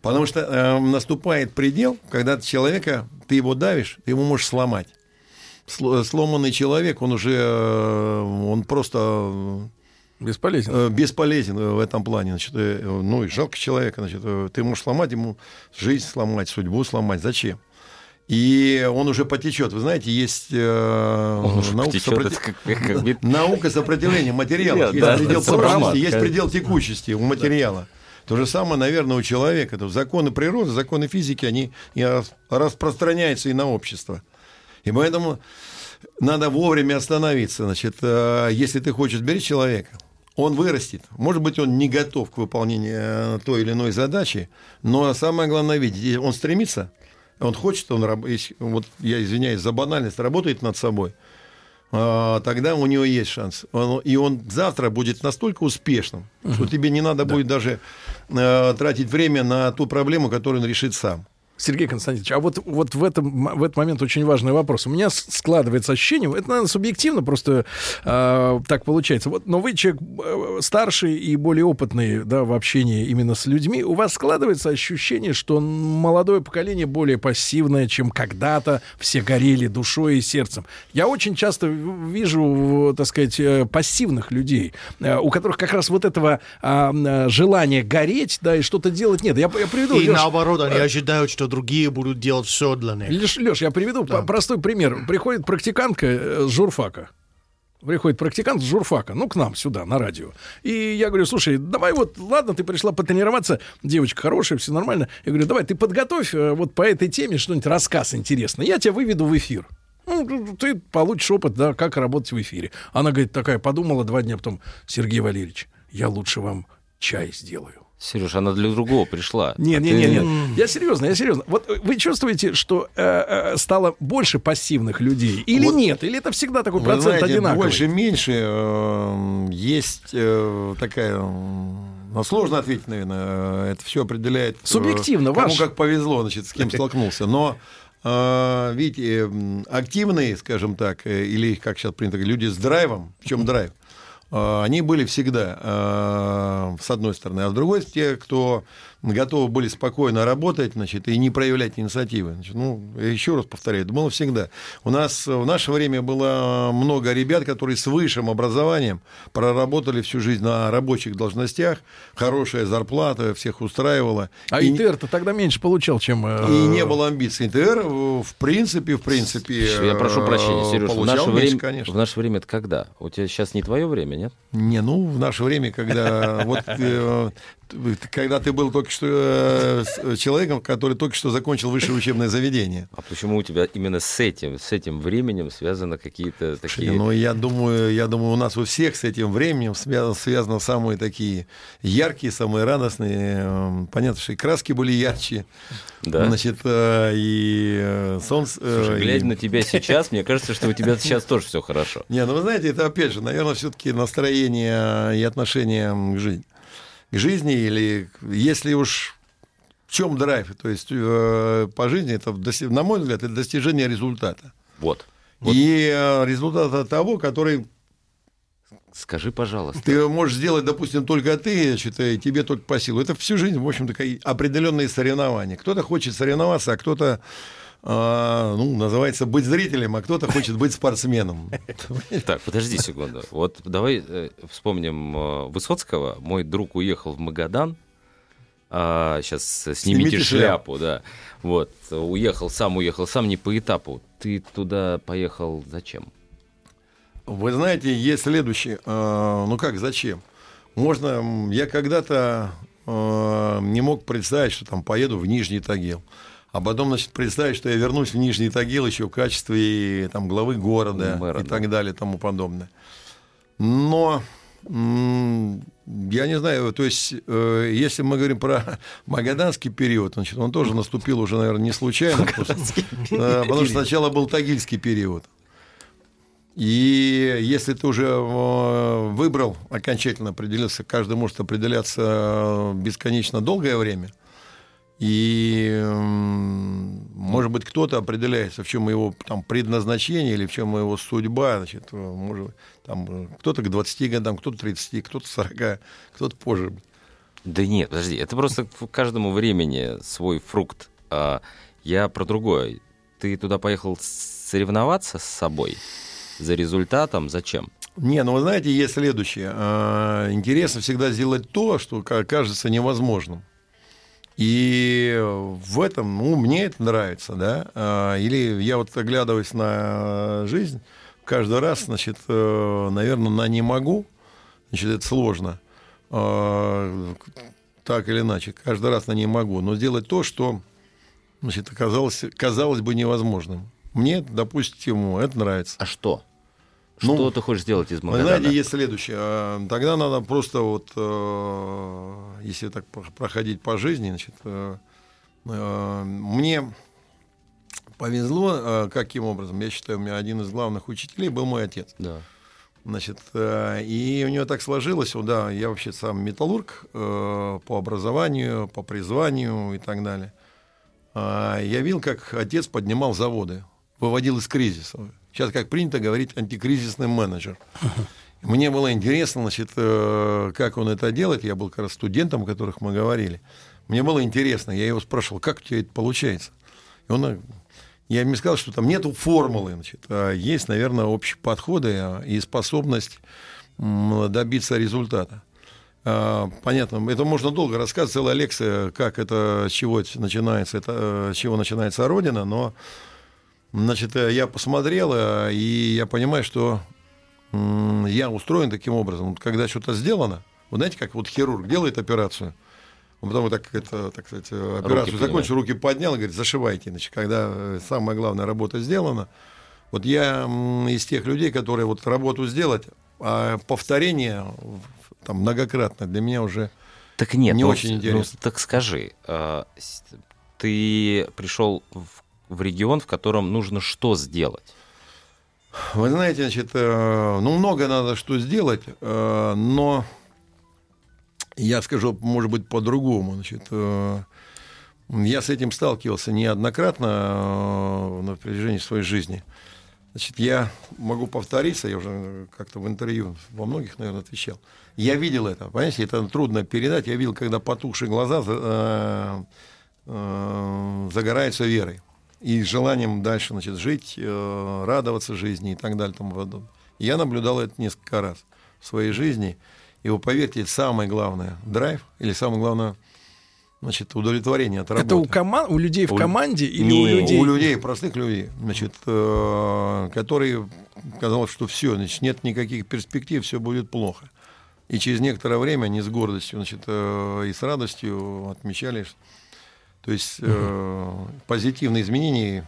Потому что э, наступает предел, когда человека, ты его давишь, ты его можешь сломать. Сло- Сломанный человек, он уже, он просто Бесполезен. э, бесполезен в этом плане. Значит, э, ну и жалко человека. Значит, э, ты можешь сломать ему жизнь сломать, судьбу сломать. Зачем? И он уже потечет. Вы знаете, есть э, наука, потечет, сопротив- это как- как вид- наука сопротивления материалов. Да, Есть предел это сопромат, прочности, есть предел текучести у материала. То же самое, наверное, у человека. То законы природы, законы физики, они распространяются и на общество. И поэтому надо вовремя остановиться. Значит, э, если ты хочешь беречь человека, он вырастет. Может быть, он не готов к выполнению э, той или иной задачи, но самое главное видеть, он стремится, он хочет, он вот я извиняюсь за банальность, работает над собой, а, тогда у него есть шанс. И он завтра будет настолько успешным, что тебе не надо будет даже э, тратить время на ту проблему, которую он решит сам. Сергей Константинович, а вот, вот в, этом, в этот момент очень важный вопрос. У меня складывается ощущение, это, наверное, субъективно просто э, так получается. Вот, но вы человек э, старший и более опытный да, в общении именно с людьми. У вас складывается ощущение, что молодое поколение более пассивное, чем когда-то все горели душой и сердцем. Я очень часто вижу, так сказать, э, пассивных людей, э, у которых как раз вот этого а, м, желания гореть, да, и что-то делать нет. Я, я приведу... И Лёш, наоборот, они э, ожидают, что другие будут делать все для них. Леш, Леш, я приведу по- простой пример. Приходит практикантка э, с журфака. Приходит практикант с журфака, ну, к нам сюда, на радио. И я говорю, слушай, давай вот, ладно, ты пришла потренироваться, девочка хорошая, все нормально. Я говорю, давай, ты подготовь э, вот по этой теме что-нибудь, рассказ интересный. Я тебя выведу в эфир. Ну, ты получишь опыт, да, как работать в эфире. Она, говорит, такая, подумала два дня потом, Сергей Валерьевич, я лучше вам чай сделаю. Сереж, она для другого пришла. Нет, А нет, ты- нет, нет. Я серьезно, я серьезно. Вот э, вы чувствуете, что э, э, стало больше пассивных людей? Или Вот. нет? Или это всегда такой Вы процент знаете, одинаковый? больше, меньше э, есть э, такая... м, Ну, сложно ответить, наверное. э, Это все определяет... э, Субъективно, Кому ваш. как повезло, значит, с кем столкнулся. Но э, видите, активные, скажем так, э, или, как сейчас принято говорить, люди с драйвом, в чем драйв, э, они были всегда, э, с одной стороны. А с другой, те, кто готовы были спокойно работать, значит, и не проявлять инициативы. Значит, ну, я еще раз повторяю, это было всегда. У нас в наше время было много ребят, которые с высшим образованием проработали всю жизнь на рабочих должностях, хорошая зарплата, всех устраивала. А и, ИТР-то тогда меньше получал, чем... э, и не было амбиций. ИТР, в в принципе, в принципе, Я прошу прощения, э, Сереж, в получал наше, меньше, время, конечно. в наше время это когда? У тебя сейчас не твое время, нет? Не, ну, в наше время, когда вот э, когда ты был только что э, с- человеком, который только что закончил высшее учебное заведение. А почему у тебя именно с этим, с этим временем связаны какие-то такие... Ну, я думаю, я думаю, у нас у всех с этим временем связано, связано самые такие яркие, самые радостные. э, Понятно, что и краски были ярче. Да. Значит, э, и э, солнце... э, Слушай, и- глядя на тебя сейчас, мне кажется, что у тебя сейчас тоже все хорошо. Не, ну вы знаете, это опять же, наверное, все-таки настроение и отношение к жизни. К жизни или если уж в чем драйв, то есть э, по жизни, это, на мой взгляд, это достижение результата. Вот. И э, результата того, который Скажи, пожалуйста. ты можешь сделать, допустим, только ты, и тебе только по силу. Это всю жизнь, в общем-то, определенные соревнования. Кто-то хочет соревноваться, а кто-то, э, ну, называется, быть зрителем, а кто-то хочет быть спортсменом. Так, подожди секунду. Вот давай э, вспомним э, Высоцкого. Мой друг уехал в Магадан. сейчас снимите, Снимите шляпу, да. Вот, уехал сам, уехал сам, не по этапу. Ты туда поехал зачем? Вы знаете, есть следующее. э, Ну как, зачем? Можно, я когда-то не мог представить, что там поеду в Нижний Тагил. А потом, значит, представить, что я вернусь в Нижний Тагил еще в качестве там, главы города Мэра, и так далее и тому подобное. Но я не знаю, то есть, э, если мы говорим про магаданский период, значит, он тоже наступил уже, наверное, не случайно, просто, э, потому что сначала был тагильский период. И если ты уже э, выбрал, окончательно определился, каждый может определяться э, бесконечно долгое время. И, может быть, кто-то определяется, в чем его там, предназначение или в чем его судьба. Значит, э, может, там, э, кто-то к 20 годам, кто-то 30, кто-то 40, кто-то позже. Да нет, подожди, это просто к каждому времени свой фрукт. А я про другое. Ты туда поехал соревноваться с собой? За результатом? Зачем? Не, ну вы знаете, есть следующее. Э, Интересно всегда сделать то, что ка- кажется невозможным. И в этом, ну, мне это нравится, да. А, Или я вот оглядываясь на жизнь, каждый раз, значит, наверное, на не могу, значит, это сложно. А, Так или иначе, каждый раз на не могу. Но сделать то, что, значит, оказалось, казалось бы невозможным. Мне, допустим, это нравится. А что? Ну, Что ты хочешь сделать из Вы Магадана? знаете, есть следующее. А, Тогда надо просто вот, э, если так про- проходить по жизни, значит, э, э, мне повезло, каким образом, я считаю, у меня один из главных учителей был мой отец. Да. Значит, и у него так сложилось, да, я вообще сам металлург по образованию, по призванию и так далее. А, Я видел, как отец поднимал заводы, выводил из кризиса. Сейчас, как принято говорить, антикризисный менеджер. Мне было интересно, значит, э, как он это делает. Я был как раз студентом, о которых мы говорили. Мне было интересно. Я его спрашивал, как у тебя это получается? И он, э, я ему сказал, что там нету формулы, значит, а есть, наверное, общие подходы э, и способность добиться результата. А, Понятно, это можно долго рассказывать, целая лекция, как это, с чего начинается, это, э, с чего начинается Родина, но Значит, э, я посмотрел, э, и я понимаю, что я устроен таким образом. Вот когда что-то сделано, вот знаете, как вот хирург делает операцию, он потом вот так, это, так сказать, э, операцию поднимает. закончил, руки поднял и говорит, зашивайте. Значит, когда самая главная работа сделана, вот я из тех людей, которые вот работу сделать, а повторение там многократно для меня уже Так нет, не ну, очень ну, интересно. так скажи, ты пришел в, в регион, в котором нужно что сделать? Вы знаете, значит, э, ну, много надо что сделать, э, но я скажу, может быть, по-другому. Значит, э, я с этим сталкивался неоднократно на протяжении своей жизни. Значит, я могу повториться, я уже как-то в интервью во многих, наверное, отвечал. Я видел это, понимаете, это трудно передать. Я видел, когда потухшие глаза загораются верой и желанием дальше значит, жить, э, радоваться жизни и так далее. Тому подобное. Я наблюдал это несколько раз в своей жизни. И вы поверьте, это самое главное драйв или самое главное значит, удовлетворение от работы. Это у, кома- у людей в У- команде или Не, у людей? У людей, простых людей, значит, э, которые казалось, что все, значит, нет никаких перспектив, все будет плохо. И через некоторое время они с гордостью, значит, э, и с радостью отмечали, что- то есть э, позитивные изменения.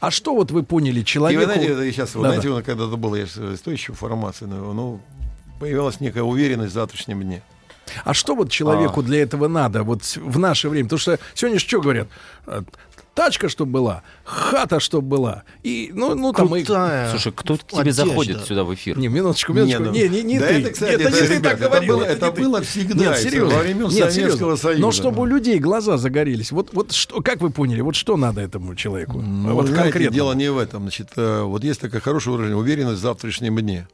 А что вот вы поняли И человеку? вы знаете, сейчас, вы знаете, вот когда это было, я же стоящую информацию, но, ну, появилась некая уверенность в завтрашнем дне. А что вот человеку А. для этого надо вот в наше время? Потому что сегодня что говорят? Тачка, чтобы была, хата, чтобы была. И, ну, ну там и... Слушай, кто к тебе заходит сюда в эфир? Не, минуточку, минуточку. Не, ну, Не, не, не да ты. это, кстати, Нет, это, не ты ребят, так это говорил, было- это не ты. было всегда, Нет, это серьезно. во времен Нет, Советского серьезно. Союза. Но чтобы у людей глаза загорелись. Вот, вот что, как вы поняли, вот что надо этому человеку? Ну, вот знаете, конкретно. дело не в этом. Значит, э, вот есть такое хорошее выражение уверенность в завтрашнем дне.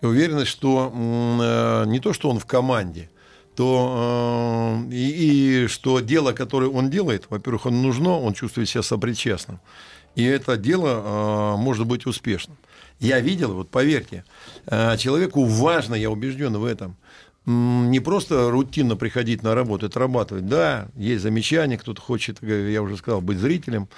И уверенность, что м, э, не то, что он в команде, то э, и, и что дело, которое он делает, во-первых, он нужно, он чувствует себя сопричастным. И это дело э, может быть успешным. Я видел, вот поверьте, э, человеку важно, я убежден в этом, не просто рутинно приходить на работу, отрабатывать. Да, есть замечания, кто-то хочет, э, я уже сказал, быть зрителем.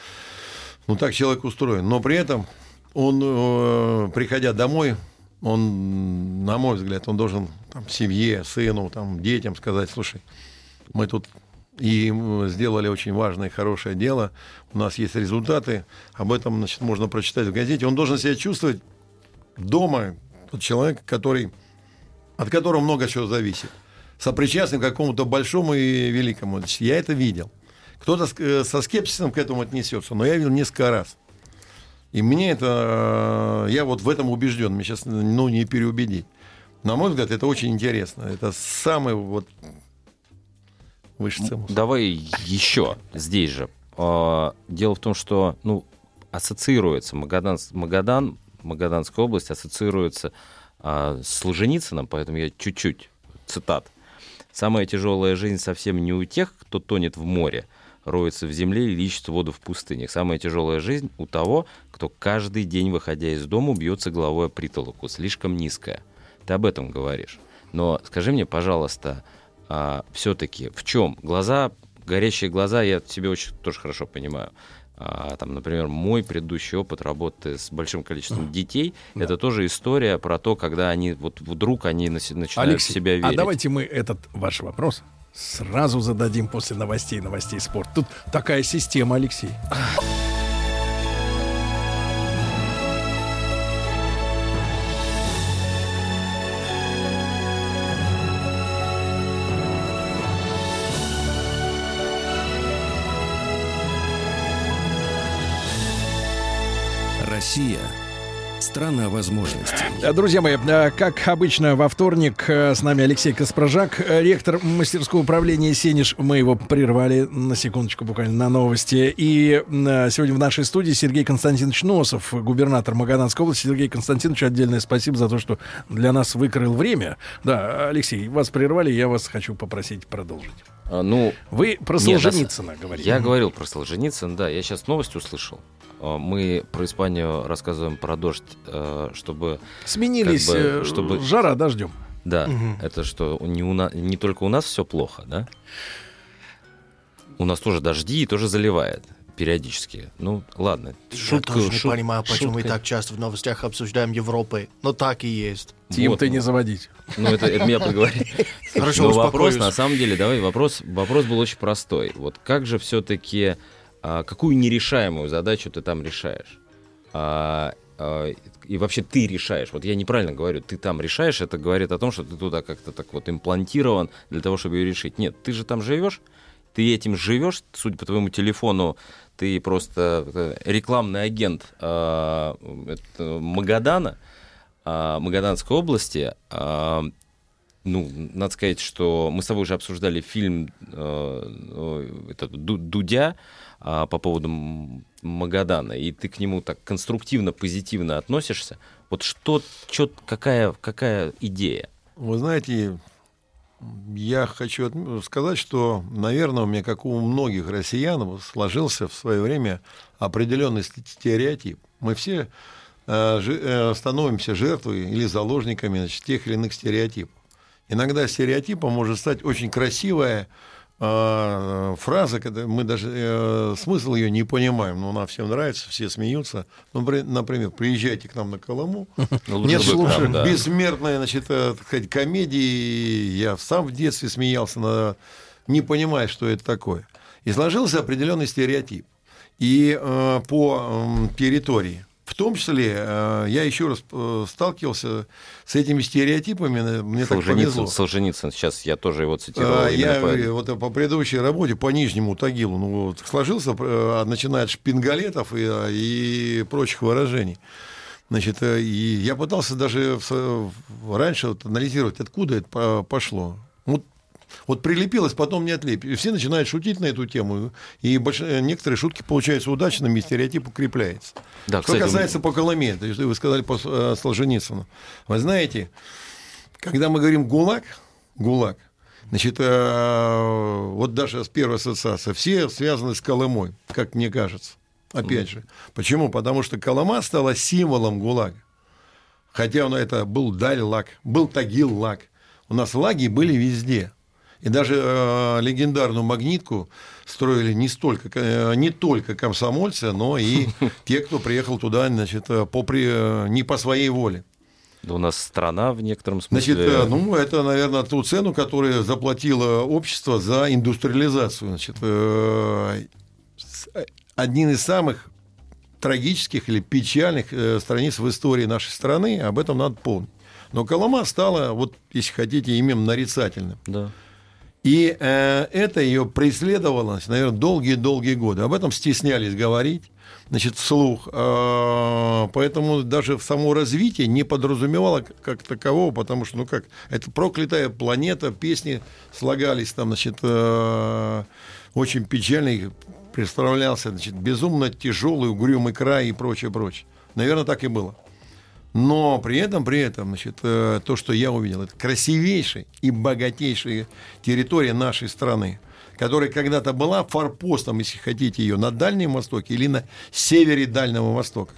Ну, так человек устроен. Но при этом он, э, приходя домой, он, на мой взгляд, он должен там, семье, сыну, там, детям сказать, слушай, мы тут и сделали очень важное и хорошее дело, у нас есть результаты, об этом значит, можно прочитать в газете. Он должен себя чувствовать дома, тот человек, который, от которого много чего зависит, сопричастным к какому-то большому и великому. Значит, я это видел. Кто-то э, со скепсисом к этому отнесется, но я видел несколько раз. И мне это, э, я вот в этом убежден, мне сейчас, ну, не переубедить. На мой взгляд, это очень интересно. Это самый вот высший цимус. Давай еще здесь же. А, Дело в том, что ну, ассоциируется Магадан, Магадан, Магаданская область ассоциируется а, с Солженицыным, поэтому я чуть-чуть цитат. Самая тяжелая жизнь совсем не у тех, кто тонет в море, роется в земле или ищет воду в пустынях. Самая тяжелая жизнь у того, кто каждый день, выходя из дома, бьется головой о притолоку, слишком низкая. Ты об этом говоришь. Но скажи мне, пожалуйста, все-таки в чем? Глаза, горящие глаза, я тебе очень тоже хорошо понимаю. А, там, например, мой предыдущий опыт работы с большим количеством детей, это тоже история про то, когда они вот вдруг они начинают Алексей, себя верить. а давайте мы этот ваш вопрос сразу зададим после новостей, новостей спорта. Тут такая система, Алексей. Страна возможностей. Э, Друзья мои, э, как обычно, во вторник э, с нами Алексей Каспражак, э, ректор мастерского управления «Сенеж». Мы его прервали на секундочку буквально на новости. И сегодня в нашей студии Сергей Константинович Носов, губернатор Магаданской области. Сергей Константинович, отдельное спасибо за то, что для нас выкроил время. Да, Алексей, вас прервали, я вас хочу попросить продолжить. А, ну, Вы про Солженицына говорили. Я говорил про Солженицына, да. Я сейчас новость услышал. А, Мы про Испанию рассказываем про дождь, чтобы... Сменились как бы, э, чтобы жара дождем. Да, Мгм. это что, не, у на- не только у нас все плохо, да? У нас тоже дожди и тоже заливает периодически. Ну, ладно. Шутка, Я тоже не шут- понимаю, почему мы шутка- так часто в новостях обсуждаем Европы. Но так и есть. Тим, Вот, ты не ну. заводить. Ну, это, это меня подговорили. Хорошо, Но вопрос, успокоюсь. на самом деле, давай, вопрос, вопрос был очень простой. Вот как же все-таки, какую нерешаемую задачу ты там решаешь? А, а, и вообще ты решаешь. Вот я неправильно говорю, ты там решаешь, это говорит о том, что ты туда как-то так вот имплантирован для того, чтобы ее решить. Нет, ты же там живешь, ты этим живешь, судя по твоему телефону, ты просто э, рекламный агент а, это Магадана, а, Магаданской области. А, ну, надо сказать, что мы с тобой уже обсуждали фильм э, э, этот, Ду- Дудя а, по поводу Магадана, и ты к нему так конструктивно, позитивно относишься, вот что, чё, какая, какая идея? Вы знаете, я хочу сказать, что, наверное, у меня, как у многих россиян, сложился в свое время определенный стереотип. Мы все э, э, становимся жертвой или заложниками значит, тех или иных стереотипов. Иногда стереотипом может стать очень красивая фраза, когда мы даже э, смысл ее не понимаем, но она всем нравится, все смеются. Ну, при- например, приезжайте к нам на Колыму. Лучше Нет, слушай, бессмертная, значит, э, так сказать, комедии. Я сам в детстве смеялся, на- не понимая, что это такое. И сложился определенный стереотип. И э, по м, территории. В том числе, э, я еще раз э, сталкивался с этими стереотипами. э, Мне так Солженицын, повезло. Солженицын, сейчас я тоже его цитировал. А, именно Я по- э, вот по предыдущей работе по Нижнему Тагилу ну, вот, сложился, э, начиная от шпингалетов и, э, и прочих выражений. Значит, э, и я пытался даже раньше вот анализировать, откуда это по- пошло. Вот, прилепилось, потом не отлепит. И все начинают шутить на эту тему. И больш- э, некоторые шутки получаются удачными, и стереотип укрепляется. Да, Что кстати, касается по Колыме, то есть вы сказали по э, Солженицыну. Вы знаете, когда мы говорим ГУЛАГ, ГУЛАГ, значит, э, вот даже с первой ассоциации, все связаны с Колымой, как мне кажется. Опять же. Почему? Потому что Колыма стала символом ГУЛАГа. Хотя он это был Даль-Лаг, был Тагил-Лаг. У нас лаги были везде. И даже э, легендарную магнитку строили не, столько, э, не только комсомольцы, но и те, кто приехал туда значит, э, по, при- э, не по своей воле. Да у нас страна в некотором смысле... Значит, э, ну, это, наверное, ту цену, которую заплатило общество за индустриализацию. Значит, э, один из самых трагических или печальных страниц в истории нашей страны, об этом надо помнить. Но Колома стала, вот, если хотите, именем нарицательным. Да. И э, это ее преследовало, наверное, долгие-долгие годы. Об этом стеснялись говорить, значит, вслух. Э, поэтому даже в само развитие не подразумевало как- как такового, потому что, ну как, это проклятая планета, песни слагались там, значит, э, очень печальный представлялся, значит, безумно тяжелый, угрюмый край и прочее, прочее. Наверное, так и было. Но при этом, при этом, значит, э, то, что я увидел, это красивейшая и богатейшая территория нашей страны, которая когда-то была форпостом, если хотите, ее на Дальнем Востоке или на севере Дальнего Востока.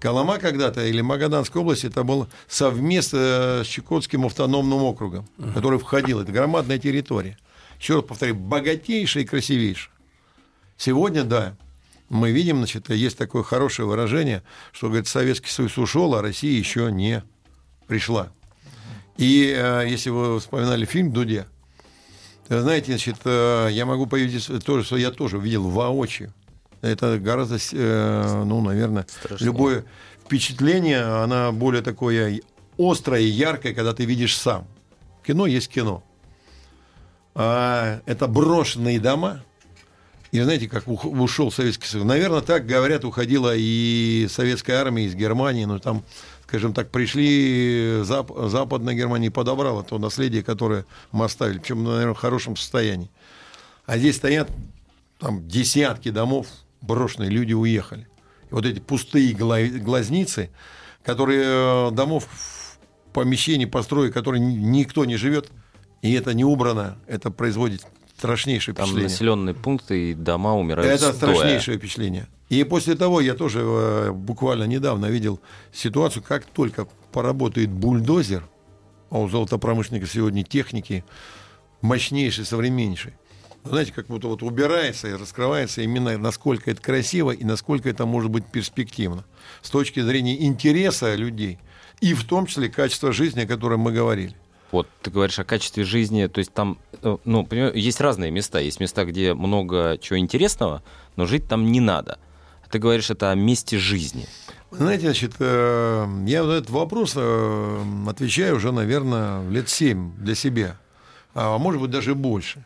Колома когда-то или Магаданская область, это был совместно э, с Чукотским автономным округом, который входил. Это громадная территория. Еще раз повторю, богатейшая и красивейшая. Сегодня, да, мы видим, значит, есть такое хорошее выражение, что, говорит, Советский Союз ушел, а Россия еще не пришла. И э, если вы вспоминали фильм «Дудя», то, знаете, значит, э, я могу появиться то, что я тоже видел воочию. Это гораздо, э, ну, наверное, Страшнее. любое впечатление, оно более такое острое и яркое, когда ты видишь сам. Кино есть кино. А, это брошенные дома, и знаете, как ушел Советский Союз? Наверное, так, говорят, уходила и советская армия из Германии. Но там, скажем так, пришли Зап- Западная Германия и подобрала то наследие, которое мы оставили. Причем, наверное, в хорошем состоянии. А здесь стоят там десятки домов брошенные, люди уехали. И вот эти пустые гла- глазницы, которые э, домов, помещений, построек, которые ни- никто не живет, и это не убрано, это производит страшнейшее Там впечатление. населенные пункты и дома умирают Это стоя. страшнейшее впечатление. И после того я тоже э, буквально недавно видел ситуацию, как только поработает бульдозер, а у золотопромышленника сегодня техники мощнейшей, современнейшей. Вы Знаете, как будто вот убирается и раскрывается именно насколько это красиво и насколько это может быть перспективно с точки зрения интереса людей и в том числе качества жизни, о котором мы говорили. Вот ты говоришь о качестве жизни, то есть там, э, ну, есть разные места. Есть места, где много чего интересного, но жить там не надо. А ты говоришь это о месте жизни. Знаете, значит, э, я вот этот вопрос э, отвечаю уже, наверное, лет семь для себя, а может быть даже больше.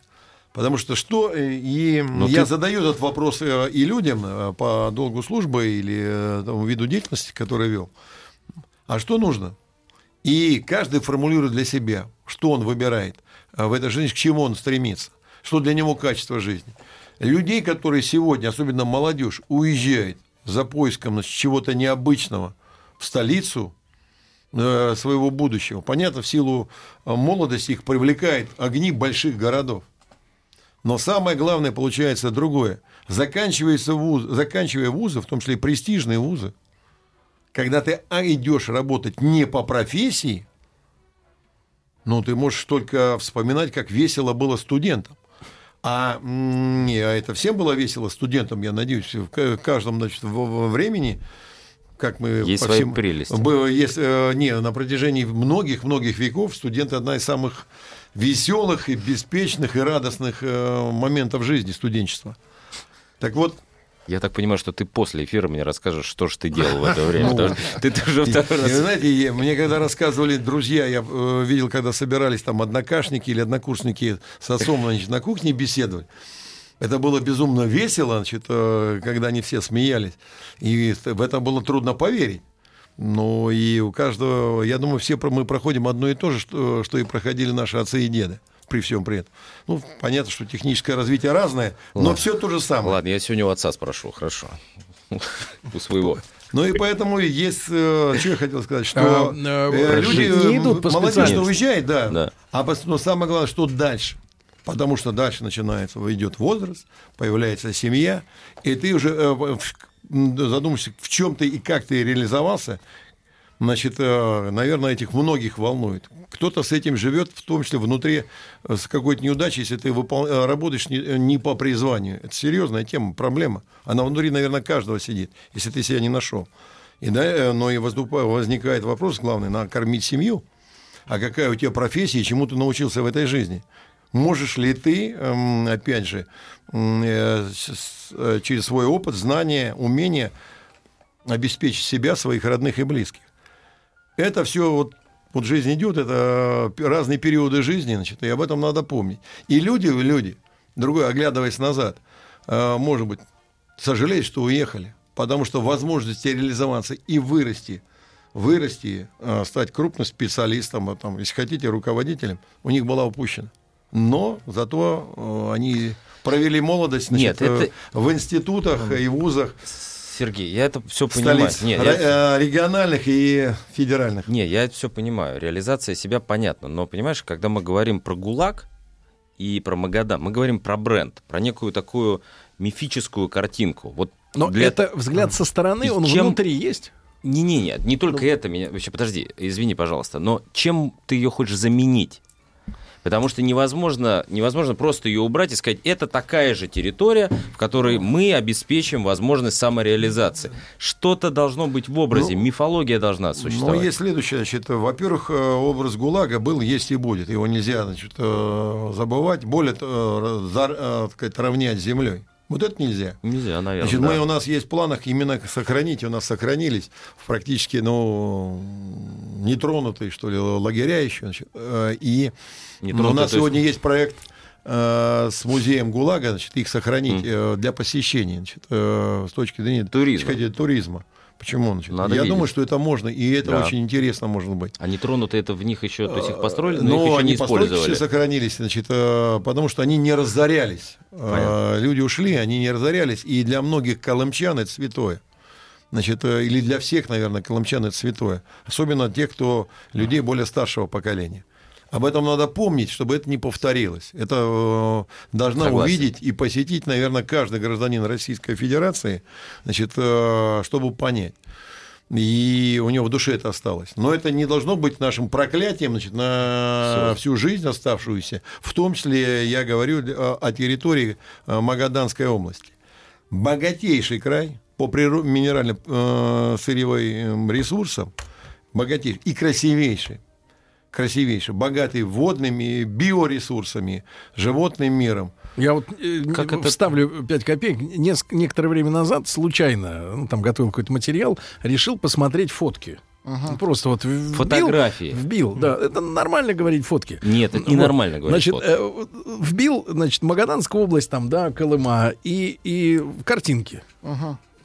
Потому что что, и Но я ты- задаю этот вопрос и людям по долгу службы или тому виду деятельности, который вел. А что нужно? И каждый формулирует для себя, что он выбирает э, в этой жизни, к чему он стремится, что для него качество жизни. людей, которые сегодня, особенно молодежь, уезжает за поиском чего-то необычного в столицу э, своего будущего. Понятно, в силу э, молодости их привлекает огни больших городов. Но самое главное получается другое. Заканчивается вуз, заканчивая вузы, в том числе и престижные вузы, когда ты а, идешь работать не по профессии, ну, ты можешь только вспоминать, как весело было студентам. А, не, а это всем было весело студентам, я надеюсь, в ка- каждом значит, во- времени, как мы Есть по свои всем- прелести. Было, есть, э, не, на протяжении многих-многих веков студенты одна из самых веселых и беспечных и радостных э, моментов жизни студенчества. Так вот, Я так понимаю, что ты после эфира мне расскажешь, что же ты делал в это время. потому что Ты уже второй раз... знаете, мне когда рассказывали друзья, я э, видел, когда собирались там однокашники или однокурсники с отцом значит, на кухне беседовать. Это было безумно весело, значит, э, когда они все смеялись. И в это было трудно поверить. Ну и у каждого, я думаю, все мы проходим одно и то же, что, что и проходили наши отцы и деды при всем при этом. Ну, понятно, что техническое развитие разное, но Ладно. все то же самое. Ладно, я сегодня у отца спрошу, хорошо. У своего. Ну и поэтому есть, э, что я хотел сказать, что А, э, э, люди, не идут по молодежь уезжает, да, Да. а но самое главное, что дальше. Потому что дальше начинается, идет возраст, появляется семья, и ты уже задумаешься, в чем ты и как ты реализовался, значит, э, наверное, этих многих волнует. Кто-то с этим живет, в том числе внутри э, с какой-то неудачей, если ты выпол- э, работаешь не, не по призванию. Это серьезная тема, проблема. Она внутри, наверное, каждого сидит, если ты себя не нашел. И, да, но и возникает вопрос главный, надо кормить семью. А какая у тебя профессия чему ты научился в этой жизни? Можешь ли ты, эм, опять же, через свой опыт, знания, умения обеспечить себя, своих родных и близких? Это все вот, вот жизнь идет, это разные периоды жизни, значит, и об этом надо помнить. И люди, люди, другой, оглядываясь назад, э, может быть, сожалеют, что уехали, потому что возможности реализоваться и вырасти, вырасти, э, стать крупным специалистом, а там, если хотите, руководителем, у них была упущена. Но зато э, они провели молодость значит, Нет, это- э, в институтах и вузах Сергей, я это все понимаю. ре- я- э, региональных и федеральных. Не, я это все понимаю. Реализация себя понятна. Но понимаешь, когда мы говорим про ГУЛАГ и про Магадан, мы говорим про бренд, про некую такую мифическую картинку. Вот Но для- это взгляд со стороны, И он чем- внутри есть. Не-не-не, не только это меня... Вообще, подожди, извини, пожалуйста, но чем ты ее хочешь заменить? Потому что невозможно, невозможно просто ее убрать и сказать, это такая же территория, в которой мы обеспечим возможность самореализации. Что-то должно быть в образе, Ну, мифология должна существовать. есть следующее. Значит, во-первых, э, образ ГУЛАГа был, есть и будет. Его нельзя значит, э, забывать. Более э, так сказать, равнять с землей. Вот это нельзя. Нельзя, наверное. Значит, да. мы, у нас есть в планах именно сохранить, у нас сохранились практически, ну, нетронутые, что ли, лагеря еще. значит, э, и ну, у нас есть- сегодня есть проект э, с музеем ГУЛАГа, значит, их сохранить э, для посещения, значит, с точки зрения Туризма. сказать, туризма. Почему? Значит, Надо я видеть. думаю, что это можно, и это Да. очень интересно может быть. А нетронутые это в них еще, то есть их построили, но, Но их еще они не использовали. все сохранились, значит, э, потому что они не разорялись. Э, Понятно. Люди ушли, они не разорялись, и для многих колымчан это святое. Значит, э, или для всех, наверное, колымчан это святое. Особенно тех, кто людей более старшего поколения. Об этом надо помнить, чтобы это не повторилось. Это э, должна Согласен. увидеть и посетить, наверное, каждый гражданин Российской Федерации, значит, э, чтобы понять. И у него в душе это осталось. Но это не должно быть нашим проклятием значит, на всю жизнь оставшуюся. В том числе я говорю о, территории э, Магаданской области. Богатейший край по приро- минеральным э, сырьевым ресурсам, богатейший и красивейший. Красивейший, богатый водными биоресурсами, животным миром. Я вот э, Как это- вставлю 5 копеек. Неск- некоторое время назад случайно, ну, там готовил какой-то материал, решил посмотреть фотки. Ну, Просто вот вбил, Фотографии. Вбил, да. Это нормально говорить фотки. Нет, это Вот. ненормально говорить Значит, фотки. э, вбил, значит, Магаданская область, там, да, Колыма, и, и картинки.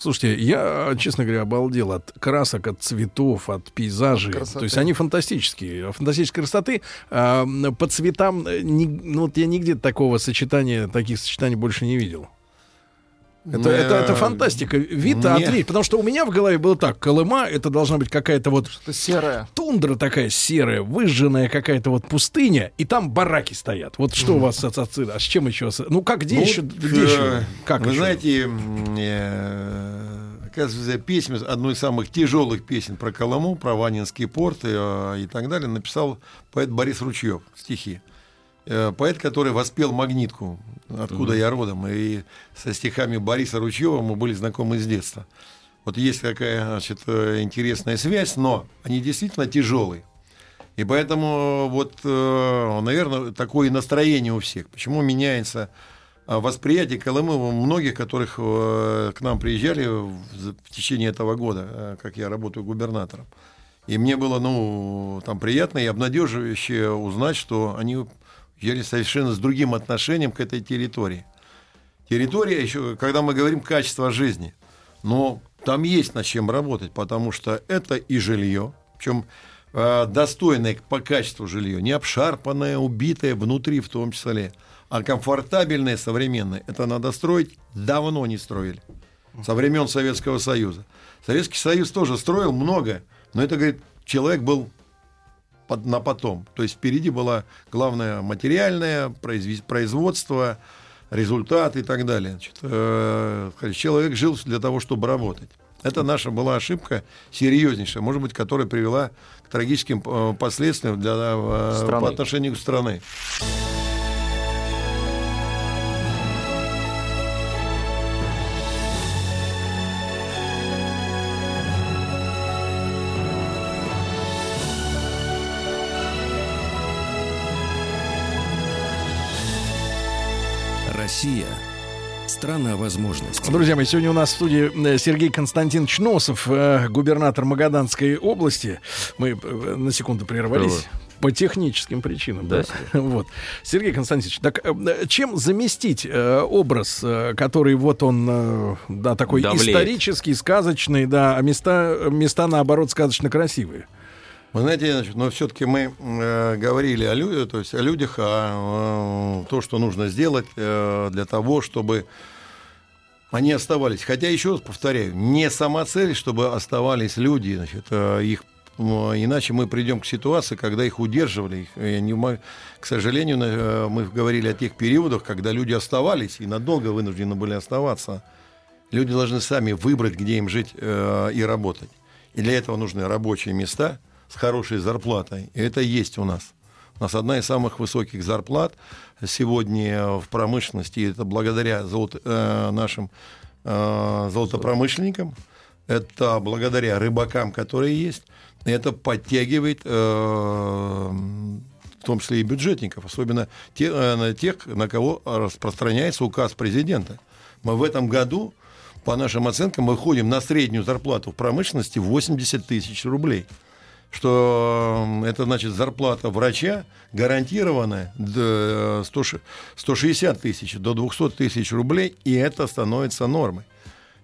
Слушайте, я, честно говоря, обалдел от красок, от цветов, от пейзажей. красоты. То есть они фантастические. Фантастической красоты. А, по цветам, э, ну, вот я нигде такого сочетания, таких сочетаний больше не видел. Это, это, это Э, фантастика. Вид не. отлить. Потому что у меня в голове было так. Колыма это должна быть какая-то вот Что серое. тундра такая серая, выжженная какая-то вот пустыня, и там бараки стоят. Вот что у вас ассоциирует? А с чем еще? Ну как, где Ну, еще? Где э, еще? Как Вы еще? знаете, э, оказывается, песня, одной из самых тяжелых песен про Колыму, про Ванинский порт э, и так далее, написал поэт Борис Ручьев стихи. Э, Поэт, который воспел «Магнитку», откуда я родом, и со стихами Бориса Ручьева мы были знакомы с детства. Вот есть какая значит, э, интересная связь, но они действительно тяжелые. И поэтому вот, наверное, такое настроение у всех. Почему меняется а, восприятие Колымы у многих, которых э, к нам приезжали в, течение этого года, э, как я работаю губернатором. И мне было, ну, там приятно и обнадеживающе узнать, что они уезжали совершенно с другим отношением к этой территории. Территория еще, когда мы говорим качество жизни, но там есть над чем работать, потому что это и жилье, причем э, достойное по качеству жилье, не обшарпанное, убитое внутри в том числе, а комфортабельное, современное. Это надо строить, давно не строили, со времен Советского Союза. Советский Союз тоже строил много, но это, говорит, человек был под- на потом. То есть впереди было главное материальное производство, результат и так далее. Значит, э, человек жил для того, чтобы работать. Это наша была ошибка серьезнейшая, может быть, которая привела к трагическим э, последствиям для, э, Страны. по отношению к стране. Возможностей. Друзья мои, сегодня у нас в студии э, Сергей Константинович Носов, э, губернатор Магаданской области. Мы э, на секунду прервались. По техническим причинам, да? Да, Сергей. Вот. Сергей Константинович, так чем заместить э, образ, который вот он, э, да, такой Давлеет. исторический, сказочный, да, а места, места наоборот сказочно красивые? Вы знаете, значит, но все-таки мы э, говорили о людях, то есть о людях, о э, то, что нужно сделать э, для того, чтобы они оставались. Хотя еще раз повторяю, не сама цель, чтобы оставались люди, значит, э, их Иначе мы придем к ситуации, когда их удерживали. Их, э, не к сожалению, э, мы говорили о тех периодах, когда люди оставались и надолго вынуждены были оставаться. Люди должны сами выбрать, где им жить и работать. И для этого нужны рабочие места с хорошей зарплатой. И это есть у нас. У нас одна из самых высоких зарплат сегодня в промышленности. И это благодаря золото- э, нашим э, золотопромышленникам. Это благодаря рыбакам, которые есть. Это подтягивает э, в том числе и бюджетников, особенно те- э, на тех, на кого распространяется указ президента. Мы в этом году, по нашим оценкам, мы ходим на среднюю зарплату в промышленности 80 тысяч рублей. Что э, это значит зарплата врача гарантированная до 100 160 тысяч до 200 тысяч рублей, и это становится нормой.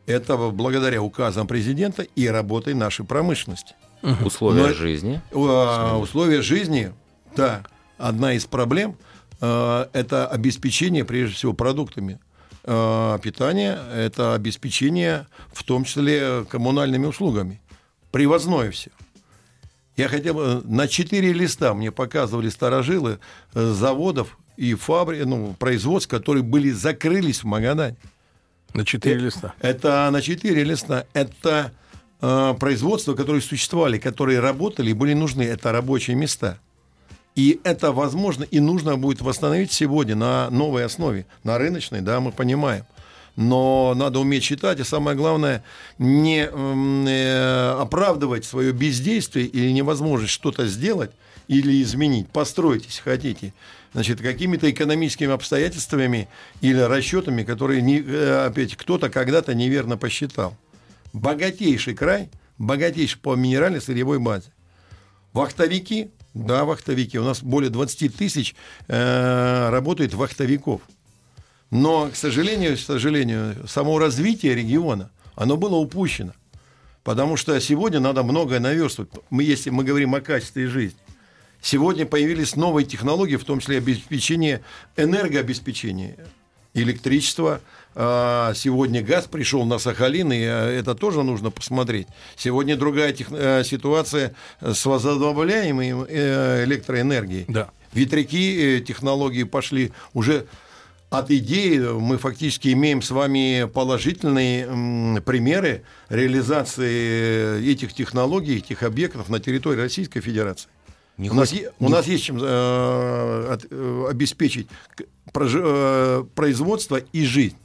Это благодаря указам президента и работой нашей промышленности. Условия Но- жизни. А, условия жизни, да, одна из проблем э, это обеспечение, прежде всего, продуктами э, питания, это обеспечение, в том числе, коммунальными услугами. Привозное все. Я хотел бы на четыре листа мне показывали старожилы э, заводов и фабрик, ну, производств, которые были закрылись в Магадане. На четыре листа. Это на четыре листа. Это э, производства, которые существовали, которые работали и были нужны. Это рабочие места. И это возможно и нужно будет восстановить сегодня на новой основе, на рыночной, да, мы понимаем. Но надо уметь читать, и самое главное, не э, оправдывать свое бездействие или невозможность что-то сделать или изменить, построить, если хотите, значит, какими-то экономическими обстоятельствами или расчетами, которые, не, э, опять, кто-то когда-то неверно посчитал. Богатейший край, богатейший по минеральной сырьевой базе. Вахтовики, да, вахтовики. У нас более 20 тысяч э, работает вахтовиков. Но, к сожалению, к сожалению, само развитие региона, оно было упущено. Потому что сегодня надо многое наверстывать, мы, если мы говорим о качестве жизни. Сегодня появились новые технологии, в том числе обеспечение, энергообеспечение. электричество, а, сегодня газ пришел на Сахалин, и а, это тоже нужно посмотреть. Сегодня другая тех- э, ситуация с возобновляемой э, электроэнергией. Да. Ветряки, э, технологии пошли уже от идеи. Мы фактически имеем с вами положительные примеры реализации этих технологий, этих объектов на территории Российской Федерации. Не у, нас, хочет- е- у нас есть чем э, от- э, обеспечить прожи- э, производство и жизнь,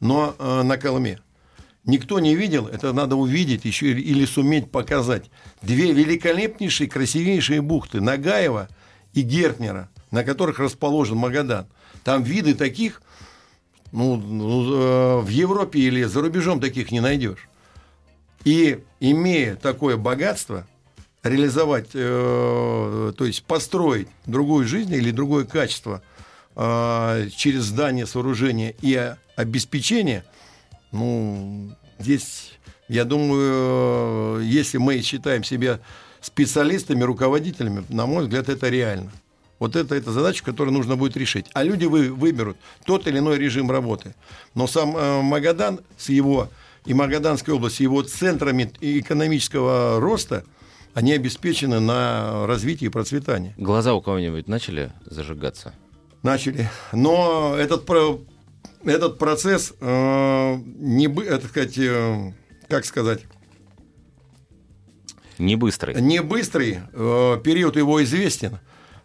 но э, на Колыме. Никто не видел, это надо увидеть еще или, или суметь показать. Две великолепнейшие, красивейшие бухты Нагаева и Гертнера, на которых расположен Магадан. Там виды таких, ну, ну, э, в Европе или за рубежом таких не найдешь. И имея такое богатство, реализовать, э, то есть построить другую жизнь или другое качество э, через здание, сооружение и обеспечение, ну, здесь, я думаю, если мы считаем себя специалистами, руководителями, на мой взгляд, это реально. Вот это, это задача, которую нужно будет решить. А люди вы, выберут тот или иной режим работы. Но сам э, Магадан с его и Магаданская область его центрами экономического роста, они обеспечены на развитие и процветание. Глаза у кого-нибудь начали зажигаться? Начали. Но этот, про- этот процесс э, не это сказать, э, как сказать, Не быстрый. не быстрый, э, период его известен,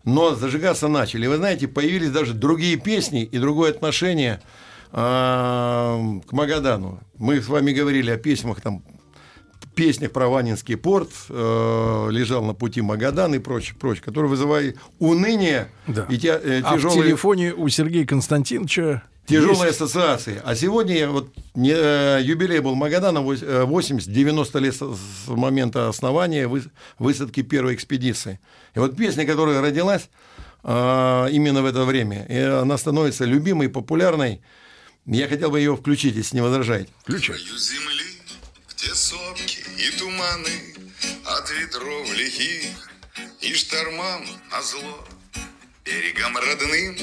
но зажигаться начали. Вы знаете, появились даже другие песни и другое отношение э, к Магадану. Мы с вами говорили о письмах там песнях про Ванинский порт, э, лежал на пути Магадан и прочее, прочее, которые вызывают уныние Да. и те, э, А в тяжелые, телефоне у Сергея Константиновича тяжелые есть- ассоциации. А сегодня вот не, э, юбилей был Магадана 80-90 лет с момента основания выс- высадки первой экспедиции. И вот песня, которая родилась э, именно в это время, и она становится любимой, популярной. Я хотел бы ее включить, если не возражаете. Включай. земли, где сопки и туманы от ветров лихих и штормам назло. Берегом родным,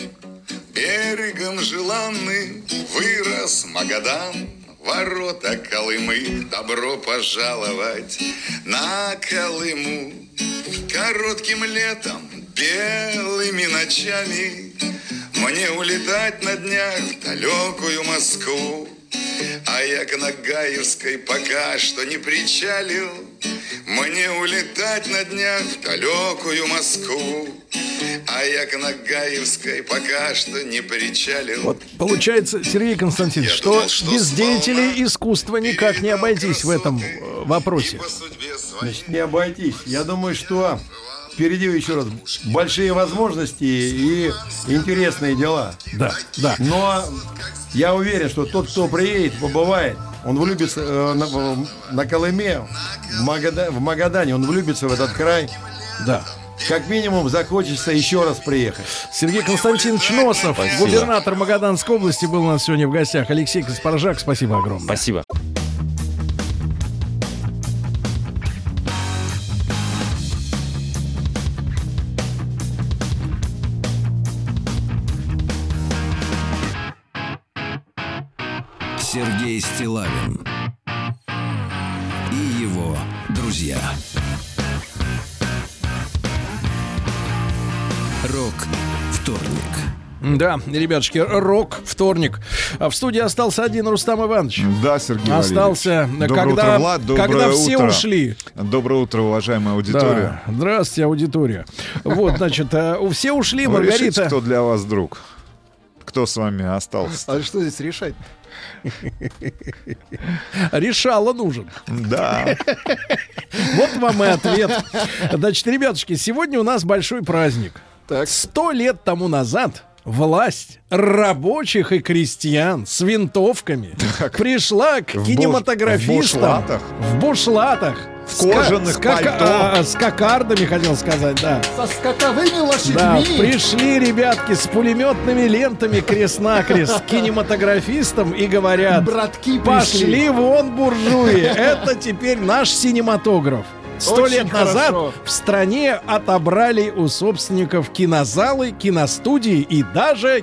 берегом желанным вырос Магадан, ворота Колымы. Добро пожаловать на Колыму. Коротким летом, белыми ночами Мне улетать на днях в далекую Москву. А я к Нагаевской пока что не причалил. Мне улетать на днях в далекую Москву. А я к Нагаевской пока что не причалил. Вот получается, Сергей Константинович, что без деятелей искусства никак не обойтись в этом э, вопросе. Значит, не обойтись. Я думаю, что впереди еще раз большие возможности и интересные дела. Да, да. Но я уверен, что тот, кто приедет, побывает, он влюбится э, на, на Колыме, в, Магада- в Магадане, он влюбится в этот край. Да. Как минимум захочется еще раз приехать. Сергей Константинович Носов, Спасибо. губернатор Магаданской области, был у нас сегодня в гостях. Алексей Каспаржак, спасибо огромное. Спасибо. Стилавин и его друзья. Рок вторник. Да, ребятушки, рок, вторник. А в студии остался один Рустам Иванович. Да, Сергей Остался, Валерьевич. Доброе когда, утро, Влад. Доброе когда все утро. ушли. Доброе утро, уважаемая аудитория. Да. Здравствуйте, аудитория. Вот, значит, э, у все ушли, Вы решите, Маргарита. кто для вас друг? Кто с вами остался? А что здесь решать? Решала нужен. Да. Вот вам и ответ. Значит, ребятушки, сегодня у нас большой праздник. Сто лет тому назад власть рабочих и крестьян с винтовками пришла к В буш- кинематографистам в бушлатах? в бушлатах. В кожаных с ка- пальто? а, с кокардами, хотел сказать, да. Со скаковыми лошадьми. Да, пришли ребятки с пулеметными лентами крест-накрест к кинематографистам и говорят, Братки пошли вон, буржуи, это теперь наш синематограф. Сто лет назад хорошо. в стране отобрали у собственников кинозалы, киностудии и даже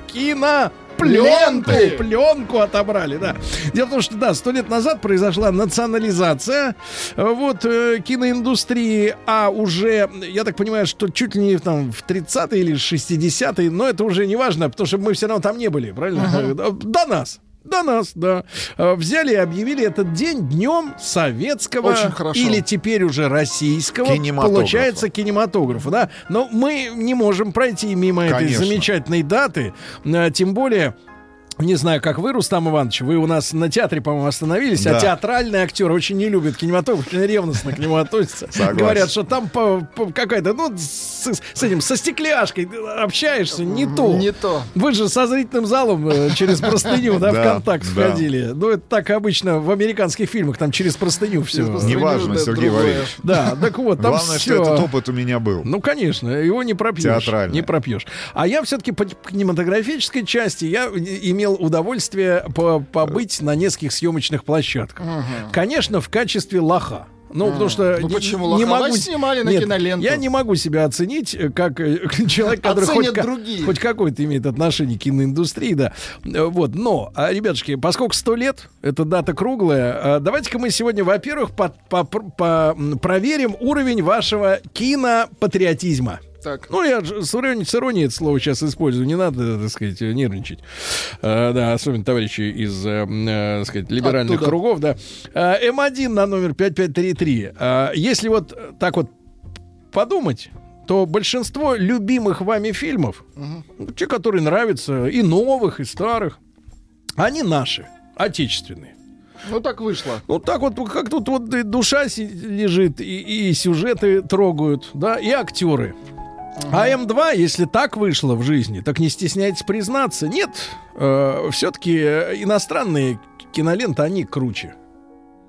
Пленку, пленку отобрали, да. Дело в том, что, да, сто лет назад произошла национализация вот э, киноиндустрии, а уже, я так понимаю, что чуть ли не там в 30-е или 60-е, но это уже не важно, потому что мы все равно там не были, правильно? Э, До нас. До нас, да. Э, Взяли и объявили этот день днем советского или теперь уже российского, Кинематографа. получается, кинематографа, да. Но мы не можем пройти мимо этой Конечно. замечательной даты, э, тем более... Не знаю, как вы, Рустам Иванович, вы у нас на театре, по-моему, остановились, а Да. театральные актеры очень не любят кинематограф, очень ревностно к нему относятся. Согласен. Говорят, что там какая-то, ну, с, с этим, со стекляшкой общаешься, не то. Не то. Вы же со зрительным залом э, через простыню, да, в контакт входили. Ну, это так обычно в американских фильмах, там через простыню все. Неважно, Сергей. Валерьевич. Да, так вот, там Главное, что этот опыт у меня был. Ну, конечно, его не пропьешь. Театрально. Не пропьешь. А я все-таки по кинематографической части я и- имел удовольствие по- побыть на нескольких съемочных площадках. Конечно, в качестве лоха. Ну, потому что Ну, не- почему не могу... Снимали на Нет, киноленту. Я не могу себя оценить э, как э, человек, который хоть, другие. хоть какое-то имеет отношение к киноиндустрии, да. Э, Вот, но, а, ребятушки, поскольку 100 лет, это дата круглая, а, давайте-ка мы сегодня, во-первых, по- по- по- проверим уровень вашего кинопатриотизма. Так. Ну, я с иронией, это слово сейчас использую, не надо, так сказать, нервничать. Э, да, особенно товарищи из, э, э, так сказать, либеральных Оттуда. кругов, да. Э, М1 на номер 5533. Э, если вот так вот подумать, то большинство любимых вами фильмов, ну, те, которые нравятся, и новых, и старых, они наши, отечественные. Ну так вышло. Ну так вот, как тут вот душа лежит, и, и сюжеты трогают, да, и актеры. А М2, если так вышло в жизни, так не стесняйтесь признаться, нет, все-таки иностранные киноленты, они круче.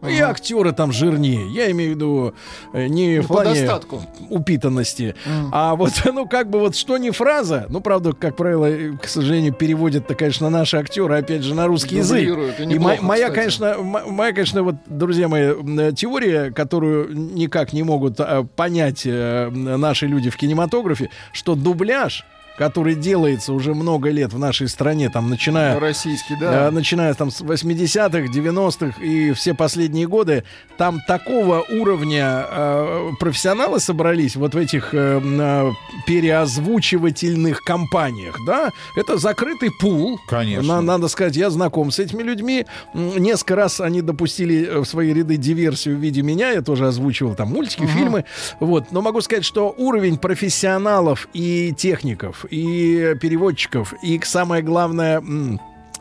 И актеры там жирнее. Я имею в виду э, не в по плане достатку. упитанности, а вот, ну, как бы вот что не фраза, ну, правда, как правило, э, к сожалению, переводят-то, конечно, наши актеры, опять же, на русский язык. Дублируют, и И мо- моя, кстати. конечно, моя, конечно, вот, друзья мои, э, теория, которую никак не могут понять наши люди в кинематографе, что дубляж который делается уже много лет в нашей стране, там, начиная Российский, да. Э, начиная там с 80-х, 90-х и все последние годы, там такого уровня э, профессионалы собрались вот в этих э, э, переозвучивательных компаниях, да, это закрытый пул. Конечно. На- надо сказать, я знаком с этими людьми. Несколько раз они допустили э, в свои ряды диверсию в виде меня, я тоже озвучивал там мультики, фильмы, вот. Но могу сказать, что уровень профессионалов и техников, и переводчиков, и самое главное...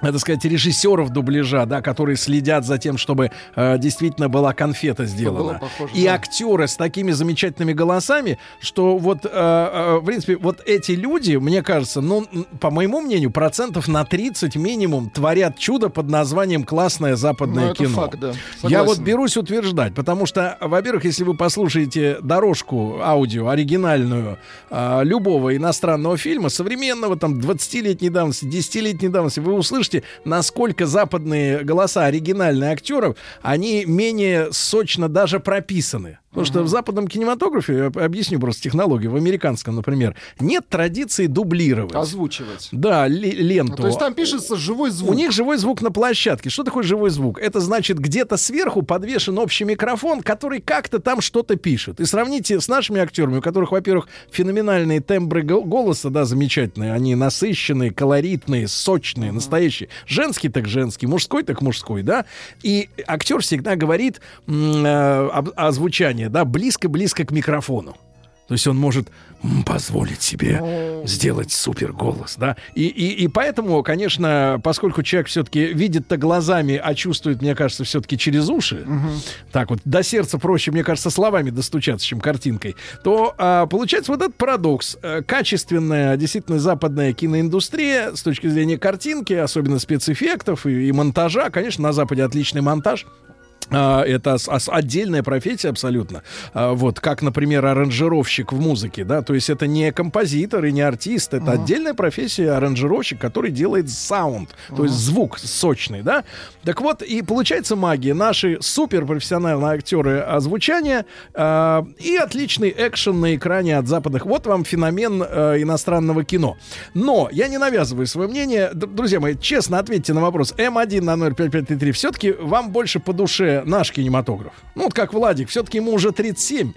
м, надо сказать, режиссеров дубляжа, да, которые следят за тем, чтобы э, действительно была конфета сделана. было похоже, и да. актеры с такими замечательными голосами, что вот, э, э, в принципе, вот эти люди, мне кажется, ну, по моему мнению, процентов на 30 минимум творят чудо под названием «Классное западное Ну, кино». факт, да. Я вот берусь утверждать, потому что, во-первых, если вы послушаете дорожку аудио оригинальную а, любого иностранного фильма, современного, там, 20-летней давности, 10-летней давности, вы услышите, насколько западные голоса оригинальных актеров, они менее сочно даже прописаны. Потому что в западном кинематографе, я объясню просто технологию, в американском, например, нет традиции дублировать. Озвучивать. Да, ленту. Ну, то есть там пишется живой звук. У них живой звук на площадке. Что такое живой звук? Это значит, где-то сверху подвешен общий микрофон, который как-то там что-то пишет. И сравните с нашими актерами, у которых, во-первых, феноменальные тембры го- голоса, да, замечательные. Они насыщенные, колоритные, сочные, настоящие. Женский так женский, мужской так мужской, да. И актер всегда говорит э, об- озвучание, да, близко-близко к микрофону. То есть он может позволить себе сделать супер голос, да. И, и, и поэтому, конечно, поскольку человек все-таки видит-то глазами, а чувствует, мне кажется, все-таки через уши, так вот, до сердца проще, мне кажется, словами достучаться, чем картинкой, то а, получается вот этот парадокс. Э, Качественная, действительно, западная киноиндустрия с точки зрения картинки, особенно спецэффектов и, и монтажа, конечно, на Западе отличный монтаж, Это с- ос- отдельная профессия абсолютно. А, Вот, как, например, аранжировщик в музыке, да, то есть это не композитор и не артист, это отдельная профессия аранжировщик, который делает саунд, то есть звук сочный, да. Так вот, и получается магия. Наши суперпрофессиональные актеры озвучания а, и отличный экшен на экране от западных. Вот вам феномен э, иностранного кино. Но я не навязываю свое мнение. Друзья мои, честно ответьте на вопрос. М1 на 05533. Все-таки вам больше по душе наш кинематограф. Ну, вот как Владик. Все-таки ему уже 37.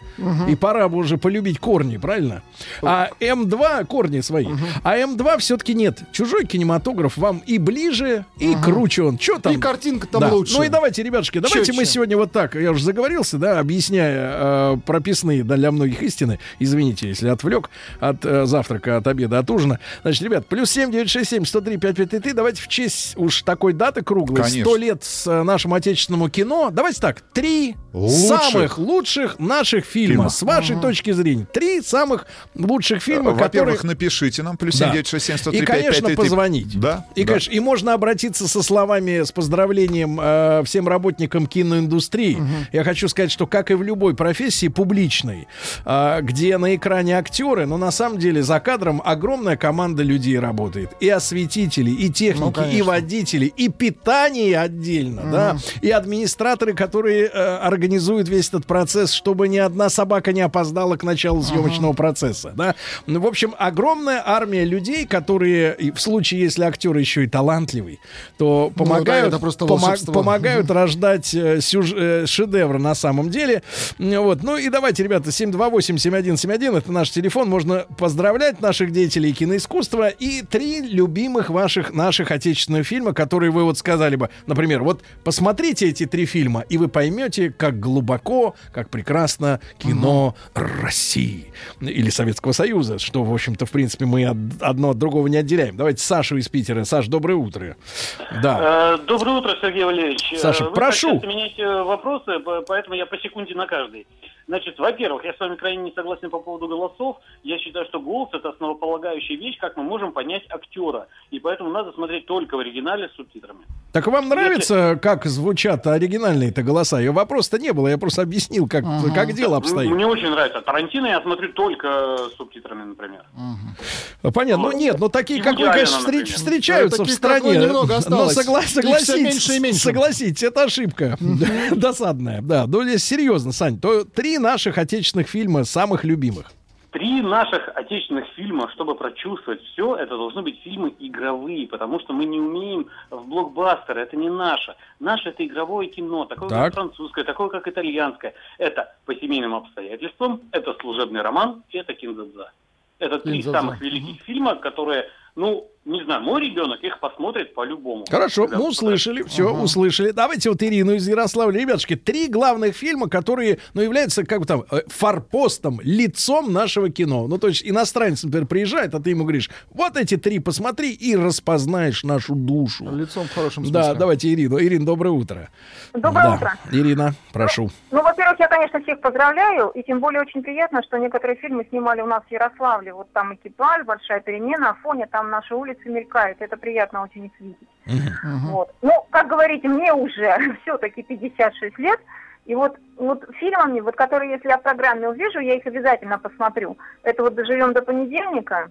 И пора бы уже полюбить корни, правильно? А М2 корни свои. А М2 все-таки нет. Чужой кинематограф вам и ближе, и круче он. Что там? И картинка там Да. лучше. Ну и давайте, ребятушки, давайте мы Чётче. сегодня вот так, я уже заговорился, да, объясняя э, прописные да, для многих истины. Извините, если отвлек от э, завтрака, от обеда, от ужина. Значит, ребят, плюс 7 967 103 5533. Давайте в честь уж такой даты круглой, Конечно. 100 лет с э, нашим отечественному кино. Давайте так, три Лучших. самых лучших наших фильма, Фильма. с вашей точки зрения. Три самых лучших фильма, которые... Во-первых, напишите нам, плюс Да. 7967 103 И, конечно, 5533. позвонить. Да. И, да. конечно, и можно обратиться со словами, с поздравлением э, всем работникам киноиндустрии. Я хочу сказать, что как и в любой профессии публичной, э, где на экране актеры, но на самом деле за кадром огромная команда людей работает. И осветители, и техники, и конечно. водители, и питание отдельно, да, и администраторы, которые э, организуют весь этот процесс, чтобы ни одна собака не опоздала к началу съемочного процесса, да. Ну, в общем, огромная армия людей, которые в случае, если актер еще и талантливый, то Ну да, помогают, просто помо- помогают рождать э, сюж- э, шедевры на самом деле. Вот. Ну и давайте, ребята, 728-7171, это наш телефон, можно поздравлять наших деятелей киноискусства и три любимых ваших, наших отечественных фильма, которые вы вот сказали бы, например, вот посмотрите эти три фильма, и вы поймете, как глубоко, как прекрасно кино России или Советского Союза, что, в общем-то, в принципе, мы од- одно от другого не отделяем. Давайте Сашу из Питера. Саш, доброе утро. Да. Э, Доброе утро, Сергей Валерьевич. Э, Саша, Вы прошу. часто меняете вопросы, по- поэтому я по секунде на каждый. Значит, во-первых, я с вами крайне не согласен по поводу голосов. Я считаю, что голос это основополагающая вещь, как мы можем понять актера. И поэтому надо смотреть только в оригинале с субтитрами. Так вам нравится, как звучат оригинальные-то голоса? И вопроса-то не было, я просто объяснил, как, как дело обстоит. Мне очень нравится. Тарантино я смотрю только с субтитрами, например. Понятно, ну нет, ну такие, И как вы, конечно, встреч- встречаются Да, в стране. немного Но осталось. согла- Их всё согласитесь, меньше и меньше. согласитесь, это ошибка. Досадная, да. Ну, здесь серьезно, Сань, то три наших отечественных фильма самых любимых. Три наших отечественных фильма, чтобы прочувствовать все, это должны быть фильмы игровые, потому что мы не умеем в блокбастеры, это не наше. Наше это игровое кино, такое Так. как французское, такое как итальянское. Это по семейным обстоятельствам, это служебный роман, и это кинзадза. Это три «Кинзадза». самых великих фильма, которые, ну, не знаю, мой ребенок их посмотрит по-любому. Хорошо, мы услышали, все, услышали. Давайте вот Ирину из Ярославля. Ребятушки, три главных фильма, которые, ну, являются, как бы там, э, форпостом, лицом нашего кино. Ну, то есть иностранец, например, приезжает, а ты ему говоришь, вот эти три посмотри и распознаешь нашу душу. Лицом в хорошем смысле. Да, давайте Ирину. Ирина, доброе утро. Доброе Да. утро. Ирина, прошу. Ну, во-первых, я, конечно, всех поздравляю, и тем более очень приятно, что некоторые фильмы снимали у нас в Ярославле. Вот там экипаж, большая перемена, а фоне там наши улицы мелькают. Это приятно очень их видеть. Вот. Ну, как говорите, мне уже все-таки 56 лет, и вот, вот фильмами, вот которые, если я в программе увижу, я их обязательно посмотрю. Это вот «Доживем до понедельника»,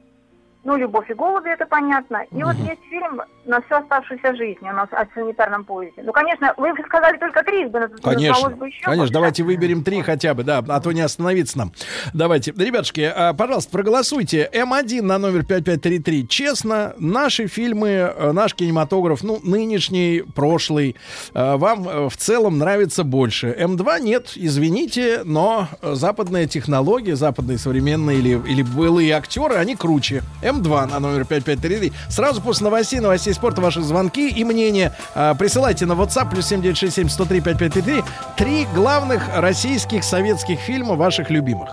ну, «Любовь и голуби», это понятно. И вот есть фильм «На всю оставшуюся жизнь» у нас о санитарном поезде. Ну, конечно, вы сказали только три, бы Конечно, бы еще конечно, больше. давайте выберем три хотя бы, да, а то не остановиться нам. Давайте, ребятушки, а, пожалуйста, проголосуйте. М1 на номер 5533. Честно, наши фильмы, э, наш кинематограф, ну, нынешний, прошлый, э, вам э, в целом нравится больше. М2 нет, извините, но западная технология, западные современные или, или былые актеры, они круче. М2 на номер 5533. Сразу после новостей, новостей спорта, ваши звонки и мнения э, присылайте на WhatsApp плюс 7967 103 5533. Три главных российских советских фильма ваших любимых.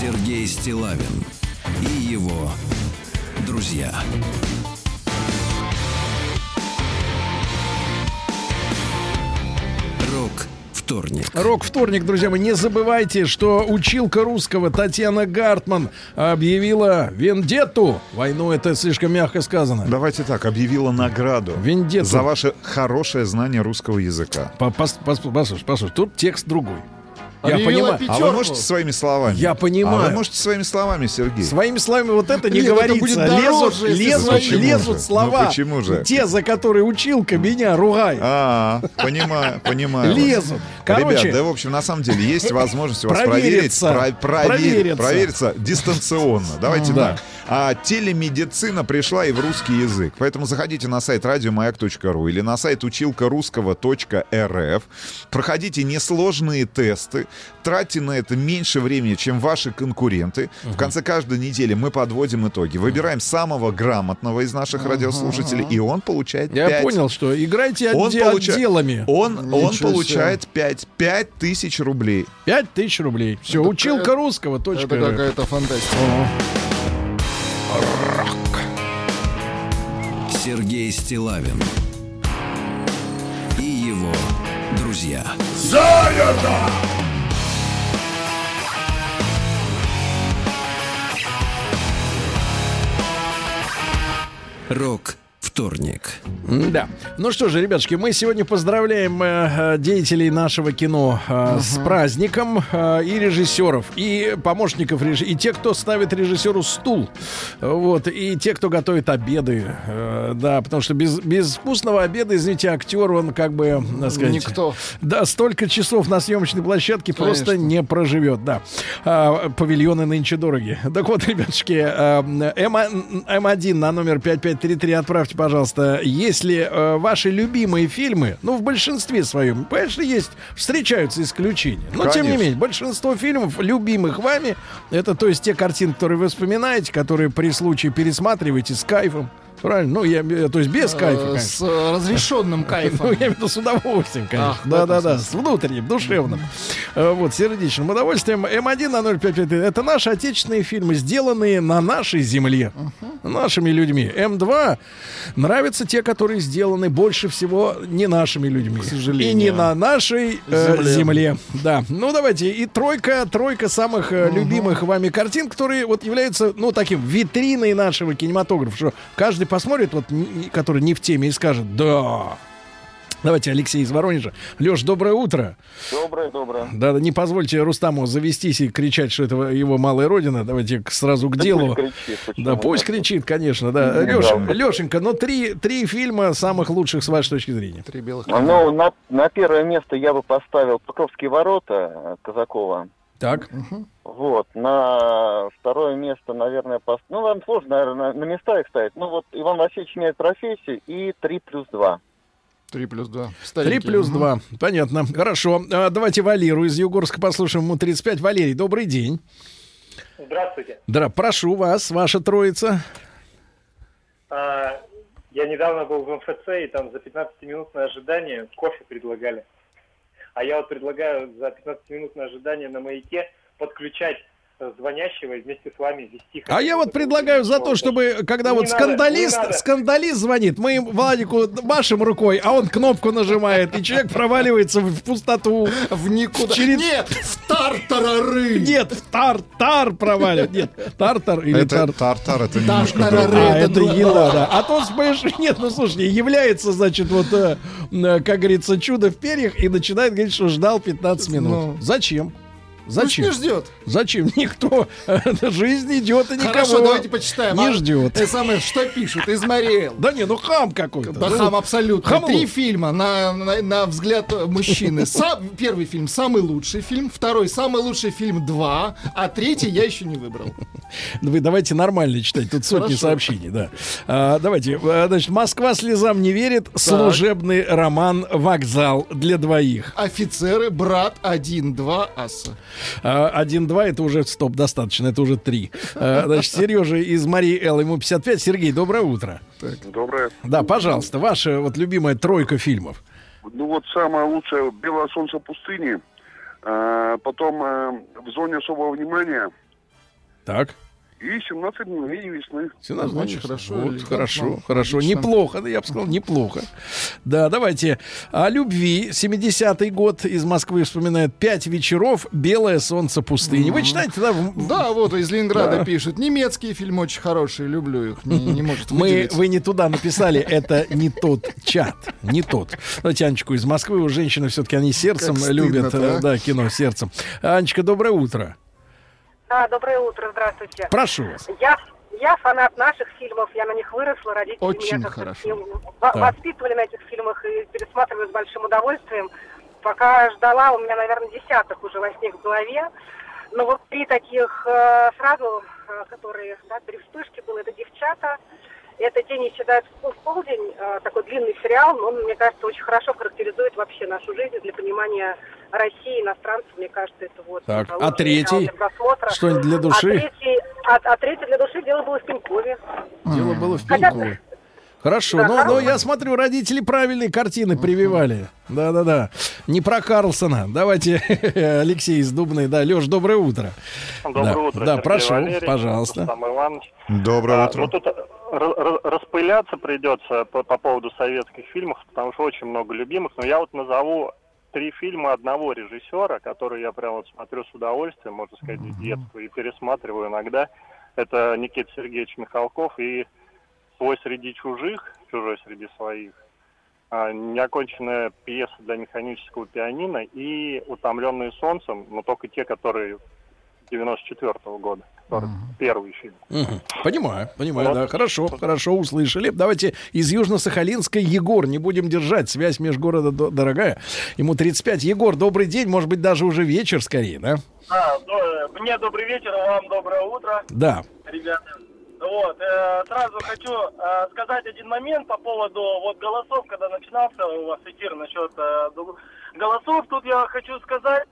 Сергей Стилавин и его друзья. Рок вторник. Рок-вторник, друзья мои, не забывайте, что училка русского Татьяна Гартман объявила вендетту. Войну это слишком мягко сказано. Давайте так, объявила награду Вендетту. за ваше хорошее знание русского языка. По- пос- пос- Послушай, послушай, тут текст другой. Я понимаю. А вы можете своими словами? Я понимаю. А вы можете своими словами, Сергей? Своими словами вот это не Нет, это говорится. будет лезут дороже, лезут, лезут Ну, слова. почему же? Те, за которые училка меня ругает. А, понимаю, понимаю. Лезут. Короче, Ребят, да, в общем, на самом деле, есть возможность вас проверить, Провериться. про- проверить- Провериться. провериться дистанционно. Давайте Да. так. А телемедицина пришла и в русский язык. Поэтому заходите на сайт радиомаяк.ру или на сайт училкарусского.рф. Проходите несложные тесты. Тратьте на это меньше времени, чем ваши конкуренты. В конце каждой недели мы подводим итоги. Выбираем самого грамотного из наших радиослушателей, и он получает я 5 понял, что играйте он отде- получа- отделами. Он, он Ничего получает 5, 5 тысяч рублей. Пять тысяч рублей. Все, училка русского. Это Точка. какая-то фантастика. Сергей Стилавин и его друзья. Рок вторник. Да. Ну что же, ребятушки, мы сегодня поздравляем э, э, деятелей нашего кино э, с праздником э, и режиссеров, и помощников режиссера, и те, кто ставит режиссеру стул, вот, и те, кто готовит обеды, э, да, потому что без, без вкусного обеда, извините, актер, он как бы, так сказать, Никто. да, столько часов на съемочной площадке просто Конечно. не проживет, да. А, павильоны нынче дороги. Так вот, ребятушки, М, М1 на номер 5533 отправьте, пожалуйста, если э, ваши любимые фильмы, ну, в большинстве своем, конечно, есть, встречаются исключения. Но, тем не Конечно. менее, большинство фильмов, любимых вами, это, то есть, те картины, которые вы вспоминаете, которые при случае пересматриваете с кайфом. Правильно? Ну, я, то есть, без кайфа, Э, конечно. С разрешенным Ну, кайфом. я имею в виду с удовольствием, конечно. Ах, в да, этом да, да, с внутренним, душевным. Э, Вот, сердечным удовольствием. М1 на 055 это наши отечественные фильмы, сделанные на нашей земле, нашими людьми. М2 нравятся те, которые сделаны больше всего не нашими людьми. сожалению. И не на нашей э, Земле. Да. Ну, давайте. И тройка, тройка самых любимых вами картин, которые вот являются, ну, таким витриной нашего кинематографа, что каждый посмотрит, вот, который не в теме, и скажет, да. Давайте, Алексей из Воронежа. Леш, доброе утро. Доброе, доброе. Да, да, не позвольте Рустаму завестись и кричать, что это его малая родина. Давайте сразу к Да делу. пусть кричит, Да, пусть кричит, конечно, да. Леша, да. Лешенька, ну три, три фильма самых лучших с вашей точки зрения. Три белых Ну, на, на первое место я бы поставил Покровские ворота Казакова. Так. Вот, на второе место, наверное, пост... ну, вам сложно, наверное, на, места их ставить. Ну, вот Иван Васильевич меняет профессию и 3 плюс 2. Три плюс два. Три плюс два. Понятно. Хорошо. А, давайте Валеру из Югорска послушаем. Ему 35. Валерий, добрый день. Здравствуйте. Да, прошу вас, ваша троица. А, я недавно был в МФЦ, и там за 15-минутное ожидание кофе предлагали. А я вот предлагаю за 15-минутное ожидание на маяке подключать звонящего и вместе с вами вести... А я вот предлагаю за то, чтобы, когда Не вот надо, скандалист, скандалист звонит, мы им Владику машем рукой, а он кнопку нажимает, и человек проваливается в пустоту. В никуда. Через... Нет, в тартарары. Нет, в тар-тар проваливает. Нет, тартар или Это тар... тартар, это немножко. А, это еда, да. А то, понимаешь, нет, ну слушай, является, значит, вот, э, э, как говорится, чудо в перьях и начинает говорить, что ждал 15 минут. Ну. Зачем? Пусть не ждет. Зачем? Никто. Жизнь идет и никого Хорошо, давайте почитаем. не А, ждет. э, самое, что пишут? Измариэл. Да не, ну хам какой-то. Да Ну, хам абсолютно. хамло. Три фильма на, на, на взгляд мужчины. Сам, первый фильм самый лучший фильм, второй самый лучший фильм два, а третий я еще не выбрал. Вы давайте нормально читать, тут сотни Хорошо. сообщений, да. А, давайте, а, значит, Москва слезам не верит. Служебный роман «Вокзал для двоих». Офицеры, брат, один, два, аса. А, Один-два это уже стоп, достаточно, это уже три. А, Значит, Сережа из Марии Эл, ему 55. Сергей, доброе утро. Доброе. Да, пожалуйста, ваша вот любимая тройка фильмов. Ну вот самое лучшее «Белое солнце пустыни», А, потом э, «В зоне особого внимания», Так. И 17 дней весны. 17 Очень дней. хорошо, Вот, элегантно, хорошо, хорошо. отлично. Неплохо, да, я бы сказал, неплохо. Да, давайте. О любви. 70-й год из Москвы вспоминает «Пять вечеров. Белое солнце пустыни». Вы читаете, да? Да, вот из Ленинграда Да. пишет. Немецкие фильмы очень хорошие, люблю их. Не, не может Мы, вы не туда написали, это не тот чат, не тот. Давайте Анечку из Москвы, у женщины все-таки они сердцем любят, э, а? да, кино сердцем. Анечка, доброе утро. Да, доброе утро, здравствуйте. Прошу вас. Я, я фанат наших фильмов, я на них выросла, родители Очень меня хорошо. во- Так. воспитывали на этих фильмах и пересматривали с большим удовольствием. Пока ждала, у меня, наверное, десяток уже возник в голове. Но вот три таких э, сразу, э, которые, да, три вспышки было, это «Девчата», это «День исчезает в полдень», э, такой длинный сериал, но он, мне кажется, очень хорошо характеризует вообще нашу жизнь для понимания России, иностранцев, мне кажется, это вот Так, а третий? Что-нибудь для души? А третий, а, а третий для души дело было в Пенькове. Дело было в Хотя- Пенькове. Хорошо, Да, но, но хорошо. я смотрю, родители правильные картины прививали. Да-да-да. Не про Карлсона. Давайте Алексей из Дубной. Да, Леш, доброе утро. Доброе да. утро, Да, Сергей прошу, Валерьевич, пожалуйста. Доброе А, утро. Ну, тут распыляться придется по, по поводу советских фильмов, потому что очень много любимых. Но я вот назову три фильма одного режиссера, которые я прям вот смотрю с удовольствием, можно сказать, с детства, и пересматриваю иногда. Это Никита Сергеевич Михалков и «Свой среди чужих», «Чужой среди своих», а, неоконченная пьеса для механического пианино и «Утомленные солнцем», но только те, которые 94 года, который первый фильм. Мгм. Понимаю, понимаю, Вот. да. Хорошо, хорошо, услышали. Давайте из Южно-Сахалинска Егор. Не будем держать, связь межгорода до- дорогая. Ему 35. Егор, добрый день, может быть, даже уже вечер скорее, да? Да, до- мне добрый вечер, а вам доброе утро, Да. ребята. Вот, э, сразу хочу э, сказать один момент по поводу вот голосов, когда начинался у вас эфир насчет э, голосов. Тут я хочу сказать,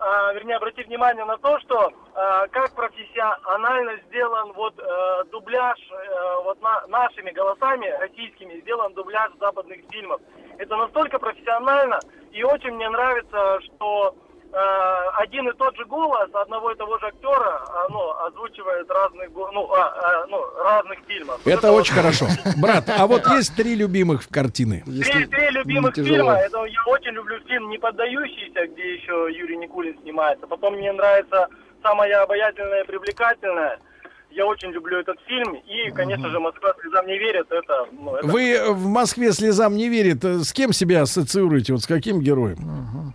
э, вернее, обратить внимание на то, что э, как профессионально сделан вот э, дубляж э, вот на- нашими голосами российскими сделан дубляж западных фильмов. Это настолько профессионально и очень мне нравится, что один и тот же голос одного и того же актера, а, ну, озвучивает разных, ну, а, а, ну, разных фильмов. Вот Это очень вот- хорошо. Брат, а вот есть три любимых картины. Три, три любимых фильма. Это я очень люблю фильм «Не поддающийся», где еще Юрий Никулин снимается. Потом мне нравится «Самая обаятельная и привлекательная». Я очень люблю этот фильм. И, конечно же, «Москва слезам не верит». Это, ну, это Вы в Москве слезам не верит. Э, С кем себя ассоциируете? Вот с каким героем?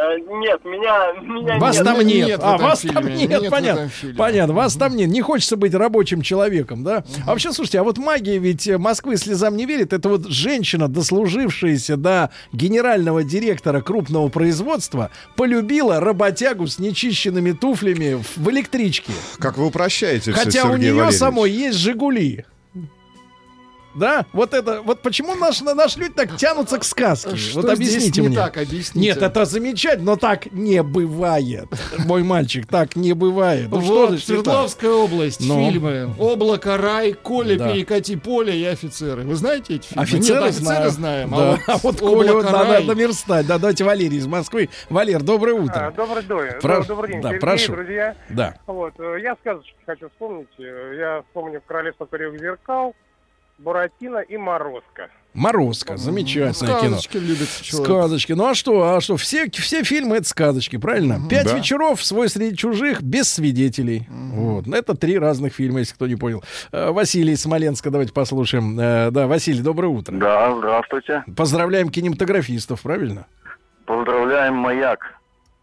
Э, нет, меня, меня Вас нет. там нет. нет а, вас фильме. там нет, Нет понятно. Понятно, вас там нет. Не хочется быть рабочим человеком, да? А вообще, слушайте, а вот магия ведь э, Москвы слезам не верит. Это вот женщина, дослужившаяся до генерального директора крупного производства, полюбила работягу с нечищенными туфлями в, электричке. Как вы упрощаете все, Хотя у нее Валерьевич. самой есть Жигули. Да, вот это, вот почему наши, наши люди так тянутся к сказке? Что вот здесь объясните не мне. так? Объясните. Нет, это замечательно, но так не бывает. Мой мальчик, так не бывает. Ну, что вот, так? Свердловская область, Ну. фильмы. Облако, рай, Коля, Да. перекати поле и офицеры. Вы знаете эти фильмы? Офицеры, Нет, офицеры знаю. знаем. Да. А вот, А вот Колю «Облако, надо рай». наверстать. Да, давайте Валерий из Москвы. Валер, доброе утро. А, Добрый, дой- Про- добрый день, да, Сергей, прошу. друзья. Да. Вот, э, я сказочки хочу вспомнить. Э, Я вспомню «Королевство трех зеркал», «Буратино» и «Морозко». Морозко, замечательное кино. Сказочки любит человек. Сказочки. Ну а что? А что? Все, все фильмы это сказочки, правильно? Пять Да. вечеров, свой среди чужих, без свидетелей. Вот. Ну, Это три разных фильма, если кто не понял. Э, Василий из Смоленска, давайте послушаем. Э, Да, Василий, доброе утро. Да, здравствуйте. Поздравляем кинематографистов, правильно? Поздравляем «Маяк».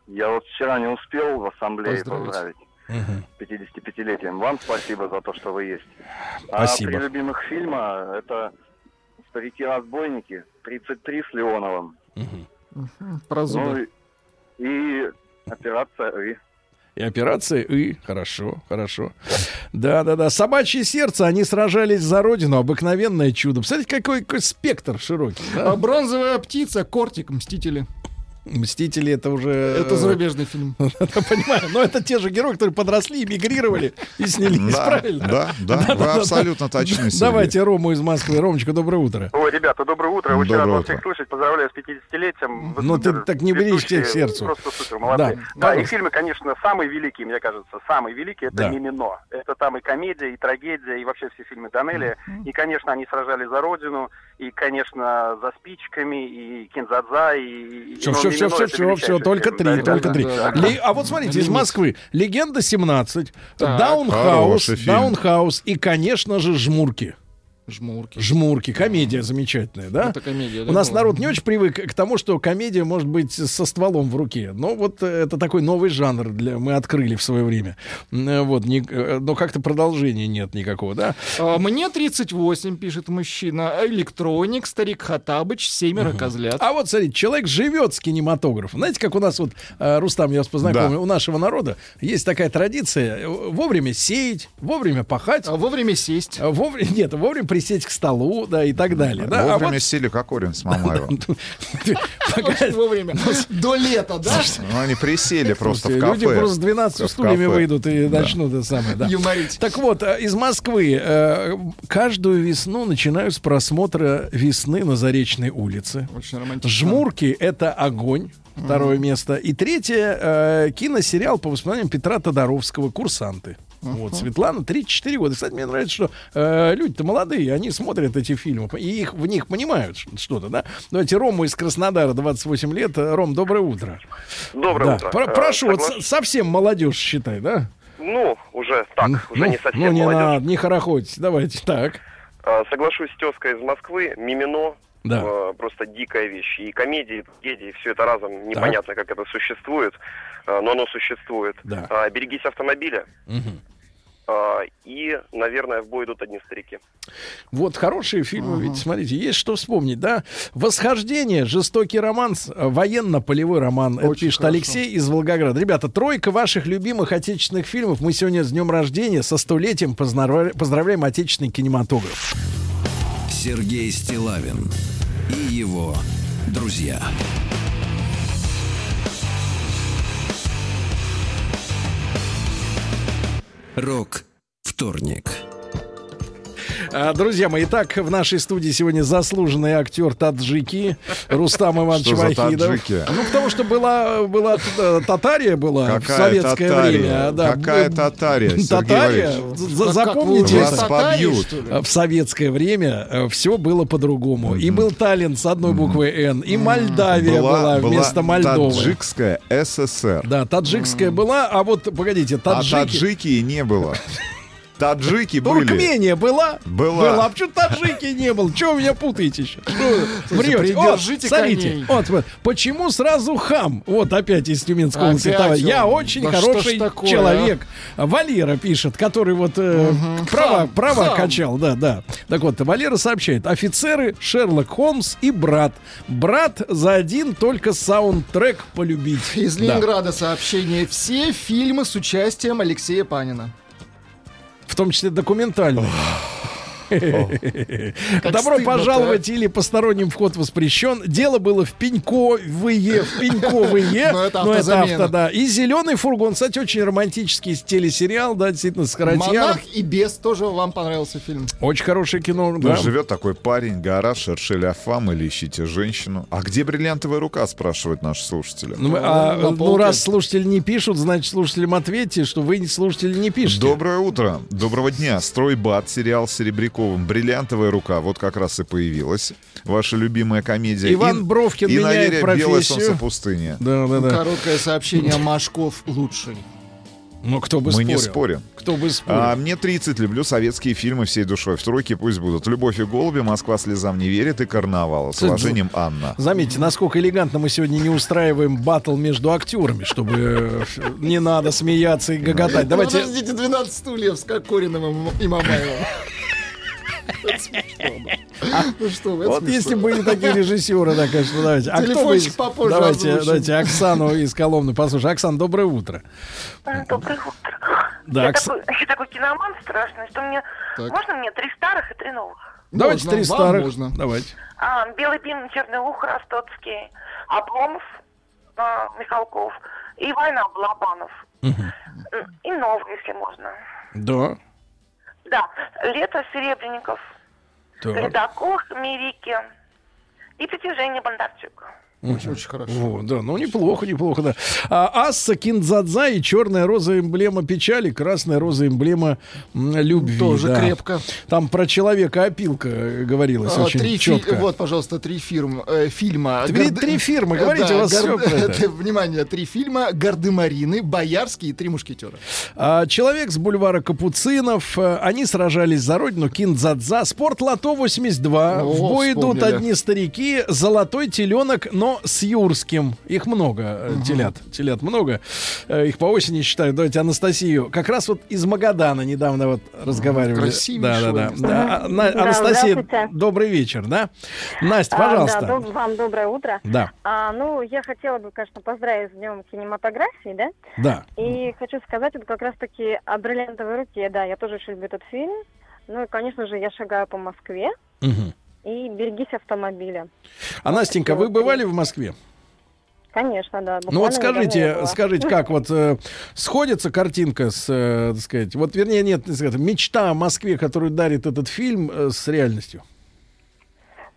Я вот вчера не успел в ассамблее Поздравить. С 55-летием. Вам спасибо за то, что вы есть. Спасибо. А три любимых фильма это «Старики-разбойники», «33 с Леоновым». Про Ну зубы. и, и «Операция И». И операция И. Хорошо, хорошо. Да, да, да. Собачье сердце, они сражались за родину. Обыкновенное чудо. Представляете, какой, какой спектр широкий. да? А бронзовая птица, кортик, мстители. Мстители это уже... Это зарубежный фильм. Я понимаю, но это те же герои, которые подросли, эмигрировали и снялись, Да, правильно? да, да, вы абсолютно точны. Давайте Рому из Москвы. Ромочка, доброе утро. Ой, ребята, доброе утро. Очень Доброе рад вас всех слышать. Поздравляю с 50-летием. Вы Ну, ты так не бери ведущие, к сердцу. Просто супер, молодцы. Да, Да, и фильмы, конечно, самые великие, мне кажется. Самые великие — это Да. «Мимино». Это там и комедия, и трагедия, и вообще все фильмы Данелли. И, конечно, они сражались за родину. И, конечно, за спичками, и Кинзадза, и... Все, и, все, все, все, все, все, только три, да, только три. Да. Ли- А вот смотрите, из. Москвы. Легенда 17, Так. Даунхаус. Даунхаус и, конечно же, Жмурки. Жмурки. Жмурки. Комедия замечательная, да? Это комедия, да, У нас народ не очень привык к тому, что комедия может быть со стволом в руке. Но вот э, это такой новый жанр для мы открыли в свое время. Э, Вот, не- э, но как-то продолжения нет никакого, да? А, Мне 38, пишет мужчина. Электроник, старик Хатабыч, семеро козлят. А вот, смотрите, человек живет с кинематографом. Знаете, как у нас вот, Рустам, я вас познакомлю, Да. у нашего народа есть такая традиция вовремя сеять, вовремя пахать. А вовремя сесть. Вовремя, нет, вовремя присесть к столу, да, и так далее. Да? А Вовремя вот- сели Кокорин с Мамаевым. Очень вовремя. До лета, да? Ну, они присели просто в кафе. Люди просто с 12 В стульями выйдут и начнут это самое. Юморить. Так вот, э, из Москвы. э, Каждую весну начинаю с просмотра «Весны на Заречной улице». Очень романтично. «Жмурки» — это огонь. Второе место. И третье э, киносериал по воспоминаниям Петра Тодоровского «Курсанты». Вот, Светлана, 34 года. Кстати, мне нравится, что э, люди-то молодые, они смотрят эти фильмы, и их, в них понимают что-то, да? Давайте Рому из Краснодара, 28 лет. Э, Ром, доброе утро. Доброе Да, утро. про- Э, прошу, вот соглас- с- совсем молодежь считай, да? Ну, уже так, уже ну, не совсем ну, не молодежь. надо, не хорохоть. Давайте, так. А, Соглашусь с тезкой из Москвы. Мимино Да. э, просто дикая вещь. И комедии, и трагедии, все это разом. Непонятно, как это существует, э, но оно существует. Да. А, Берегись автомобиля. А, И, наверное, в бой идут одни старики. Вот хорошие фильмы, ведь смотрите, есть что вспомнить, да? Восхождение, жестокий романс, э, военно-полевой роман. Это пишет Алексей из Волгограда. Ребята, тройка ваших любимых отечественных фильмов. Мы сегодня с днем рождения, со столетием поздравля- поздравляем отечественный кинематограф. Сергей Стилавин и его друзья. Рок вторник. А, Друзья мои, итак, в нашей студии сегодня заслуженный актер таджики Рустам Иванович Вахидов. таджики? Ну, потому что была, была э, Татария была в Какая советское татария? время. Да, Какая татария, Сергей Татария? Валерьевич? Запомните, Вас Татарии, побьют. в советское время все было по-другому. И был талент с одной буквой «Н», и Молдавия была, вместо Мольдовы. таджикская СССР. Да, таджикская была, а вот, погодите, А таджики... таджики не было. Таджики были. Туркмения была? Была. А почему таджики не было? Чего вы меня путаете еще? Врете? придержите Вот, смотрите, вот, вот, почему сразу хам? Вот опять из Тюменской он. Я очень Да хороший такое, человек. Валера пишет, который вот э, права, Хам, права хам. качал, да, да. Так вот, Валера сообщает, офицеры Шерлок Холмс и брат. Брат за один только саундтрек полюбить. Из Да. Ленинграда сообщение. Все фильмы с участием Алексея Панина. В том числе документальный. Добро стыдно-то, пожаловать или посторонним вход воспрещен. Дело было в Пеньковые, в Пеньковые. Но это но автозамена. авто, да. И зеленый фургон, кстати, очень романтический телесериал, да, действительно, с. Монах и бес тоже вам понравился фильм. Очень хорошее кино, Ну, да. Живет такой парень, гора, шершель Афам или ищите женщину. А где бриллиантовая рука, спрашивают наши слушатели. Ну, а, ну, раз слушатели не пишут, значит, слушателям ответьте, что вы, слушатели, не пишете. Доброе утро. Доброго дня. Стройбат, сериал с Серебряковым. Бриллиантовая рука. Вот как раз и появилась. Ваша любимая комедия. Иван И- Бровкин и меняет наверное, Белое профессию. солнце пустыни. Да, да, да. Короткое сообщение Машков лучший. Ну, кто бы Мы не спорил. спорим. Кто бы спорил. А, мне 30, люблю советские фильмы всей душой. В тройке пусть будут «Любовь и голуби», «Москва слезам не верит» и «Карнавал». С уважением, Анна. Заметьте, насколько элегантно мы сегодня не устраиваем батл между актерами, чтобы э, не надо смеяться и гоготать. Давайте... Подождите, 12 стульев с Кокориным и Мамаевым. Ну что вы, Вот если были такие режиссеры, да, конечно, давайте. А кто бы Давайте, давайте Оксану из Коломны послушаем. Оксан, доброе утро. Доброе утро. Да, я, такой, я такой киноман страшный, что мне... Так. Можно мне три старых и три новых? Давайте Можно, три старых. можно. Давайте. А, Белый бим, Черный ух, Ростоцкий, Обломов а, Михалков, и «Война» Балабанов, Мгм. и новый, если можно. Да. Да, «Лето Серебренников», Так. «Ледокол Мирики» и «Притяжение Бондарчука». Очень, очень хорошо. Вот, да, ну неплохо, неплохо, да. А, Асса, Киндзадза и черная роза эмблема печали, красная роза эмблема любви. Тоже да. крепко. Там про человека опилка э, говорилось А, очень три фи- четко. Вот, пожалуйста, три фирм, э, фильма. Три- три фирмы, говорите, у вас всё про это. Внимание, три фильма. Гардемарины, Боярский и Три мушкетера. А, Человек с бульвара Капуцинов. э, Они сражались за родину. Киндзадза. Спорт Лото 82. О, В бой идут вспомнили. одни старики. Золотой теленок, но с юрским. Их много, э, телят. Телят много. Э, Их по осени считают. Давайте Анастасию. Как раз вот из Магадана недавно вот разговаривали. красивейшего Да, да, да. да. А, На- Да, Анастасия, добрый вечер, да? Настя, А, пожалуйста. да, доб- вам доброе утро. Да. А, ну, я хотела бы, конечно, поздравить с Днем кинематографии, да? Да. И хочу сказать, это как раз-таки о бриллиантовой руке. Да, я тоже очень люблю этот фильм. Ну и, конечно же, я шагаю по Москве. Мгм. И берегись автомобиля. А Настенька, вы бывали в Москве? Конечно, да. Ну вот скажите, скажите, как вот э, сходится картинка с, э, так сказать, вот вернее нет, не сказать, мечта о Москве, которую дарит этот фильм, э, с реальностью.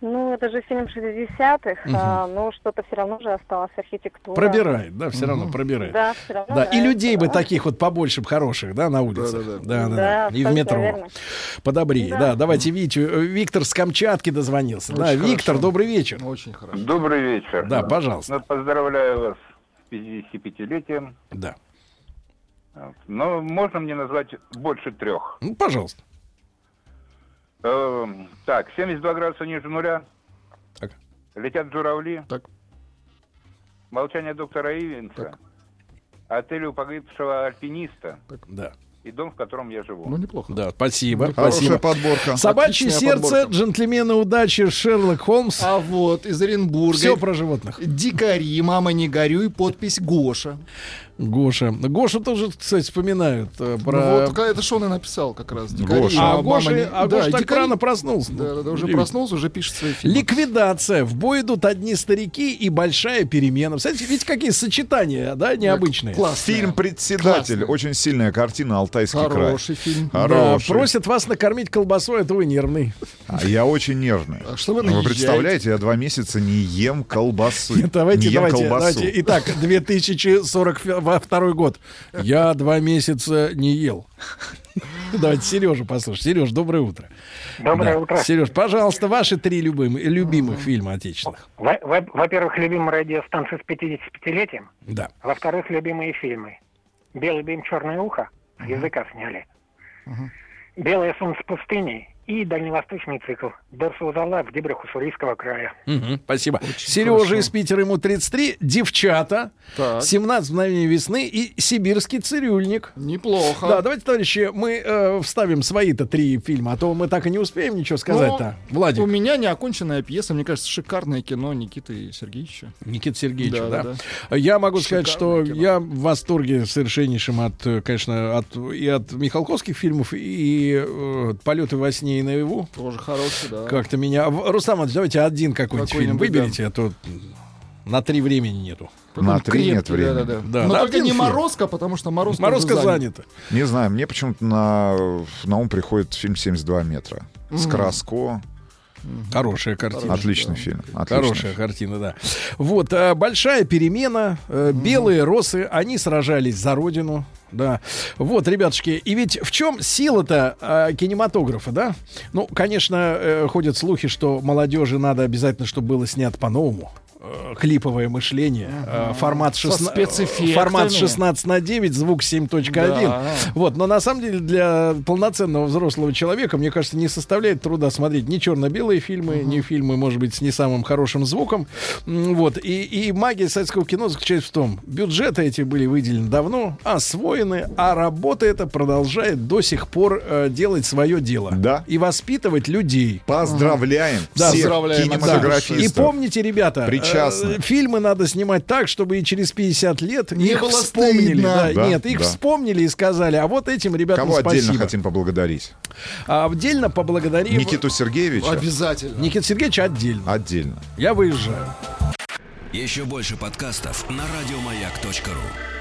Ну, это же фильм 60-х, а, но что-то все равно же осталось архитектура. Пробирает, да, все равно пробирает. Да, все равно. Да, и людей бы да. таких вот побольше, хороших, да, на улицах. Да, да, да. Да, И в метро. верно. Подобрее. Да. Да. давайте Витю. э, Виктор с Камчатки дозвонился. да, Очень Виктор, хорошо. добрый вечер. Очень хорошо. Добрый вечер. Да, пожалуйста. Ну, поздравляю вас с 55-летием. Да. Но можно мне назвать больше трех. Ну, пожалуйста. Эм, так, 72 градуса ниже нуля. Так. Летят журавли. Так. Молчание доктора Ивенса. Отель у погибшего альпиниста. Да. И дом, в котором я живу. Ну, неплохо. Да, спасибо. Хорошая спасибо. подборка. Собачье Отличная сердце, подборка. джентльмены удачи, Шерлок Холмс. А вот из Оренбурга. Все про животных. Дикари, мама не горюй, подпись Гоша. Гоша. Гошу тоже, кстати, вспоминают э, про... Ну, вот это что он и написал как раз. Дикари, Гоша. А мама Гоша, не- а Да, Гоша так дикари. рано проснулся. Да, да, да, уже проснулся, уже пишет свои фильмы. Ликвидация. В бой идут одни старики и большая перемена. Кстати, видите, какие сочетания, да, необычные. Классная. Фильм «Председатель». Классно. Очень сильная картина «Алтайский край». Хороший фильм. Да, Хороший. просят вас накормить колбасой, это вы нервный. А я очень нервный. А что вы Ну, Вы представляете, я два месяца не ем колбасы. Нет, давайте, не ем давайте, колбасу. давайте. Итак, 2042 год. Я два месяца не ел. Давайте Сережу послушаем. Сереж, доброе утро. Доброе утро. Сереж, пожалуйста, ваши три любимых, любимых фильма отечественных. Во- во- Во-первых, любимая радиостанция с 55-летием. Да. Во-вторых, любимые фильмы. «Белый дым, черное ухо» с языка сняли. «Белое солнце пустыни» и дальневосточный цикл «Дорсу Зала в дебрях Уссурийского края». Мгм, спасибо. Сережа из Питера, ему 33. Девчата. Так. 17 мгновений весны и сибирский цирюльник. Неплохо. Да, давайте, товарищи, мы э, вставим свои-то три фильма, а то мы так и не успеем ничего сказать-то. Ну, Владик. У меня неоконченная пьеса, мне кажется, шикарное кино Никиты Сергеевича. Никита Сергеевича, да, Да, да, Я могу сказать, Шикарное что я в восторге совершеннейшем от, э, конечно, от, и от Михалковских фильмов, и э, «Полеты во сне и наяву». Тоже хороший, да. Как-то меня... Иванович, давайте один какой-нибудь фильм Какой-нибудь, выберите, а то на три времени нету. На три нет времени. Да, да, да. Да, Но на только не фильм. Морозко, потому что Морозко, Морозко уже занято. Не знаю, мне почему-то на, на ум приходит фильм «72 метра». С Мгм. Краско. Хорошая картина. Отличный фильм. Отличный. Хорошая картина, да. Вот, э, большая перемена. э, Белые росы, они сражались за родину. Да. Вот, ребятушки, и ведь в чем сила-то э, кинематографа, да? Ну, конечно, э, ходят слухи, что молодежи надо обязательно, чтобы было снято по-новому. Э, Клиповое мышление, э, формат, Со 16, спецэффектами. формат 16 на 9, звук 7.1. Да. Вот, но на самом деле для полноценного взрослого человека, мне кажется, не составляет труда смотреть ни черно-белые фильмы, ни фильмы, может быть, с не самым хорошим звуком. Вот, и, и магия советского кино заключается в том, бюджеты эти были выделены давно, освоены, а работа эта продолжает до сих пор э, делать свое дело. Да. И воспитывать людей. Поздравляем Да, всех поздравляем, кинематографистов. И помните, ребята, Причастны. Э, фильмы надо снимать так, чтобы и через 50 лет Не их было вспомнили. стыдно. Да, Да, нет, их да. вспомнили и сказали, а вот этим ребятам Кого спасибо. отдельно хотим поблагодарить? А отдельно поблагодарим Никиту Сергеевича? Обязательно. Никита Сергеевич отдельно. Отдельно. Я выезжаю. Еще больше подкастов на радиомаяк.ру.